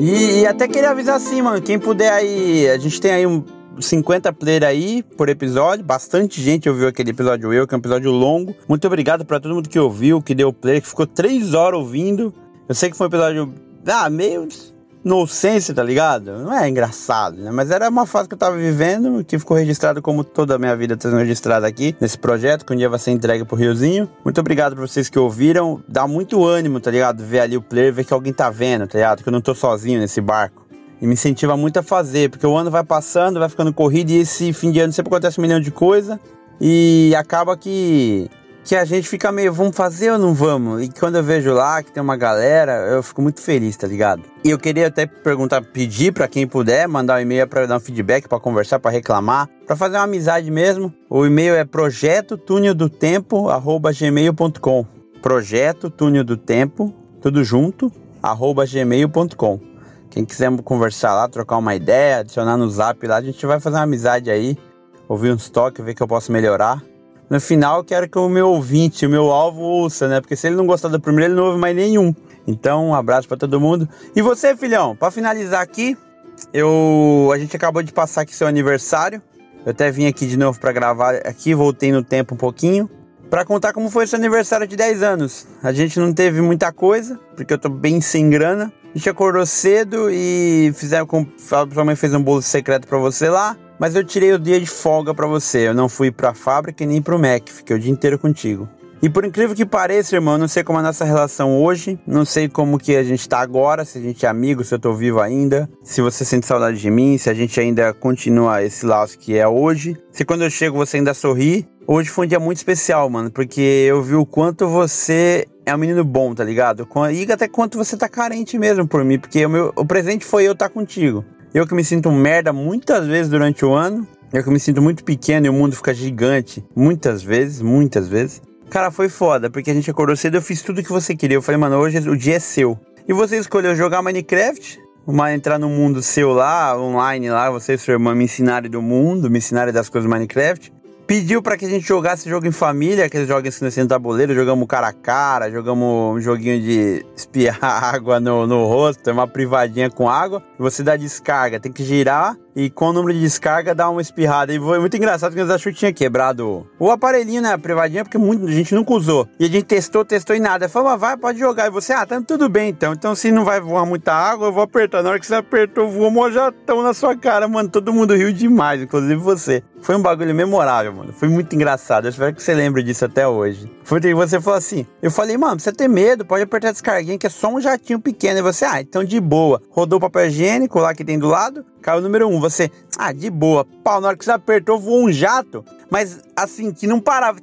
E, e, até queria avisar assim, mano, quem puder aí, a gente tem aí um 50 player aí por episódio, bastante gente ouviu aquele episódio eu, que é um episódio longo. Muito obrigado para todo mundo que ouviu, que deu play, que ficou 3 horas ouvindo. Eu sei que foi um episódio, ah, meio inocência, tá ligado? Não é engraçado, né? Mas era uma fase que eu tava vivendo, que ficou registrado como toda a minha vida tá sendo registrada aqui, nesse projeto, que um dia vai ser entregue pro Riozinho. Muito obrigado pra vocês que ouviram. Dá muito ânimo, tá ligado? Ver ali o player, ver que alguém tá vendo, tá ligado? Que eu não tô sozinho nesse barco. E me incentiva muito a fazer, porque o ano vai passando, vai ficando corrido, e esse fim de ano sempre acontece um milhão de coisa. E acaba que que a gente fica meio, vamos fazer ou não vamos? E quando eu vejo lá que tem uma galera, eu fico muito feliz, tá ligado? E eu queria até perguntar, pedir para quem puder mandar um e-mail para dar um feedback, para conversar, para reclamar, para fazer uma amizade mesmo. O e-mail é projeto túnel do tempo gmail.com. Projeto túnel do tempo, tudo junto, arroba gmail.com. Quem quiser conversar lá, trocar uma ideia, adicionar no zap lá, a gente vai fazer uma amizade aí, ouvir uns toques, ver que eu posso melhorar no final quero que o meu ouvinte, o meu alvo ouça, né? Porque se ele não gostar do primeiro, ele não ouve mais nenhum. Então, um abraço para todo mundo. E você, filhão, para finalizar aqui, eu a gente acabou de passar aqui seu aniversário. Eu até vim aqui de novo para gravar aqui, voltei no tempo um pouquinho para contar como foi seu aniversário de 10 anos. A gente não teve muita coisa, porque eu tô bem sem grana. A gente acordou cedo e fizeram com sua mãe fez um bolo secreto para você lá. Mas eu tirei o dia de folga para você. Eu não fui para a fábrica nem para o Mac, fiquei o dia inteiro contigo. E por incrível que pareça, irmão, não sei como é a nossa relação hoje, não sei como que a gente tá agora, se a gente é amigo, se eu tô vivo ainda, se você sente saudade de mim, se a gente ainda continua esse laço que é hoje, se quando eu chego você ainda sorri. Hoje foi um dia muito especial, mano, porque eu vi o quanto você é um menino bom, tá ligado? E até quanto você tá carente mesmo por mim, porque o, meu, o presente foi eu estar tá contigo. Eu que me sinto um merda muitas vezes durante o ano. Eu que me sinto muito pequeno e o mundo fica gigante muitas vezes, muitas vezes. Cara, foi foda, porque a gente acordou cedo eu fiz tudo o que você queria. Eu falei, mano, hoje o dia é seu. E você escolheu jogar Minecraft, uma, entrar no mundo seu lá, online lá, você e sua irmã me ensinaram do mundo, me ensinaram das coisas do Minecraft pediu para que a gente jogasse jogo em família, aqueles jogos assim no tabuleiro, jogamos cara a cara, jogamos um joguinho de espiar água no, no rosto, uma privadinha com água, você dá descarga, tem que girar e com o número de descarga dá uma espirrada. E foi muito engraçado que eles achou que tinha quebrado o aparelhinho, né? A privadinha, porque muita gente nunca usou. E a gente testou, testou e nada. Falou, vai, pode jogar. E você, ah, tá tudo bem então. Então se não vai voar muita água, eu vou apertar. Na hora que você apertou, voou mojatão na sua cara, mano. Todo mundo riu demais, inclusive você. Foi um bagulho memorável, mano. Foi muito engraçado. Eu espero que você lembre disso até hoje. Foi que você falou assim. Eu falei, mano, você ter medo, pode apertar a descarguinha, que é só um jatinho pequeno. E você, ah, então de boa. Rodou o papel higiênico lá que tem do lado, caiu o número um. Você, ah, de boa. Pau, na hora que você apertou, voou um jato. Mas assim, que não parava.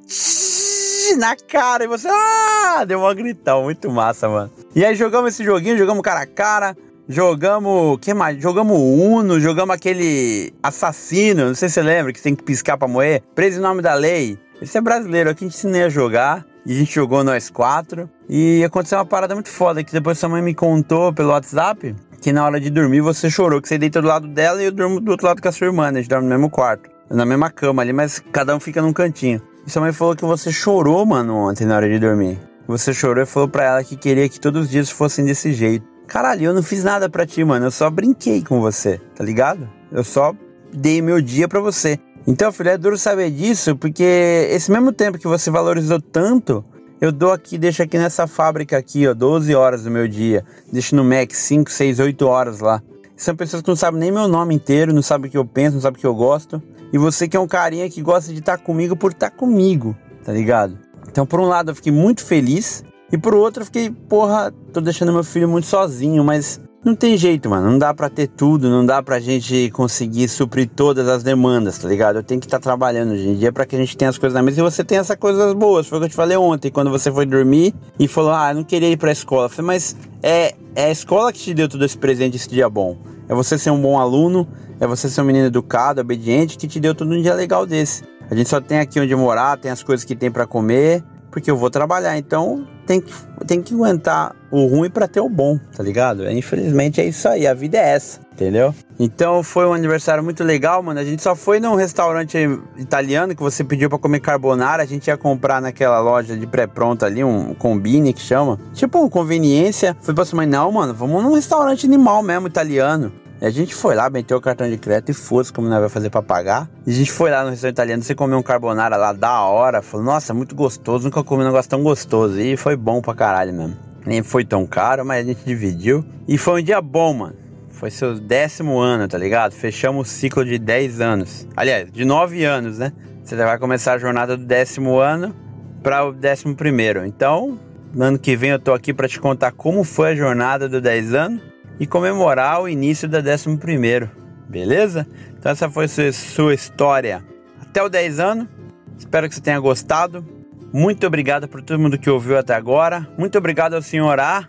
Na cara. E você, ah, deu uma gritão. Muito massa, mano. E aí jogamos esse joguinho, jogamos cara a cara. Jogamos. que mais? Jogamos Uno, jogamos aquele assassino, não sei se você lembra, que tem que piscar pra moer. Preso em nome da lei. Esse é brasileiro, aqui a gente ensinei a jogar. E a gente jogou nós quatro. E aconteceu uma parada muito foda, que depois sua mãe me contou pelo WhatsApp que na hora de dormir você chorou, que você deita do lado dela e eu durmo do outro lado com a sua irmã, né? A gente dorme no mesmo quarto, na mesma cama ali, mas cada um fica num cantinho. E sua mãe falou que você chorou, mano, ontem na hora de dormir. Você chorou e falou pra ela que queria que todos os dias fossem desse jeito. Caralho, eu não fiz nada pra ti, mano. Eu só brinquei com você, tá ligado? Eu só dei meu dia pra você. Então, filho, é duro saber disso, porque esse mesmo tempo que você valorizou tanto, eu dou aqui, deixo aqui nessa fábrica aqui, ó, 12 horas do meu dia. Deixo no Mac 5, 6, 8 horas lá. São pessoas que não sabem nem meu nome inteiro, não sabem o que eu penso, não sabem o que eu gosto. E você que é um carinha que gosta de estar tá comigo por estar tá comigo, tá ligado? Então, por um lado, eu fiquei muito feliz e por outro, eu fiquei, porra, tô deixando meu filho muito sozinho, mas não tem jeito, mano. Não dá para ter tudo, não dá pra gente conseguir suprir todas as demandas, tá ligado? Eu tenho que estar tá trabalhando hoje em dia para que a gente tenha as coisas na mesa e você tenha essas coisas boas. Foi o que eu te falei ontem, quando você foi dormir e falou: "Ah, não queria ir pra escola". Eu falei: "Mas é, é a escola que te deu todo esse presente, esse dia bom. É você ser um bom aluno, é você ser um menino educado, obediente, que te deu todo um dia legal desse. A gente só tem aqui onde morar, tem as coisas que tem para comer, porque eu vou trabalhar. Então tem que, tem que aguentar o ruim para ter o bom, tá ligado? Infelizmente é isso aí, a vida é essa, entendeu? Então foi um aniversário muito legal, mano. A gente só foi num restaurante italiano que você pediu para comer carbonara. A gente ia comprar naquela loja de pré-pronto ali, um combine que chama. Tipo, uma conveniência. Foi pra sua mãe, não, mano, vamos num restaurante animal mesmo, italiano. A gente foi lá, meteu o cartão de crédito e fosse como nós vai fazer para pagar. E a gente foi lá no restaurante italiano, você comeu um carbonara lá da hora. Falou, nossa, muito gostoso, nunca comi um negócio tão gostoso. E foi bom pra caralho mesmo. Nem foi tão caro, mas a gente dividiu. E foi um dia bom, mano. Foi seu décimo ano, tá ligado? Fechamos o ciclo de 10 anos. Aliás, de 9 anos, né? Você vai começar a jornada do décimo ano para o décimo primeiro. Então, no ano que vem eu tô aqui para te contar como foi a jornada do 10 anos e comemorar o início da décimo primeiro. Beleza? Então essa foi sua, sua história até o 10 anos. Espero que você tenha gostado. Muito obrigado por todo mundo que ouviu até agora. Muito obrigado ao senhor A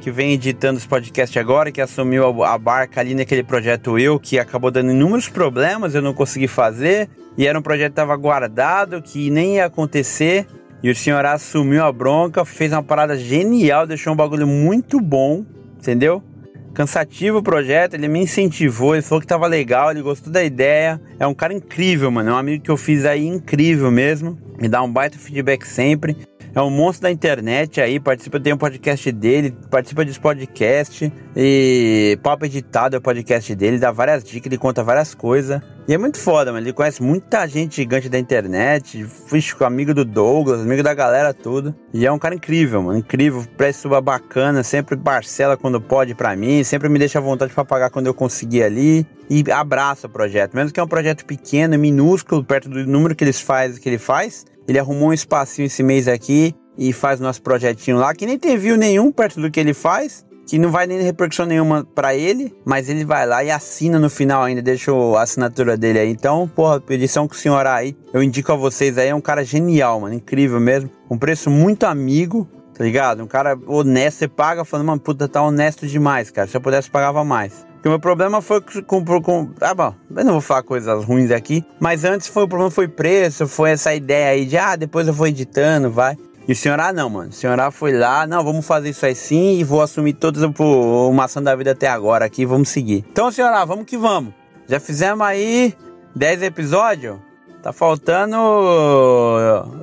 que vem editando os podcasts agora, que assumiu a, barca ali naquele projeto Eu, que acabou dando inúmeros problemas, eu não consegui fazer, e era um projeto que estava guardado, que nem ia acontecer, e o senhor assumiu a bronca, fez uma parada genial, deixou um bagulho muito bom, entendeu? Cansativo o projeto, ele me incentivou, ele falou que tava legal, ele gostou da ideia. É um cara incrível, mano. É um amigo que eu fiz aí incrível mesmo. Me dá um baita feedback sempre é um monstro da internet aí, participa, tem um podcast dele, participa desse podcast e Papo Editado é o podcast dele, dá várias dicas, ele conta várias coisas. E é muito foda, mano. Ele conhece muita gente gigante da internet. Fui amigo do Douglas, amigo da galera tudo. E é um cara incrível, mano. Incrível, preço bacana, sempre parcela quando pode para mim, sempre me deixa à vontade para pagar quando eu conseguir ali. E abraça o projeto. Mesmo que é um projeto pequeno, minúsculo, perto do número que eles faz, que ele faz, ele arrumou um espacinho esse mês aqui e faz nosso projetinho lá, que nem tem view nenhum perto do que ele faz, que não vai nem repercussão nenhuma para ele, mas ele vai lá e assina no final ainda, deixa a assinatura dele aí. Então, porra, edição com o senhor aí, eu indico a vocês aí, é um cara genial, mano, incrível mesmo, um preço muito amigo, tá ligado? Um cara honesto, você paga falando, mano, puta, tá honesto demais, cara, se eu pudesse pagava mais. Porque o meu problema foi com, com. Ah, bom, eu não vou falar coisas ruins aqui. Mas antes foi o problema foi preço, foi essa ideia aí de ah, depois eu vou editando, vai. E o senhor ah, não, mano. O senhor ah foi lá, não, vamos fazer isso aí sim e vou assumir todas o maçã da vida até agora aqui, vamos seguir. Então, senhor ah, vamos que vamos. Já fizemos aí 10 episódios. Tá faltando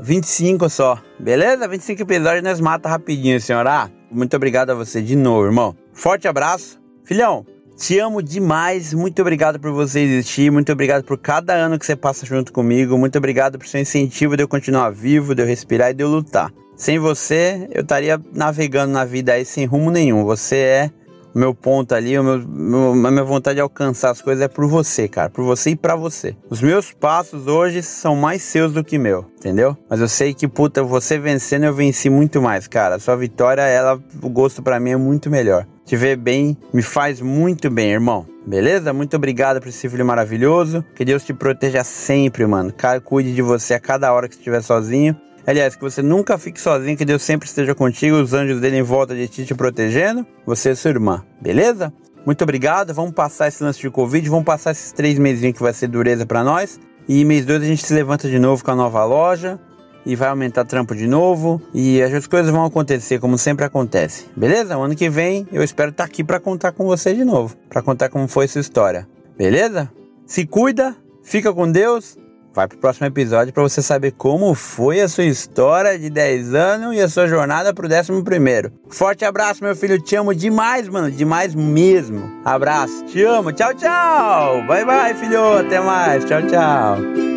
25 só. Beleza? 25 episódios nós mata rapidinho, senhora. Muito obrigado a você de novo, irmão. Forte abraço. Filhão, te amo demais, muito obrigado por você existir, muito obrigado por cada ano que você passa junto comigo, muito obrigado por seu incentivo de eu continuar vivo, de eu respirar e de eu lutar. Sem você, eu estaria navegando na vida aí sem rumo nenhum. Você é meu ponto ali, o meu, meu, a minha vontade de alcançar as coisas é por você, cara, por você e para você. Os meus passos hoje são mais seus do que meu, entendeu? Mas eu sei que, puta, você vencendo, eu venci muito mais, cara. Sua vitória, ela, o gosto para mim é muito melhor te ver bem me faz muito bem, irmão. Beleza? Muito obrigado por esse filho maravilhoso. Que Deus te proteja sempre, mano. Cuide de você a cada hora que estiver sozinho. Aliás, que você nunca fique sozinho, que Deus sempre esteja contigo, os anjos dele em volta de ti te protegendo. Você e sua irmã, beleza? Muito obrigado. Vamos passar esse lance de Covid, vamos passar esses três meses que vai ser dureza para nós. E mês dois a gente se levanta de novo com a nova loja e vai aumentar trampo de novo e as coisas vão acontecer como sempre acontece. Beleza? O ano que vem eu espero estar tá aqui para contar com você de novo, para contar como foi essa história. Beleza? Se cuida, fica com Deus. Vai pro próximo episódio para você saber como foi a sua história de 10 anos e a sua jornada pro 11 primeiro. Forte abraço, meu filho. Te amo demais, mano. Demais mesmo. Abraço. Te amo. Tchau, tchau. Bye, bye, filho. Até mais. Tchau, tchau.